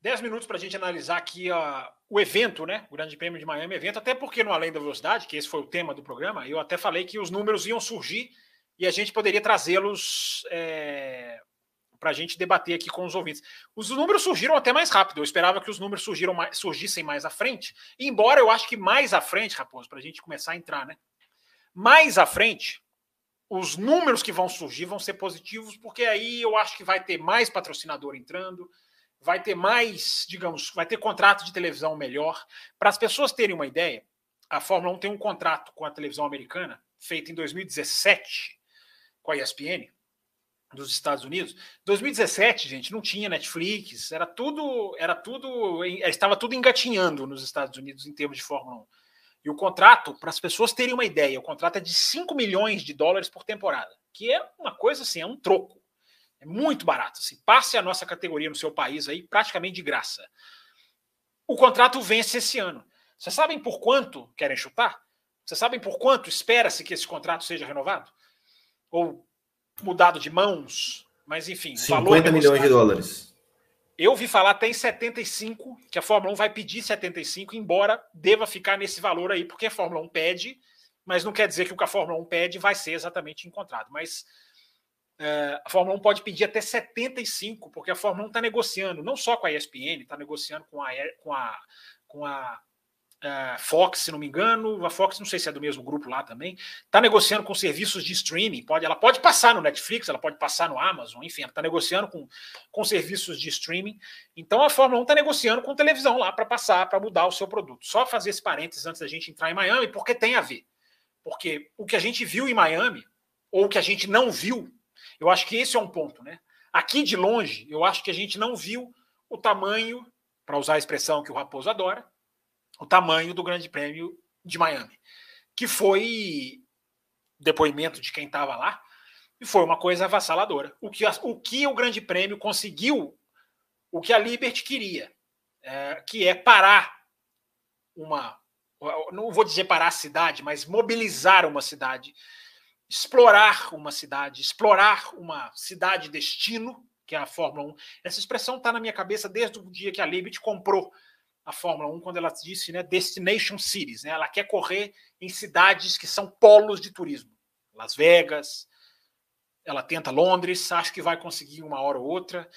Dez minutos para a gente analisar aqui o evento, né? O Grande Prêmio de Miami evento, até porque no Além da Velocidade, que esse foi o tema do programa, eu até falei que os números iam surgir e a gente poderia trazê-los é, para a gente debater aqui com os ouvintes. Os números surgiram até mais rápido. Eu esperava que os números surgiram mais, surgissem mais à frente, embora eu acho que mais à frente, Raposo, para a gente começar a entrar, né? Mais à frente, os números que vão surgir vão ser positivos, porque aí eu acho que vai ter mais patrocinador entrando, vai ter mais, digamos, vai ter contrato de televisão melhor. Para as pessoas terem uma ideia, a Fórmula 1 tem um contrato com a televisão americana, feito em 2017, com a ESPN, dos Estados Unidos. 2017, gente, não tinha Netflix, era tudo, era tudo, estava tudo engatinhando nos Estados Unidos em termos de Fórmula 1. E o contrato, para as pessoas terem uma ideia, o contrato é de 5 milhões de dólares por temporada, que é uma coisa assim, é um troco. É muito barato. Assim, passe a nossa categoria no seu país aí praticamente de graça. O contrato vence esse ano. Vocês sabem por quanto querem chutar? Vocês sabem por quanto espera-se que esse contrato seja renovado? Ou mudado de mãos? Mas enfim, 50 milhões de dólares. Eu vi falar até em 75, que a Fórmula 1 vai pedir 75, embora deva ficar nesse valor aí, porque a Fórmula 1 pede, mas não quer dizer que o que a Fórmula 1 pede vai ser exatamente encontrado. Mas é, a Fórmula 1 pode pedir até 75, porque a Fórmula 1 está negociando, não só com a ESPN, está negociando com a, com a, com a uh, Fox, se não me engano, a Fox não sei se é do mesmo grupo lá também, está negociando com serviços de streaming, pode, ela pode passar no Netflix, ela pode passar no Amazon, enfim, ela está negociando com, com serviços de streaming. Então a Fórmula 1 está negociando com televisão lá para passar, para mudar o seu produto. Só fazer esse parênteses antes da gente entrar em Miami, porque tem a ver. Porque o que a gente viu em Miami, ou o que a gente não viu, eu acho que esse é um ponto, né? Aqui de longe, eu acho que a gente não viu o tamanho, para usar a expressão que o Raposo adora, o tamanho do Grande Prêmio de Miami, que foi depoimento de quem estava lá, e foi uma coisa avassaladora. O que, o que o Grande Prêmio conseguiu, o que a Liberty queria, é, que é parar uma, não vou dizer parar a cidade, mas mobilizar uma cidade, explorar uma cidade, explorar uma cidade destino, que é a Fórmula 1. Essa expressão está na minha cabeça desde o dia que a Liberty comprou a Fórmula 1 quando ela disse né, Destination Cities. Né? Ela quer correr em cidades que são polos de turismo. Las Vegas, ela tenta Londres, acho que vai conseguir uma hora ou outra.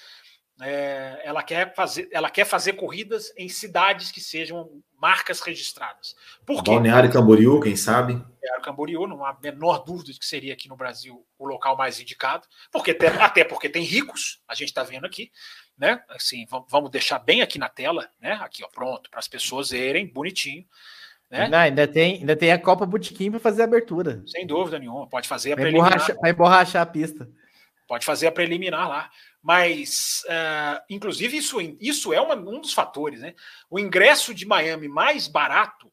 É, ela, quer fazer, ela quer fazer corridas em cidades que sejam marcas registradas. Por quê? Balneário Camboriú, quem sabe? Balneário Camboriú, não há a menor dúvida de que seria aqui no Brasil o local mais indicado, porque até porque tem ricos, a gente está vendo aqui, né? Assim, vamos deixar bem aqui na tela, né? Aqui, ó, pronto, para as pessoas verem bonitinho. Né? Não, ainda, tem, ainda tem a Copa Botequim para fazer a abertura. Sem dúvida nenhuma, pode fazer a preliminar. Vai emborrachar a pista. Pode fazer a preliminar lá. Mas, uh, inclusive, isso, isso é uma, um dos fatores. Né? O ingresso de Miami mais barato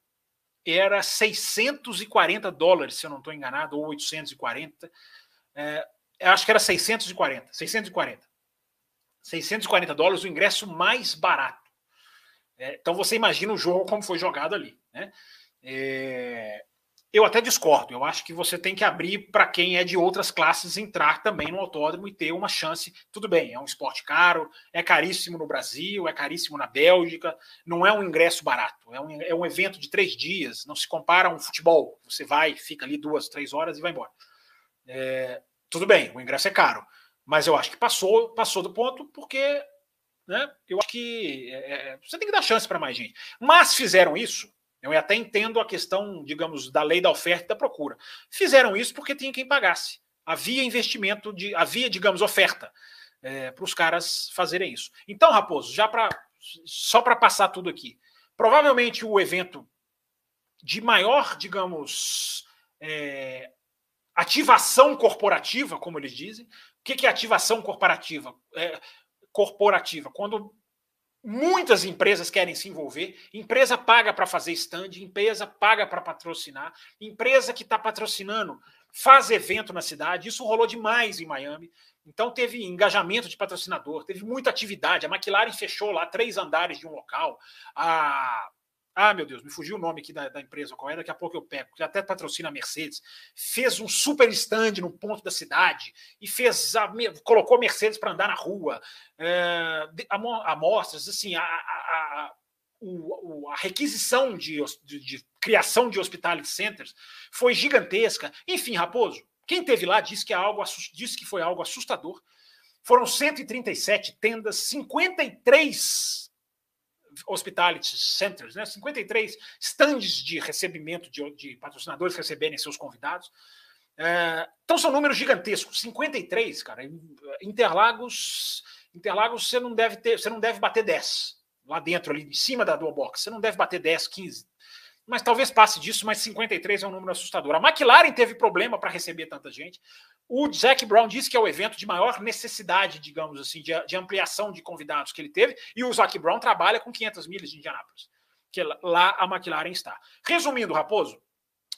era 640 dólares, se eu não estou enganado, ou 840. Uh, acho que era 640. 640. 640 dólares o ingresso mais barato. É, então você imagina o jogo como foi jogado ali. Né? É, eu até discordo. Eu acho que você tem que abrir para quem é de outras classes entrar também no autódromo e ter uma chance. Tudo bem, é um esporte caro, é caríssimo no Brasil, é caríssimo na Bélgica, não é um ingresso barato. É um, é um evento de três dias, não se compara a um futebol. Você vai, fica ali duas, três horas e vai embora. É, tudo bem, o ingresso é caro, mas eu acho que passou, passou do ponto porque né, eu acho que é, é você tem que dar chance para mais gente. Mas fizeram isso eu até entendo a questão, digamos, da lei da oferta e da procura. Fizeram isso porque tinha quem pagasse. Havia investimento, de, havia, digamos, oferta é, para os caras fazerem isso. Então, Raposo, já para só para passar tudo aqui, provavelmente o evento de maior, digamos, é, ativação corporativa, como eles dizem. O que é ativação corporativa? É, corporativa, quando Muitas empresas querem se envolver. Empresa paga para fazer stand, empresa paga para patrocinar, empresa que está patrocinando faz evento na cidade. Isso rolou demais em Miami. Então teve engajamento de patrocinador, teve muita atividade. A McLaren fechou lá três andares de um local. A ah, meu Deus, me fugiu o nome aqui da, da, empresa qual é, daqui a pouco eu pego, que até patrocina a Mercedes. Fez um super stand no ponto da cidade e fez a, colocou a Mercedes para andar na rua. É, amostras, assim, a, a, a requisição de, de, de, criação de hospitality centers foi gigantesca. Enfim, Raposo, quem teve lá disse que, é algo, disse que foi algo assustador. Foram 137 tendas, 53 hospitality centers, né? 53 stands de recebimento de, de patrocinadores receberem seus convidados. É, então são números gigantescos, 53, cara. Interlagos, Interlagos você não deve ter, você não deve bater 10 lá dentro ali em cima da box. Você não deve bater 10, 15. Mas talvez passe disso, mas 53 é um número assustador. A McLaren teve problema para receber tanta gente. O Zac Brown disse que é o evento de maior necessidade, digamos assim, de, de ampliação de convidados que ele teve, e o Zac Brown trabalha com 500 milhas de Indianápolis, que lá a McLaren está. Resumindo, Raposo,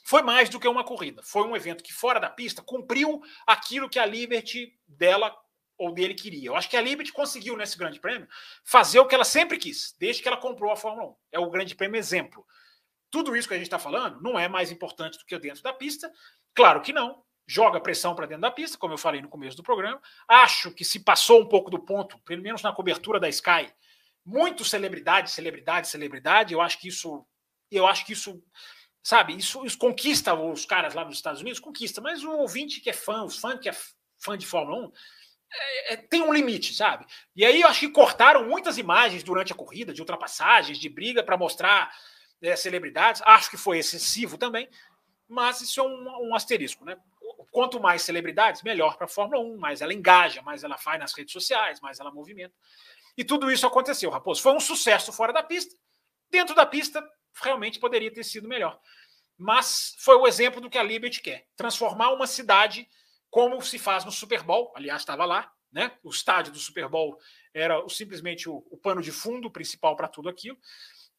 foi mais do que uma corrida. Foi um evento que, fora da pista, cumpriu aquilo que a Liberty dela ou dele queria. Eu acho que a Liberty conseguiu, nesse grande prêmio, fazer o que ela sempre quis, desde que ela comprou a Fórmula 1. É o grande prêmio exemplo. Tudo isso que a gente está falando não é mais importante do que dentro da pista. Claro que não joga pressão para dentro da pista, como eu falei no começo do programa. Acho que se passou um pouco do ponto, pelo menos na cobertura da Sky, muito celebridade, celebridade, celebridade. Eu acho que isso, eu acho que isso, sabe, isso, isso conquista os caras lá nos Estados Unidos, conquista. Mas o ouvinte que é fã, os fã que é fã de Fórmula 1, é, é, tem um limite, sabe? E aí eu acho que cortaram muitas imagens durante a corrida, de ultrapassagens, de briga para mostrar é, celebridades. Acho que foi excessivo também, mas isso é um, um asterisco, né? Quanto mais celebridades, melhor para a Fórmula 1, mais ela engaja, mais ela faz nas redes sociais, mais ela movimenta. E tudo isso aconteceu, Raposo. Foi um sucesso fora da pista. Dentro da pista, realmente poderia ter sido melhor. Mas foi o exemplo do que a Liberty quer: transformar uma cidade como se faz no Super Bowl. Aliás, estava lá, né? O estádio do Super Bowl era simplesmente o, o pano de fundo principal para tudo aquilo.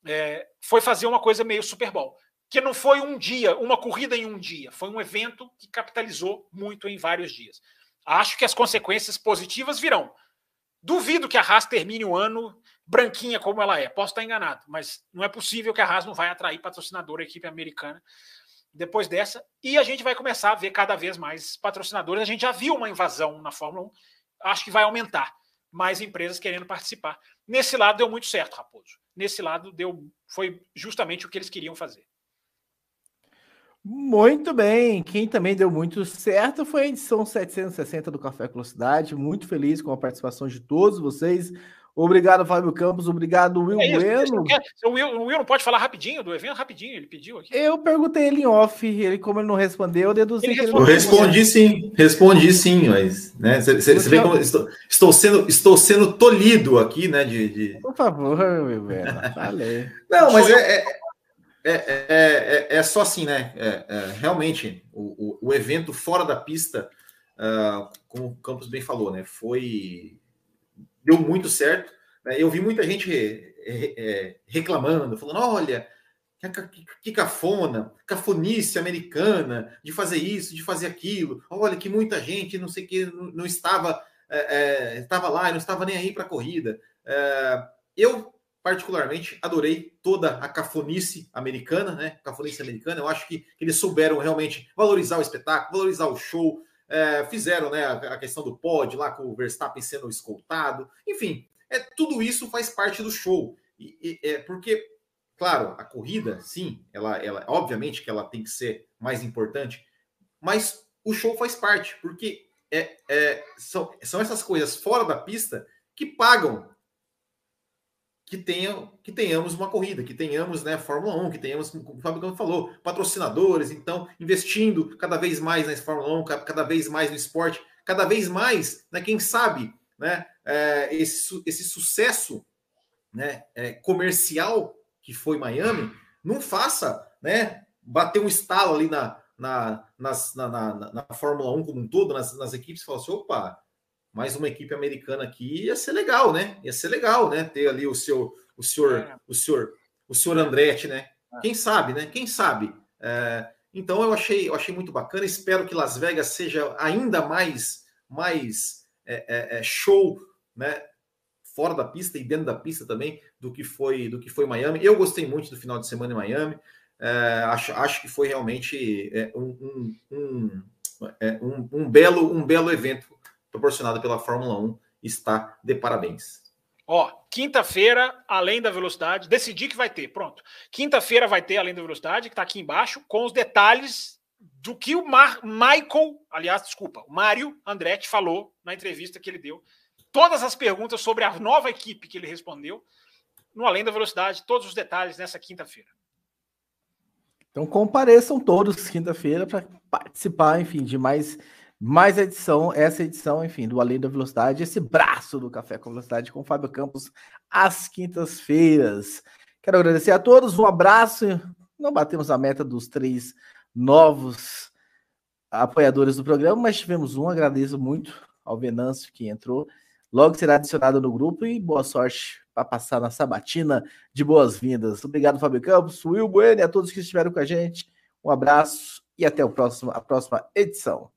É, foi fazer uma coisa meio Super Bowl que não foi um dia, uma corrida em um dia, foi um evento que capitalizou muito em vários dias. Acho que as consequências positivas virão. Duvido que a Haas termine o ano branquinha como ela é. Posso estar enganado, mas não é possível que a Haas não vai atrair patrocinador equipe americana depois dessa. E a gente vai começar a ver cada vez mais patrocinadores. A gente já viu uma invasão na Fórmula 1. Acho que vai aumentar mais empresas querendo participar. Nesse lado deu muito certo, Raposo. Nesse lado deu foi justamente o que eles queriam fazer. Muito bem. Quem também deu muito certo foi a edição 760 do Café Velocidade. Muito feliz com a participação de todos vocês. Obrigado, Fábio Campos. Obrigado, Will é Bueno. O Will, o Will não pode falar rapidinho do evento? Rapidinho, ele pediu aqui. Eu perguntei ele em off, ele, como ele não respondeu, eu deduzi ele que ele não Eu respondi sim, respondi sim, mas né, você vê como estou, estou, sendo, estou sendo tolhido aqui, né? De, de... Por favor, Will Bueno, falei. não, mas é, é, é, é, é, só assim, né? realmente, o, o, o, evento fora da pista, uh, como o Campos bem falou, né? Foi deu muito certo. Né? Eu vi muita gente é, reclamando, falando: olha, que, que cafona, cafonice americana de fazer isso, de fazer aquilo. Olha, que muita gente, não sei que, não estava, é, é, estava lá, não estava nem aí para a corrida. É, eu, particularmente, adorei toda a cafonice americana, né? Cafonice americana. Eu acho que, eles souberam realmente valorizar o espetáculo, valorizar o show, é, fizeram né, a, questão do pod lá com o Verstappen sendo escoltado, enfim, é, tudo isso faz parte do show. E, e, é porque, claro, a corrida, sim, ela, ela, obviamente que ela tem que ser mais importante, mas o show faz parte, porque é, é, são, são essas coisas fora da pista que pagam que, tenha, que tenhamos uma corrida, que tenhamos né, Fórmula 1, que tenhamos, como o Fábio falou, patrocinadores, então, investindo cada vez mais na Fórmula 1, cada vez mais no esporte, cada vez mais, né, quem sabe, né, é, esse, esse sucesso né, é, comercial que foi Miami, não faça né, bater um estalo ali na, na, nas, na, na, na Fórmula 1 como um todo, nas, nas equipes, e falar assim, opa, mais uma equipe americana aqui ia ser legal, né? Ia ser legal, né? Ter ali o seu, o senhor, é. o senhor, o senhor Andretti, né? É. Quem sabe, né? Quem sabe? É, então eu achei, eu achei muito bacana. Espero que Las Vegas seja ainda mais, mais é, show, né? Fora da pista e dentro da pista também do que foi, do que foi Miami. Eu gostei muito do final de semana em Miami. acho, acho que foi realmente um, um, um, um, belo, um belo evento proporcionada pela Fórmula 1 está de parabéns. Ó, quinta-feira, além da velocidade, decidi que vai ter, pronto. Quinta-feira vai ter além da velocidade, que está aqui embaixo, com os detalhes do que o Mar Michael, aliás, desculpa, o Mário Andretti falou na entrevista que ele deu. Todas as perguntas sobre a nova equipe que ele respondeu, no Além da Velocidade, todos os detalhes nessa quinta-feira. Então compareçam todos quinta-feira para participar, enfim, de mais mais edição, essa edição, enfim, do Além da Velocidade, esse braço do Café com Velocidade com Fábio Campos às quintas-feiras. Quero agradecer a todos, um abraço. Não batemos a meta dos três novos apoiadores do programa, mas tivemos um. Agradeço muito ao Venâncio que entrou. Logo será adicionado no grupo e boa sorte para passar na sabatina de boas-vindas. Obrigado, Fábio Campos, Will Bueno e a todos que estiveram com a gente. Um abraço e até o próximo, a próxima edição.